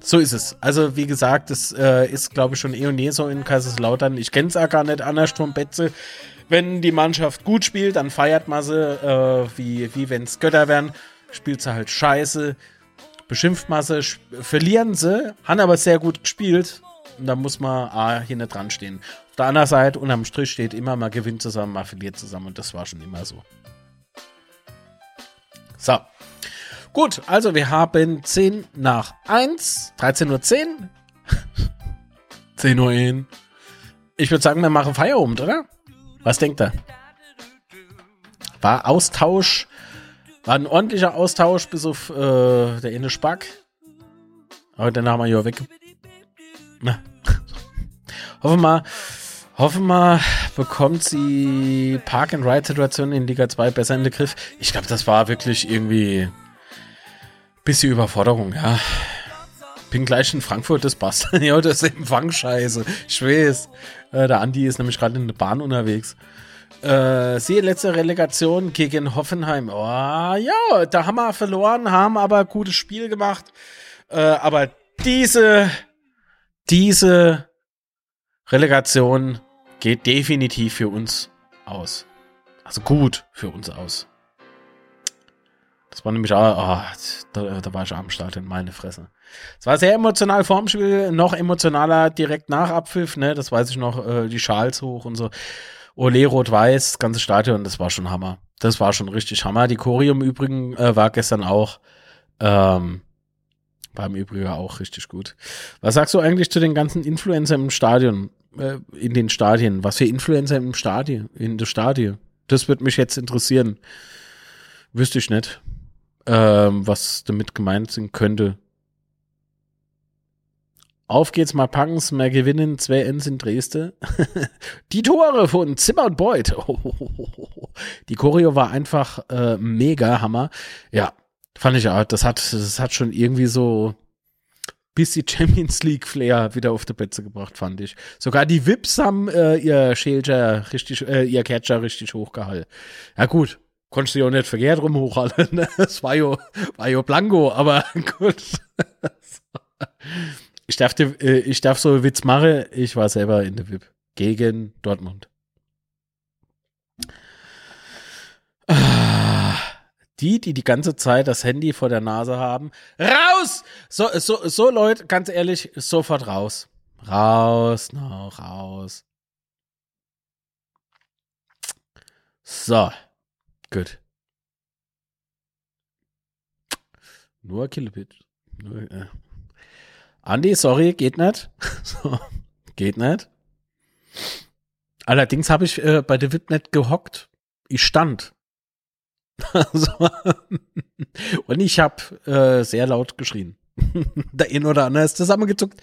so ist es. Also, wie gesagt, es äh, ist, glaube ich, schon eh und je so in Kaiserslautern. Ich kenne es auch gar nicht anders, Betze. Wenn die Mannschaft gut spielt, dann feiert man sie, äh, wie, wie wenn es Götter wären spielt sie halt scheiße, beschimpft man sie, verlieren sie, haben aber sehr gut gespielt. Und da muss man ah, hier nicht dran stehen. Auf der anderen Seite, unterm Strich steht immer, man gewinnt zusammen, man verliert zusammen. Und das war schon immer so. So. Gut, also wir haben 10 nach 1, 13.10 Uhr. 10. 10 Uhr hin. Ich würde sagen, wir machen Feierabend, oder? Was denkt er? War Austausch war ein ordentlicher Austausch bis auf äh, der Ende Spack. Aber danach haben wir ja weg. Na. Hoffen wir, hoffen wir, bekommt sie Park-and-Ride-Situation in Liga 2 besser in den Griff. Ich glaube, das war wirklich irgendwie bisschen Überforderung, ja. Bin gleich in Frankfurt, das passt. ja, das ist Empfangscheiße. Ich weiß. Äh, der Andi ist nämlich gerade in der Bahn unterwegs. Äh, siehe letzte Relegation gegen Hoffenheim. Oh, ja, da haben wir verloren, haben aber gutes Spiel gemacht. Äh, aber diese, diese Relegation geht definitiv für uns aus. Also gut für uns aus. Das war nämlich auch, oh, da, da, war ich am Start in meine Fresse. Es war sehr emotional vorm Spiel, noch emotionaler direkt nach Abpfiff, ne? Das weiß ich noch, äh, die Schals hoch und so. Ole Rot-Weiß, ganze Stadion, das war schon Hammer. Das war schon richtig Hammer. Die Choreo im Übrigen äh, war gestern auch, ähm, war im Übrigen auch richtig gut. Was sagst du eigentlich zu den ganzen Influencern im Stadion, äh, in den Stadien? Was für Influencer im Stadion, in der Stadie? Das würde mich jetzt interessieren. Wüsste ich nicht, ähm, was damit gemeint sein könnte. Auf geht's mal Punks, mehr gewinnen, zwei Ends in Dresden. die Tore von Zimmer und Beuth. Die Choreo war einfach äh, mega Hammer. Ja, fand ich auch. Das hat, das hat schon irgendwie so bisschen Champions League Flair wieder auf die Plätze gebracht, fand ich. Sogar die Vips haben äh, ihr Schälcher richtig, äh, ihr Catcher richtig hochgehalten. Ja gut, konntest du ja auch nicht verkehrt rum hochhalten. Ne? Das war ja, war ja Blanco, aber gut. Ich darf, äh, ich darf so Witz machen. Ich war selber in der VIP gegen Dortmund. Die, die die ganze Zeit das Handy vor der Nase haben, raus! So, so, so Leute, ganz ehrlich, sofort raus. Raus, noch raus. So, gut. Nur Kilobit. Nur, äh. Andi, sorry, geht nicht. so, geht nicht. Allerdings habe ich äh, bei der VIP nicht gehockt. Ich stand. also, und ich habe äh, sehr laut geschrien. der ein oder andere ist zusammengezuckt.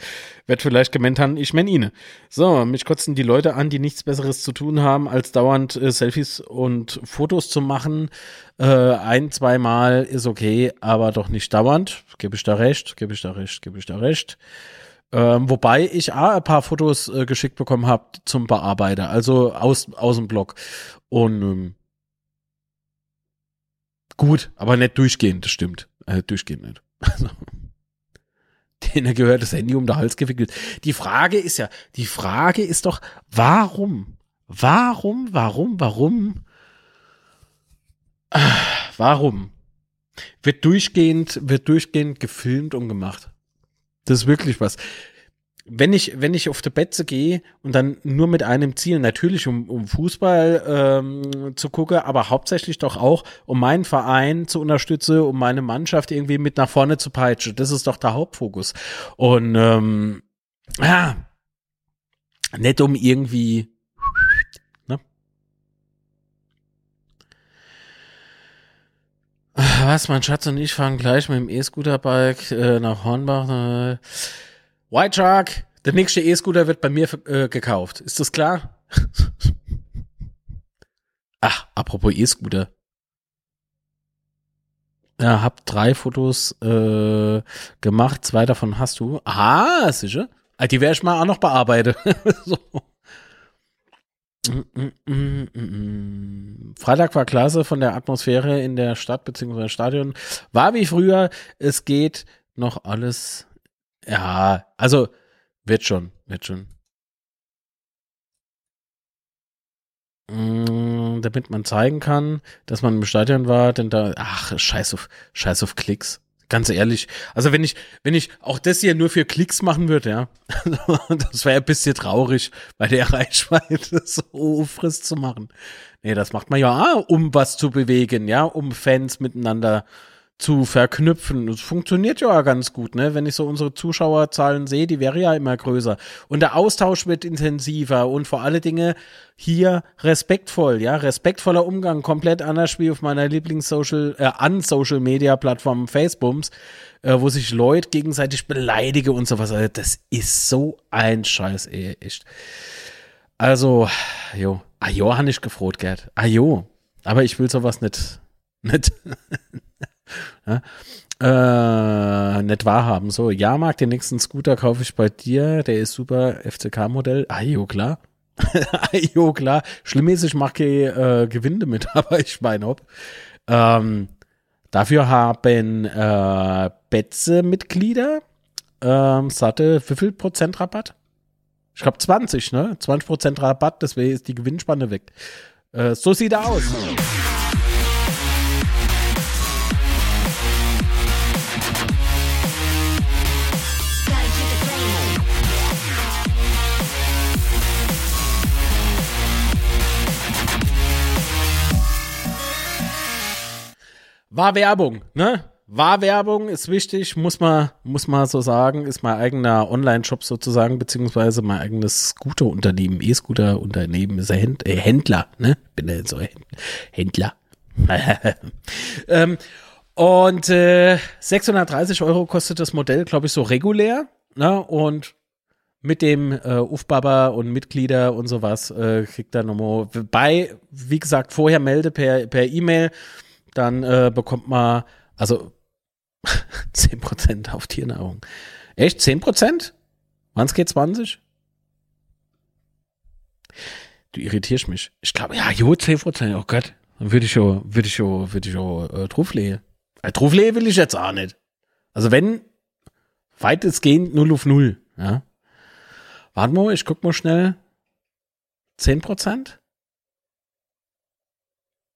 Wird vielleicht gemeint haben, ich meine ihn. So, mich kotzen die Leute an, die nichts Besseres zu tun haben, als dauernd äh, Selfies und Fotos zu machen. Äh, ein, zweimal ist okay, aber doch nicht dauernd. Gebe ich da recht, gebe ich da recht, gebe ich da recht. Ähm, wobei ich auch ein paar Fotos äh, geschickt bekommen habe zum Bearbeiter, also aus, aus dem Blog. Und ähm, gut, aber nicht durchgehend, das stimmt. Äh, durchgehend nicht. Also denen gehört das Handy um den Hals gewickelt. Die Frage ist ja, die Frage ist doch, warum? Warum, warum, warum? Warum? Wird durchgehend, wird durchgehend gefilmt und gemacht. Das ist wirklich was wenn ich, wenn ich auf die Betze gehe und dann nur mit einem Ziel, natürlich um, um Fußball ähm, zu gucken, aber hauptsächlich doch auch, um meinen Verein zu unterstützen, um meine Mannschaft irgendwie mit nach vorne zu peitschen. Das ist doch der Hauptfokus. Und ähm, ja, nicht um irgendwie ne? Was, mein Schatz und ich fahren gleich mit dem E-Scooter-Bike äh, nach Hornbach. Äh, White Shark, der nächste E-Scooter wird bei mir äh, gekauft. Ist das klar? Ach, apropos E-Scooter. Ja, hab drei Fotos äh, gemacht, zwei davon hast du. Ah, sicher. Ah, Die werde ich mal auch noch bearbeiten. so. Mm, mm, mm. Freitag war klasse von der Atmosphäre in der Stadt bzw. Stadion. War wie früher. Es geht noch alles. Ja, also wird schon, wird schon. Mm, damit man zeigen kann, dass man im Stadion war, denn da, ach, scheiß auf, scheiß auf Klicks. Ganz ehrlich. Also wenn ich, wenn ich auch das hier nur für Klicks machen würde, ja, das wäre ein bisschen traurig, bei der Reichweite so frisst zu machen. Nee, das macht man ja, auch, um was zu bewegen, ja, um Fans miteinander zu verknüpfen. Das funktioniert ja ganz gut, ne? Wenn ich so unsere Zuschauerzahlen sehe, die wäre ja immer größer. Und der Austausch wird intensiver und vor alle Dinge hier respektvoll, ja? Respektvoller Umgang, komplett anders wie auf meiner Lieblings-Social, äh, an Social-Media-Plattform Facebooks, äh, wo sich Leute gegenseitig beleidige und sowas. Also das ist so ein Scheiß, ey, echt. Also, jo. Ah, jo, han ich gefroht, Gerd. Ah, jo. Aber ich will sowas nicht, nicht, ja, äh, nicht wahrhaben. So, ja, Marc, den nächsten Scooter kaufe ich bei dir. Der ist super FCK-Modell. Ah, jo, klar. ah, jo, klar. Schlimm ist, ich mache äh, Gewinn damit, aber ich meine, ob. Ähm, dafür haben äh, Betze-Mitglieder ähm, satte, wie viel Prozent Rabatt? Ich glaube 20, ne? 20 Prozent Rabatt, deswegen ist die Gewinnspanne weg. Äh, so sieht er aus. War Werbung, ne? War Werbung, ist wichtig, muss man, muss man so sagen, ist mein eigener Online-Shop sozusagen, beziehungsweise mein eigenes Scooter-Unternehmen, E-Scooter-Unternehmen, ist Händ äh, Händler, ne? Bin ja so ein Händler. ähm, und äh, 630 Euro kostet das Modell, glaube ich, so regulär, ne? Und mit dem äh, Ufbaba und Mitglieder und sowas äh, kriegt er nochmal bei, wie gesagt, vorher melde per per E-Mail, dann äh, bekommt man also 10% auf Tiernahrung. Echt? 10%? Wann es geht 20? Du irritierst mich. Ich glaube, ja, jo, 10%. Oh Gott. Dann würde ich ja, würde ich ja, würde ich ja äh, drauflegen. Äh, drauflegen will ich jetzt auch nicht. Also wenn, weitestgehend 0 auf 0. Ja. Warte mal, ich guck mal schnell. 10%?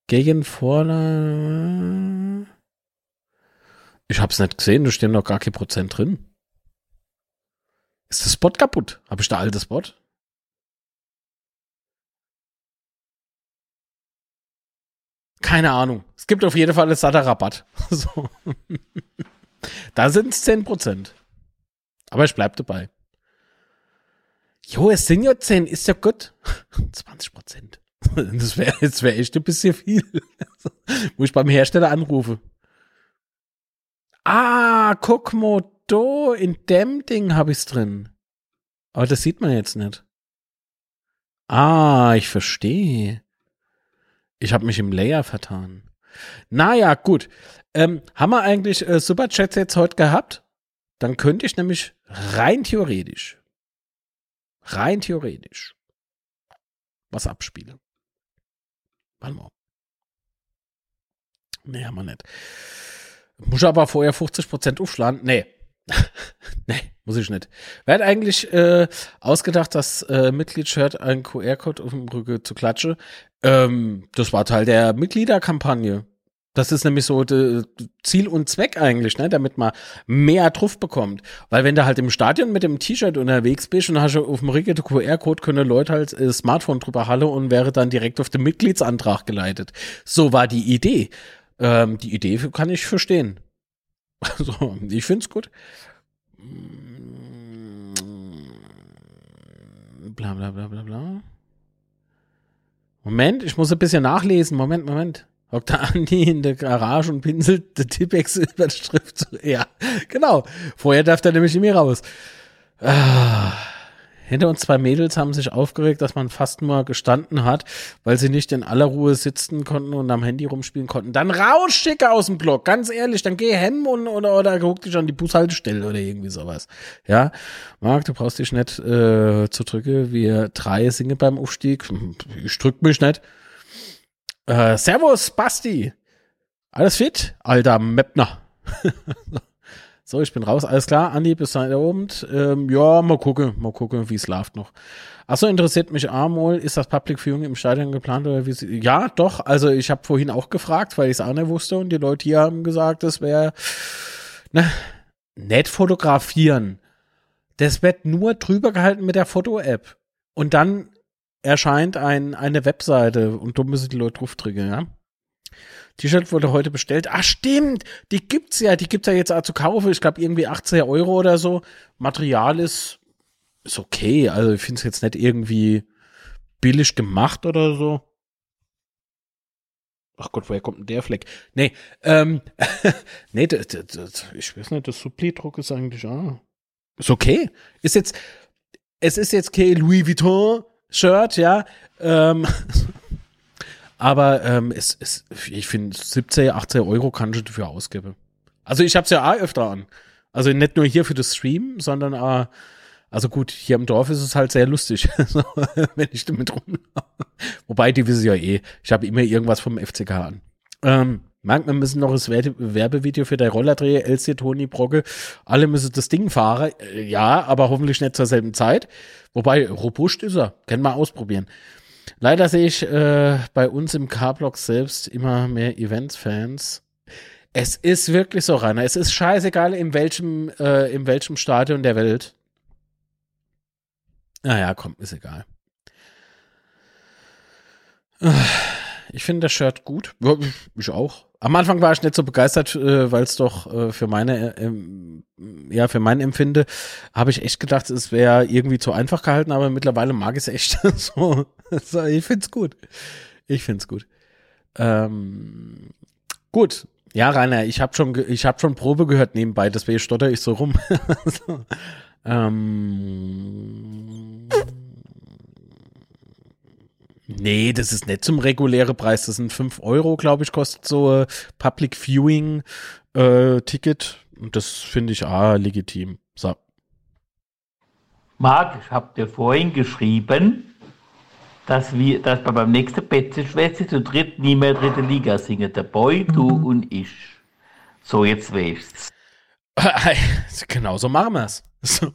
Gegen Vorder. Ich hab's nicht gesehen, da stehen noch gar kein Prozent drin. Ist das Spot kaputt? Habe ich da alte Spot? Keine Ahnung. Es gibt auf jeden Fall einen satter Rabatt. So. da sind es 10%. Aber ich bleib dabei. Jo, es sind ja 10, ist ja gut. 20%. Das wäre das wär echt ein bisschen viel. Muss ich beim Hersteller anrufen. Ah, guck mal, da in dem Ding habe ich's drin. Aber das sieht man jetzt nicht. Ah, ich verstehe. Ich habe mich im Layer vertan. Naja, gut. Ähm, haben wir eigentlich äh, Superchats jetzt heute gehabt? Dann könnte ich nämlich rein theoretisch, rein theoretisch, was abspielen. Warte mal. Nee, haben wir nicht. Muss aber vorher 50% aufschlagen? Nee. nee, muss ich nicht. Wer hat eigentlich äh, ausgedacht, dass äh, Mitgliedsshirt einen QR-Code auf dem Rücken zu klatschen? Ähm, das war Teil der Mitgliederkampagne. Das ist nämlich so Ziel und Zweck eigentlich, ne, damit man mehr drauf bekommt. Weil wenn du halt im Stadion mit dem T-Shirt unterwegs bist und hast du auf dem Rücken QR-Code, können Leute halt äh, Smartphone drüber halten und wäre dann direkt auf den Mitgliedsantrag geleitet. So war die Idee. Ähm, die Idee kann ich verstehen. Also, ich find's gut. Bla bla bla bla bla. Moment, ich muss ein bisschen nachlesen. Moment, Moment. Hockt der Andi in der Garage und pinselt der Tippex über die Schrift. Ja, genau. Vorher darf er nämlich nicht mehr raus. Ah, Hinter uns zwei Mädels haben sich aufgeregt, dass man fast nur gestanden hat, weil sie nicht in aller Ruhe sitzen konnten und am Handy rumspielen konnten. Dann rausschicke aus dem Block, ganz ehrlich, dann geh hem und oder, oder guck dich an die Bushaltestelle oder irgendwie sowas. Ja, Marc, du brauchst dich nicht äh, zu drücken. Wir drei singen beim Aufstieg. Ich drück mich nicht. Äh, servus, Basti. Alles fit? Alter Meppner. So, ich bin raus. Alles klar, Andi, bis da oben. Ähm, ja, mal gucken, mal gucken, wie es läuft noch. Achso, interessiert mich Amol, ist das Public Viewing im Stadion geplant oder wie Ja, doch. Also ich habe vorhin auch gefragt, weil ich es auch nicht wusste und die Leute hier haben gesagt, das wäre ne, nett fotografieren. Das wird nur drüber gehalten mit der Foto-App. Und dann erscheint ein, eine Webseite und da müssen die Leute draufdrücken, ja. T-Shirt wurde heute bestellt. Ah, stimmt. Die gibt's ja. Die gibt's ja jetzt auch zu kaufen. Ich glaube, irgendwie 18 Euro oder so. Material ist, ist okay. Also, ich finde es jetzt nicht irgendwie billig gemacht oder so. Ach Gott, woher kommt denn der Fleck? Nee, ähm, nee, das, das, ich weiß nicht, das Suppli-Druck ist eigentlich, ah, ist okay. Ist jetzt, es ist jetzt kein Louis Vuitton Shirt, ja, ähm, aber ähm, es, es, ich finde, 17, 18 Euro kann ich dafür ausgeben. Also ich habe es ja auch öfter an. Also nicht nur hier für das Stream, sondern auch, also gut, hier im Dorf ist es halt sehr lustig, wenn ich damit rum. Wobei, die wissen ja eh, ich habe immer irgendwas vom FCK an. Ähm, Marc, wir müssen noch das Werbevideo für der Rollerdreher, LC Toni Brocke. Alle müssen das Ding fahren. Äh, ja, aber hoffentlich nicht zur selben Zeit. Wobei, robust ist er. Können wir ausprobieren. Leider sehe ich äh, bei uns im K-Block selbst immer mehr Events-Fans. Es ist wirklich so, Rainer. Es ist scheißegal, in welchem, äh, in welchem Stadion der Welt. Naja, komm, ist egal. Ich finde das Shirt gut. Ich auch. Am Anfang war ich nicht so begeistert, äh, weil es doch äh, für meine, äh, ja, für mein Empfinde, habe ich echt gedacht, es wäre irgendwie zu einfach gehalten, aber mittlerweile mag ich es echt so. so. Ich find's gut. Ich find's gut. Ähm, gut. Ja, Rainer, ich habe schon, ich habe schon Probe gehört nebenbei, deswegen stotter ich so rum. so. Ähm, Nee, das ist nicht zum regulären Preis. Das sind 5 Euro, glaube ich, kostet so ein Public Viewing äh, Ticket. Und das finde ich auch legitim. So. Marc, ich habe dir vorhin geschrieben, dass wir, dass wir beim nächsten Betze-Schwätze zu dritt nie mehr dritte Liga singen. Der Boy, du mhm. und ich. So, jetzt weißt's. genau so machen wir's. So,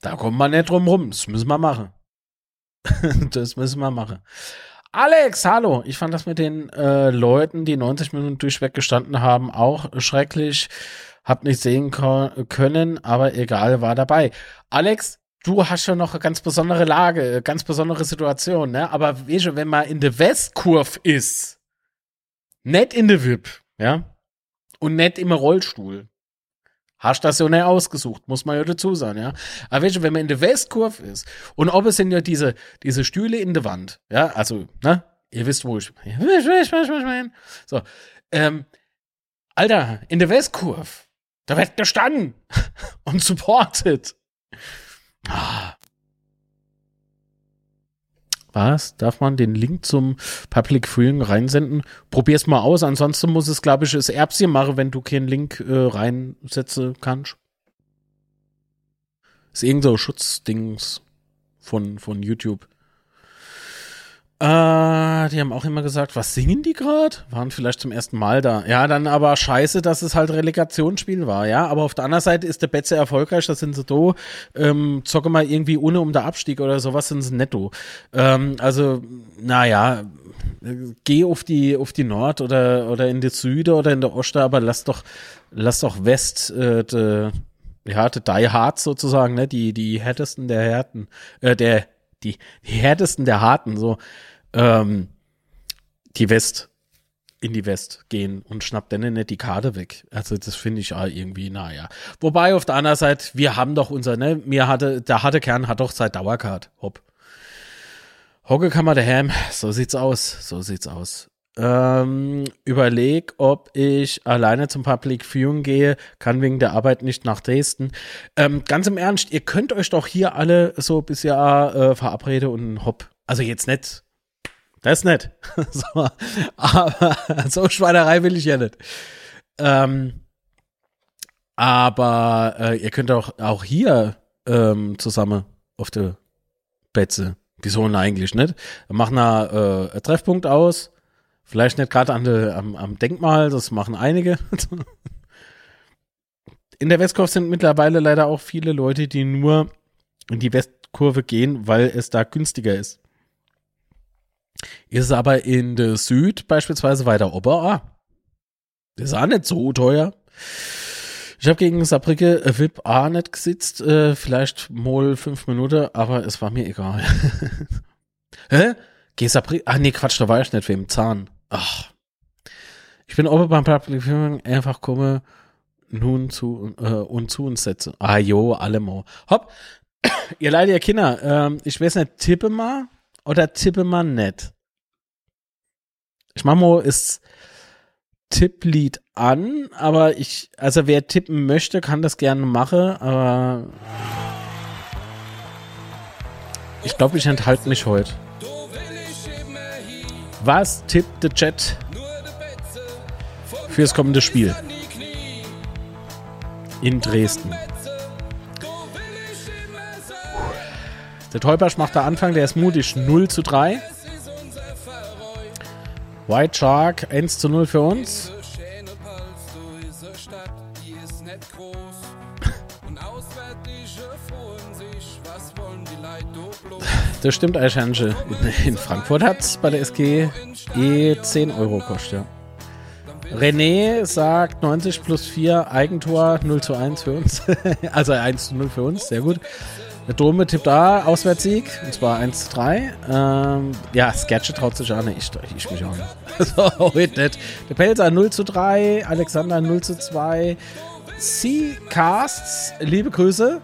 da kommen wir nicht drum rum. Das müssen wir machen. das müssen wir machen. Alex, hallo. Ich fand das mit den äh, Leuten, die 90 Minuten durchweg gestanden haben, auch schrecklich. Hab nicht sehen können, aber egal, war dabei. Alex, du hast schon noch eine ganz besondere Lage, ganz besondere Situation, ne? Aber weißt du, wenn man in der Westkurve ist, nicht in der VIP, ja? Und nicht im Rollstuhl, Hast das ja nicht ausgesucht, muss man ja dazu sagen, ja. Aber weißt du, wenn man in der Westkurve ist und ob es sind ja diese, diese Stühle in der Wand, ja, also, ne, ihr wisst, wo ich, so, ähm, Alter, in der Westkurve, da wird gestanden und supported. Ah, was? Darf man den Link zum Public Viewing reinsenden? Probier's mal aus, ansonsten muss es, glaube ich, das Erbschen machen, wenn du keinen Link äh, reinsetzen kannst. Ist irgend so Schutzdings von, von YouTube. Äh, die haben auch immer gesagt, was singen die gerade? Waren vielleicht zum ersten Mal da. Ja, dann aber scheiße, dass es halt Relegationsspiel war, ja. Aber auf der anderen Seite ist der Betze erfolgreich, da sind sie do. Ähm, zocke mal irgendwie ohne um der Abstieg oder sowas sind sie netto. Ähm, also, naja, geh auf die, auf die Nord oder, oder in die Süde oder in der Oste, aber lass doch, lass doch West, äh, de, ja, de Die Hard sozusagen, ne, die, die härtesten der Härten, äh, der, die, die härtesten der Harten, so, ähm, die West in die West gehen und schnappt dann nicht die Karte weg. Also das finde ich auch irgendwie, naja. Wobei auf der anderen Seite, wir haben doch unser, ne, mir hatte, der harte Kern hat doch seit Dauercard. Hopp. Hocke kann man daheim. So sieht's aus. So sieht's aus. Ähm, überleg, ob ich alleine zum Public Viewing gehe, kann wegen der Arbeit nicht nach Dresden. Ähm, ganz im Ernst, ihr könnt euch doch hier alle so bis Jahr äh, verabreden und hopp. Also jetzt nicht. Das ist nett. so, aber so Schweinerei will ich ja nicht. Ähm, aber äh, ihr könnt auch, auch hier ähm, zusammen auf der Betze. Wieso denn eigentlich nicht? Machen da äh, einen Treffpunkt aus. Vielleicht nicht gerade am, am Denkmal, das machen einige. in der Westkurve sind mittlerweile leider auch viele Leute, die nur in die Westkurve gehen, weil es da günstiger ist. Ist aber in der Süd beispielsweise weiter ober, ah, ist auch nicht so teuer. Ich habe gegen Saarbrücke VIP A nicht gesitzt, äh, vielleicht mal fünf Minuten, aber es war mir egal. Hä? Geh Saarbrücke? Ah nee, Quatsch, da war ich nicht wem Zahn. Ach. Ich bin oben beim Public Viewing einfach komme nun zu äh, und zu uns setze. Ah jo, alle mal. Hopp. ihr leider ihr Kinder, ähm, ich weiß nicht, tippe mal oder tippe mal nicht. Ich mach mal ist Tipplied an, aber ich, also wer tippen möchte, kann das gerne machen, aber ich glaube, ich enthalte mich heute. Was tippt der Chat fürs kommende Spiel? In Dresden. Der Teubasch macht der Anfang, der ist mutig 0 zu 3. White Shark 1 zu 0 für uns. Das stimmt, Eichhansche. In Frankfurt hat es bei der SG eh 10 Euro kostet. Ja. René sagt 90 plus 4 Eigentor 0 zu 1 für uns. also 1 zu 0 für uns, sehr gut. Der Dome tippt A, Auswärtssieg, und zwar 1 zu 3. Ähm, ja, Sketche traut sich an, ich, ich mich auch nicht. so, heute nicht. Der Pelzer 0 zu 3, Alexander 0 zu 2. C-Casts, liebe Grüße.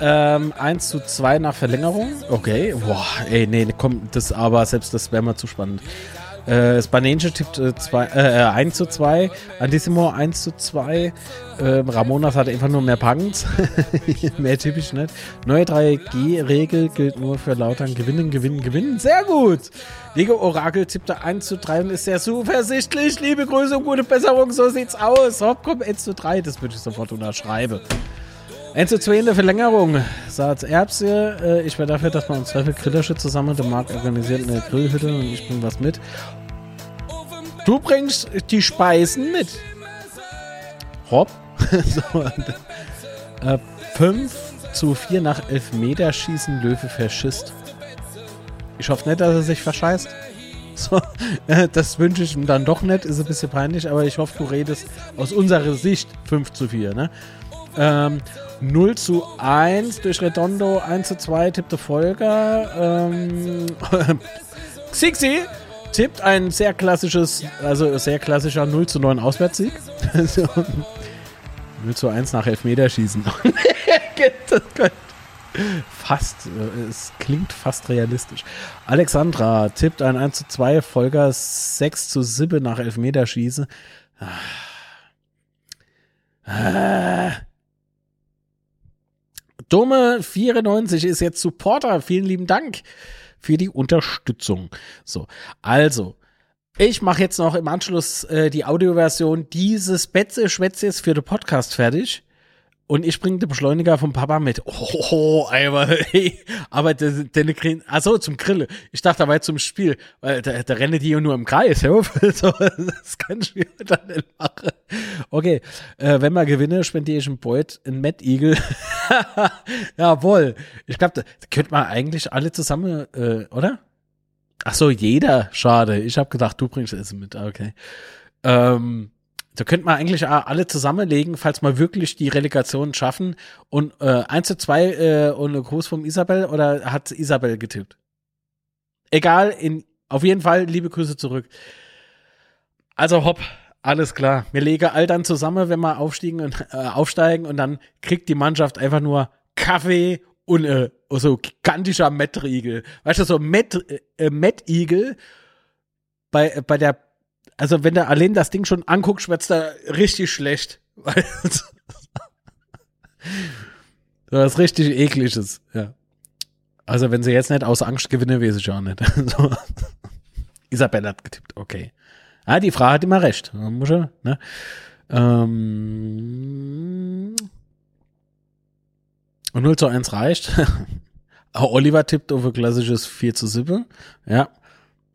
Ähm, 1 zu 2 nach Verlängerung. Okay, boah, ey, nee, komm, das aber, selbst das wäre mal zu spannend. Äh, Spanenche tippt äh, zwei, äh, 1 zu 2, Antissimo 1 zu 2, äh, Ramonas hat einfach nur mehr Punks, mehr typisch nicht. Neue 3G-Regel gilt nur für Lautern gewinnen, gewinnen, gewinnen. Sehr gut! Lego Orakel tippte 1 zu 3 und ist sehr zuversichtlich. Liebe Grüße und gute Besserung, so sieht's aus. Hopp, komm, 1 zu 3, das würde ich sofort unterschreiben. 1 zu 2 in der Verlängerung. Sagt Erbse, äh, ich wäre dafür, dass man uns Zweifel kritische zusammen der Markt organisiert eine Grillhütte und ich bringe was mit. Du bringst die Speisen mit. Hopp. so, äh, 5 zu 4 nach Elfmeterschießen Löwe verschisst. Ich hoffe nicht, dass er sich verscheißt. So, äh, das wünsche ich ihm dann doch nicht. Ist ein bisschen peinlich, aber ich hoffe, du redest aus unserer Sicht 5 zu 4. Ne? Ähm, 0 zu 1 durch Redondo, 1 zu 2 tippte Folger. Ähm, Xixi tippt ein sehr klassisches, also sehr klassischer 0 zu 9 Auswärtssieg. 0 zu 1 nach Elfmeterschießen. fast, äh, es klingt fast realistisch. Alexandra tippt ein 1 zu 2, Folger 6 zu 7 nach Elfmeterschießen. Ah. Dome94 ist jetzt Supporter. Vielen lieben Dank für die Unterstützung. So, also, ich mache jetzt noch im Anschluss äh, die Audioversion dieses Betze Schwätzes für den Podcast fertig. Und ich bringe den Beschleuniger vom Papa mit. Oh, aber, hey, aber der, der kriegen, achso, zum Grille. Ich dachte, da war zum Spiel, weil da, da rennen die ja nur im Kreis. Ja? So, das kann ich mir dann nicht machen. Okay, äh, wenn wir gewinnen, spendiere ich einen Beut, einen Mad Eagle. Jawohl. Ich glaube, da, da könnte man eigentlich alle zusammen, äh, oder? Ach so, jeder. Schade. Ich habe gedacht, du bringst Essen mit. Okay. Ähm, da könnte man eigentlich alle zusammenlegen, falls wir wirklich die Relegation schaffen. Und äh, 1 zu 2 äh, und Gruß vom Isabel oder hat Isabel getippt? Egal, in, auf jeden Fall liebe Grüße zurück. Also hopp, alles klar. Wir legen all dann zusammen, wenn wir aufstiegen und, äh, aufsteigen und dann kriegt die Mannschaft einfach nur Kaffee und äh, so gigantischer Mettrigel. Weißt du, so Met, äh, Mettigel bei, bei der also wenn du allein das Ding schon anguckst, wird's da richtig schlecht. Das ist richtig ekliges, ja. Also wenn sie jetzt nicht aus Angst gewinnen, weiß ich auch nicht. so. Isabelle hat getippt, okay. Ah, die Frau hat immer recht. Muss ich, ne? ähm, und 0 zu 1 reicht. Oliver tippt auf ein klassisches 4 zu 7. Ja.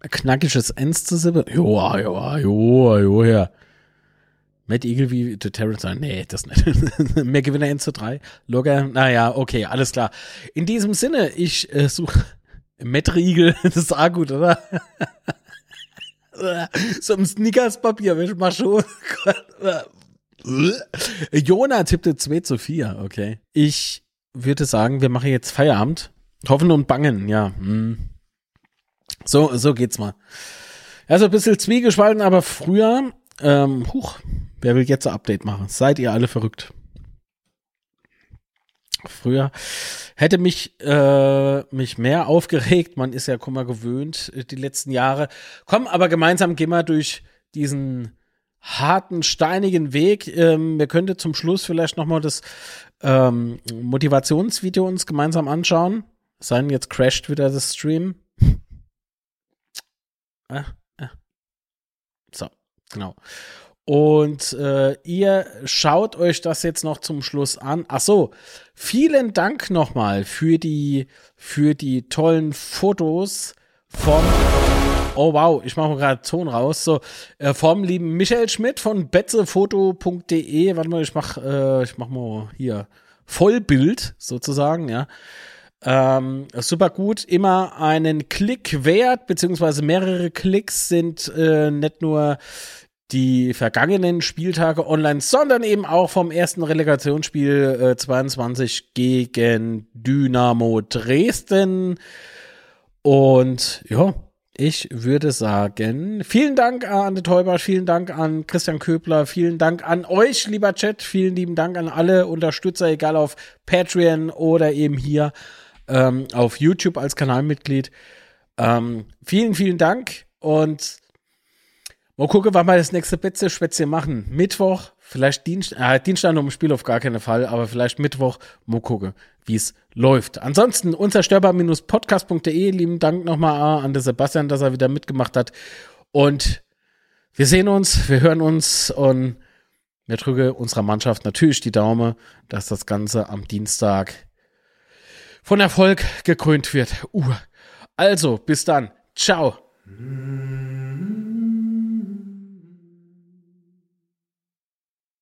Knackiges 1 zu 7. Joa, joa, joa, joa, ja. Matt Eagle wie The Terrence nee, das nicht. Mehr Gewinner 1 zu 3. Logger, naja, okay, alles klar. In diesem Sinne, ich äh, suche Matt Riegel, das ist auch gut, oder? so ein Snickers-Papier, ich mach schon. Jona tippte 2 zu 4, okay. Ich würde sagen, wir machen jetzt Feierabend. Hoffen und bangen, ja. Hm. So, so geht's mal. Also ein bisschen zwiegespalten, aber früher, ähm, huch, wer will jetzt ein Update machen? Seid ihr alle verrückt? Früher hätte mich, äh, mich mehr aufgeregt. Man ist ja Kummer gewöhnt äh, die letzten Jahre. Komm, aber gemeinsam gehen wir durch diesen harten, steinigen Weg. Ähm, wir könnten zum Schluss vielleicht nochmal das ähm, Motivationsvideo uns gemeinsam anschauen. Sein jetzt crasht wieder das Stream. Ah, ah. So, genau. Und äh, ihr schaut euch das jetzt noch zum Schluss an. Ach so, vielen Dank nochmal für die für die tollen Fotos von Oh wow, ich mache gerade Ton raus. So, äh, vom lieben Michael Schmidt von betzefoto.de. Warte mal, ich mach, äh, ich mach mal hier Vollbild sozusagen, ja. Ähm, super gut, immer einen Klick wert, beziehungsweise mehrere Klicks sind äh, nicht nur die vergangenen Spieltage online, sondern eben auch vom ersten Relegationsspiel äh, 22 gegen Dynamo Dresden. Und ja, ich würde sagen, vielen Dank an De Täuber, vielen Dank an Christian Köbler, vielen Dank an euch, lieber Chat, vielen lieben Dank an alle Unterstützer, egal auf Patreon oder eben hier ähm, auf YouTube als Kanalmitglied. Ähm, vielen, vielen Dank und Mal gucken, wann wir das nächste Betze-Spätzchen machen. Mittwoch, vielleicht Dienst, äh, Dienstag noch im Spiel auf gar keinen Fall, aber vielleicht Mittwoch. Mal gucken, wie es läuft. Ansonsten unzerstörbar-podcast.de. Lieben Dank nochmal an den Sebastian, dass er wieder mitgemacht hat. Und wir sehen uns, wir hören uns und wir drücken unserer Mannschaft natürlich die Daumen, dass das Ganze am Dienstag von Erfolg gekrönt wird. Uh. Also, bis dann. Ciao.